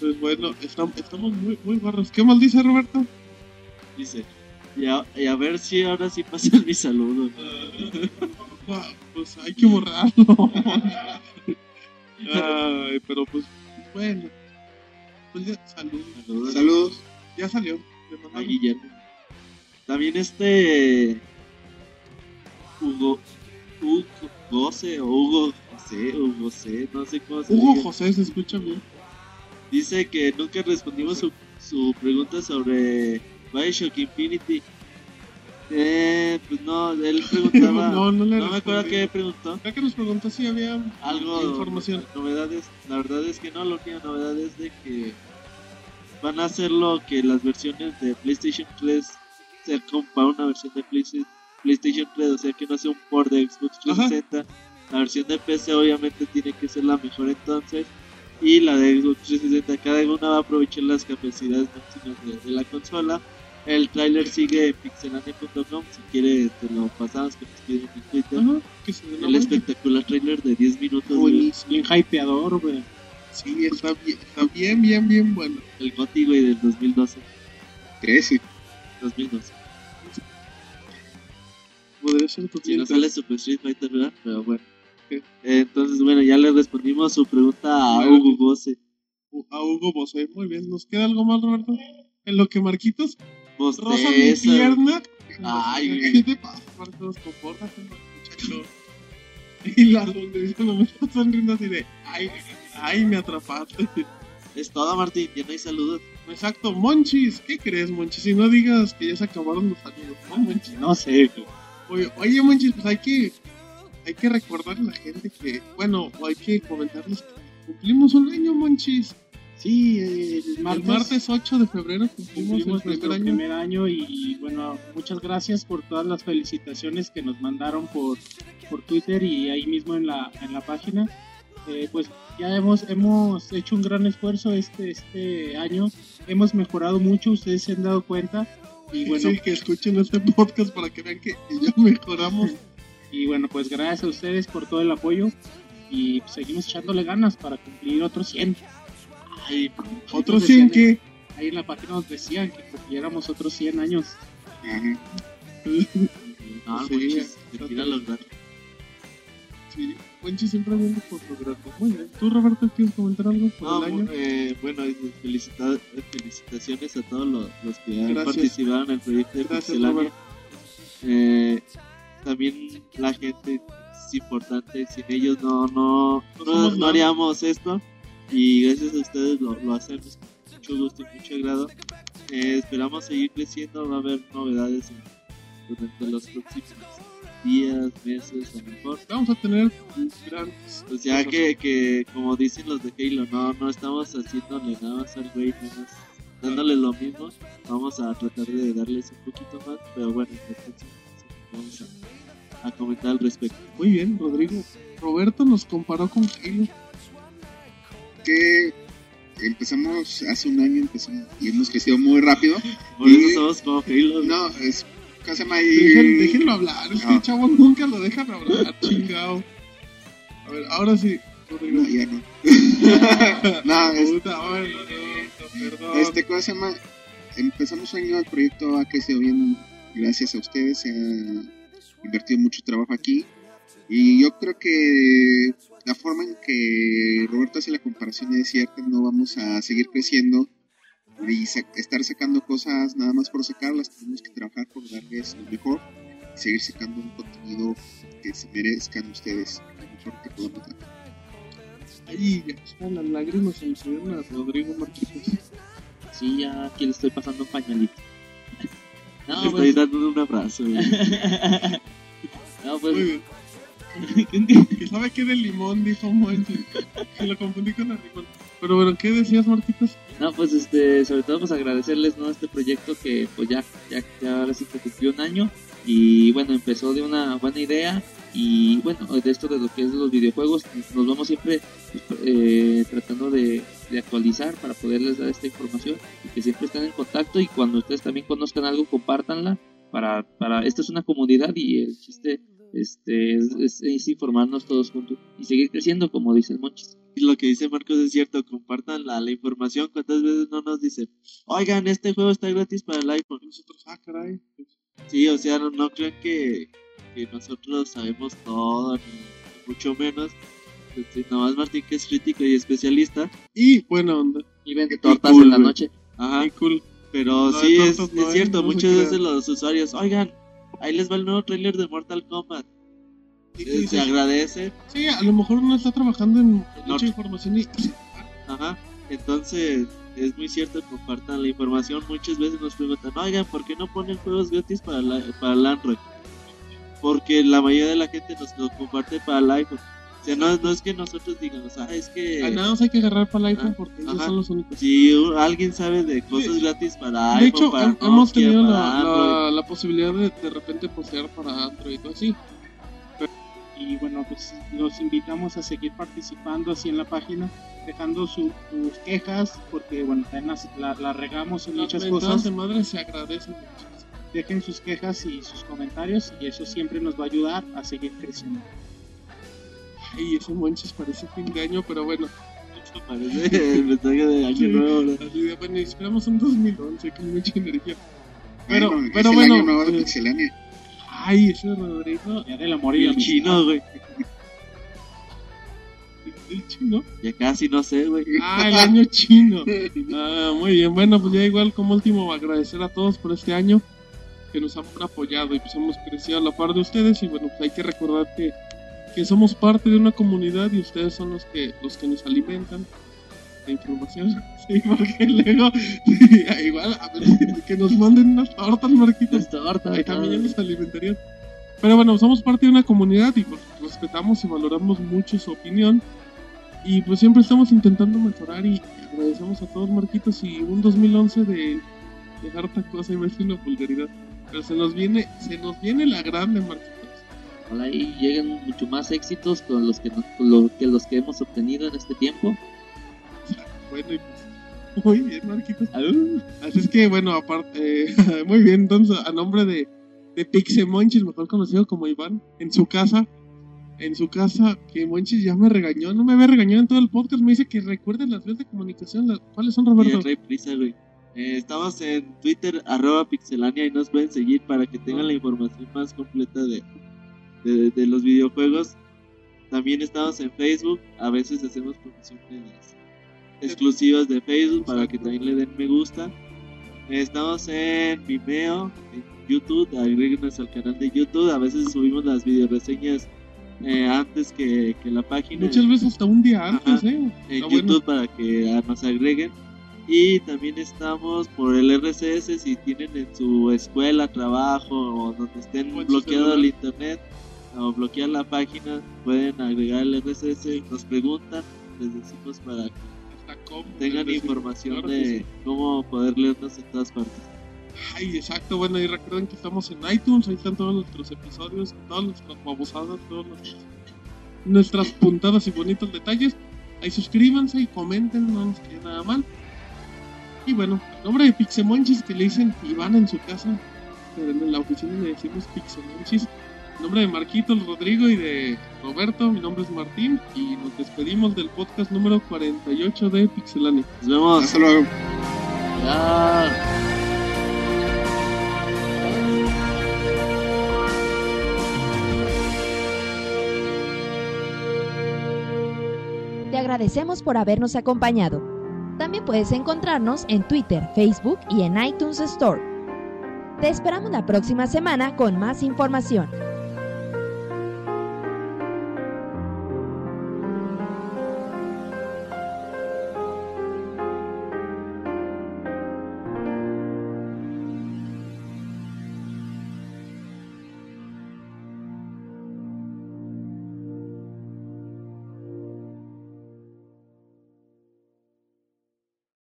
pues bueno, estam- estamos muy, muy barros. ¿Qué mal dice Roberto? Dice, y a, y a ver si ahora sí pasan mi saludo. Ah, Pues hay que borrarlo. Ay, pero pues, bueno. Pues ya, salud. Saludos Saludos. Ya salió. A Guillermo. También este... Hugo... Hugo José o Hugo José, Hugo José, no sé cómo se Hugo diga. José se escucha bien. Dice que nunca respondimos su, su pregunta sobre Bioshock Infinity. Eh, pues no, él preguntaba. No, no le me acuerdo qué preguntó. Ya que nos preguntó si había Algo. información. Novedades. La verdad es que no, la única novedad es de que van a hacer lo que las versiones de PlayStation 3 sea como para una versión de Playsta- PlayStation 3, o sea que no sea un port de Xbox 360. La versión de PC obviamente tiene que ser la mejor entonces. Y la de Xbox 360, cada una va a aprovechar las capacidades máximas de, de la consola. El tráiler sigue en pixelania.com, si quieres te lo pasamos que nos piden en Twitter. Ajá, que se El espectacular tráiler de 10 minutos. Buenísimo. Bien hypeador, güey. Sí, está bien, está bien, bien, bien bueno. El GOTY, güey, del 2012. 13. 2012. Podría ser tu Si no sale Super Street Fighter, ¿verdad? Pero bueno. Entonces, bueno, ya le respondimos su pregunta a. Hugo Gose. a Hugo Bosé. Muy bien, ¿nos queda algo más, Roberto? En lo que Marquitos roza mi Bosteza. pierna. Ay, ¿Qué te pasa, Marcos? Compórtate, muchacho. Y la me está sonriendo así de, ay, ay, me atrapaste. Es todo, Martín. Ya no hay saludos. Exacto, Monchis, ¿qué crees, Monchis? Si no digas que ya se acabaron los saludos, ¿no, Monchis? No sé, güey. Oye, oye, Monchis, pues hay que, hay que recordarle a la gente que, bueno, o hay que comentarles que cumplimos un año, Monchis. Sí, el martes, El martes 8 de febrero cumplimos, cumplimos el primer año. primer año y bueno, muchas gracias por todas las felicitaciones que nos mandaron por, por Twitter y ahí mismo en la, en la página. Eh, pues ya hemos, hemos hecho un gran esfuerzo este, este año, hemos mejorado mucho, ustedes se han dado cuenta Y bueno, Sí, que escuchen este podcast para que vean que, ya mejoramos. y bueno, pues gracias a ustedes por todo el apoyo y seguimos echándole ganas para cumplir otros 100. Ay, otros 100 decían- que... Ahí en la página nos decían que cumpliéramos otros 100 años. Ajá. No, Sí, muchos, ya. te tira los datos. Sí, Ponchi siempre viendo por lograrlo. Muy bien. ¿Tú, Roberto, quieres comentar algo por No, el año? eh, bueno, y felicita- felicitaciones a todos los, los que han Gracias. participado en el proyecto de Pixelania. Eh, también la gente es importante, sin ellos no, no, No haríamos esto y gracias a ustedes lo, lo hacemos con mucho gusto y mucho agrado. Eh, esperamos seguir creciendo, va a haber novedades en- durante los próximos días, meses, a lo mejor. Vamos a tener grandes... Pues ya que, que, como dicen los de Halo, no, no estamos haciéndole nada más al güey, nada más dándole lo mismo. Vamos a tratar de darles un poquito más, pero bueno, vamos a, a comentar al respecto. Muy bien, Rodrigo. Roberto nos comparó con Halo. Que empezamos hace un año empezamos y hemos crecido muy rápido. Por Y- eso somos como Halo. No, es. ¿Cómo se llama ahí? Dejen- déjenlo hablar, es que No. chavos nunca lo dejan hablar, chingado. A ver, ahora sí. No, ya no. no, es- Puta, bueno, no, perdón. Este, ¿cómo se llama? Empezamos un año, el proyecto ha crecido bien gracias a ustedes, se ha invertido mucho trabajo aquí. Y yo creo que la forma en que Roberto hace la comparación es cierta, no vamos a seguir creciendo y sa- estar sacando cosas nada más por sacarlas, tenemos que trabajar por darles lo mejor y seguir sacando un contenido que se merezcan ustedes, lo mejor que podamos dar. Ay, ya, ya las lágrimas se le subieron a Rodrigo Marquitos. Sí, ya aquí le estoy pasando un. Te No, estoy pues, dando un abrazo. no, Muy pues, bien. Que sabe que de limón, dijo Monchi. Que lo confundí con el limón. Pero bueno, ¿qué decías, Marquitos? No, pues este, sobre todo pues agradecerles ¿no? este proyecto que pues ya, ya, ahora sí que cumplió un año y bueno, empezó de una buena idea y bueno, de esto de lo que es los videojuegos, nos vamos siempre eh, tratando de, de actualizar para poderles dar esta información y que siempre estén en contacto y cuando ustedes también conozcan algo, compártanla para, para, esto es una comunidad y el chiste este, es, es- es informarnos todos juntos y seguir creciendo como dice el Monchis. Lo que dice Marcos es cierto, compartan la, la información. ¿Cuántas veces no nos dicen, oigan, este juego está gratis para el iPhone? Nosotros, ah, caray. Sí, o sea, no, no crean que, que nosotros sabemos todo, ni mucho menos. Este, nomás Martín, que es crítico y especialista. Y buena onda. Y ven Qué tortas cool, en la noche. Ajá, cool. pero No, sí, es, entonces no es cierto, muchas veces los usuarios, oigan, ahí les va el nuevo trailer de Mortal Kombat. Y Se agradece. sí, a lo mejor uno está trabajando en mucha No. información y Ajá, entonces es muy cierto, compartan la información. Muchas veces nos preguntan, oigan, ¿por qué no ponen juegos gratis para, la, para el Android? Porque la mayoría de la gente nos comparte para el iPhone. O sea, no, no es que nosotros digamos, ah, es que a nada más hay que agarrar para el iPhone Ah, porque ellos ajá. son los únicos. si u- alguien sabe de cosas Sí. gratis para De iPhone, hecho, para hemos Nokia, tenido para la, Android, la, la posibilidad de de repente postear para Android o así. Y bueno, pues los invitamos a seguir participando así en la página, dejando su- sus quejas, porque bueno, también las- la, la regamos en Las muchas cosas. de madre se agradecen mucho. Dejen sus quejas y sus comentarios y eso siempre nos va a ayudar a seguir creciendo. Ay, ese Monchis parece fin de año, pero bueno. parece el mensaje de año nuevo. ¿no? Así de, bueno, y esperamos un 2011 con mucha energía. Pero, Bueno, pero es bueno. año nuevo de eh. Ay, ese Rodrigo. Ya del amor y la el amistad. chino, güey. El chino. Ya casi no sé, güey. Ah, el año chino. Ah, muy bien. Bueno, pues ya igual como último agradecer a todos por este año que nos han apoyado y pues hemos crecido a la par de ustedes y bueno, pues hay que recordar que, que somos parte de una comunidad y ustedes son los que los que nos alimentan de información. Sí, porque luego sí, igual a ver, que nos manden unas tortas, Marquitos. Esta torta, Ahí también ya nos alimentarían. Pero bueno, somos parte de una comunidad y pues respetamos y valoramos mucho su opinión. Y pues siempre estamos intentando mejorar y agradecemos a todos Marquitos y un 2011 de, de harta cosa y me hace una vulgaridad. Pero se nos viene, se nos viene la grande Marquitos. Ojalá y lleguen mucho más éxitos con los que, nos- con lo- que los que hemos obtenido en este tiempo. Bueno, y pues Muy bien, Marquitos. Au. Así es que, bueno, aparte, eh, muy bien, entonces, a nombre de, de Pixemonchis, mejor conocido como Iván, en su casa, en su casa, que Monchis ya me regañó, no me había regañado en todo el podcast, me dice que recuerden las vías de comunicación, las- ¿cuáles son, Roberto? Rey Prisa, güey. Eh, estamos en Twitter, arroba pixelania, y nos pueden seguir para que tengan la información más completa de, de, de los videojuegos. También estamos en Facebook, a veces hacemos promociones exclusivas de Facebook para que también le den me gusta. Estamos en Vimeo, en YouTube, agréguenos al canal de YouTube, a veces subimos las videoreseñas eh, antes que, que la página Muchas veces hasta un día antes, Ajá. ¿eh? en YouTube para que ah, nos agreguen. Y también estamos por el RCS si tienen en su escuela, trabajo o donde estén O en su bloqueado el internet o bloquear la página, pueden agregar el RCS, nos preguntan, les decimos para que tengan información claro de sí. cómo poder leernos en todas partes. Ay, exacto, bueno, y recuerden que estamos en iTunes, ahí están todos nuestros episodios, todas nuestras babosadas, todas nuestras, nuestras puntadas y bonitos detalles. Ahí suscríbanse y comenten, no nos queda nada mal. Y bueno, en nombre de Pixemonchis que le dicen Iván en su casa, pero en la oficina le decimos Pixemonchis. Nombre de Marquitos, Rodrigo y de Roberto, mi nombre es Martín y nos despedimos del podcast número 48 de Pixelania. Nos vemos. Hasta luego. Ya. Te agradecemos por habernos acompañado. También puedes encontrarnos en Twitter, Facebook y en iTunes Store. Te esperamos la próxima semana con más información.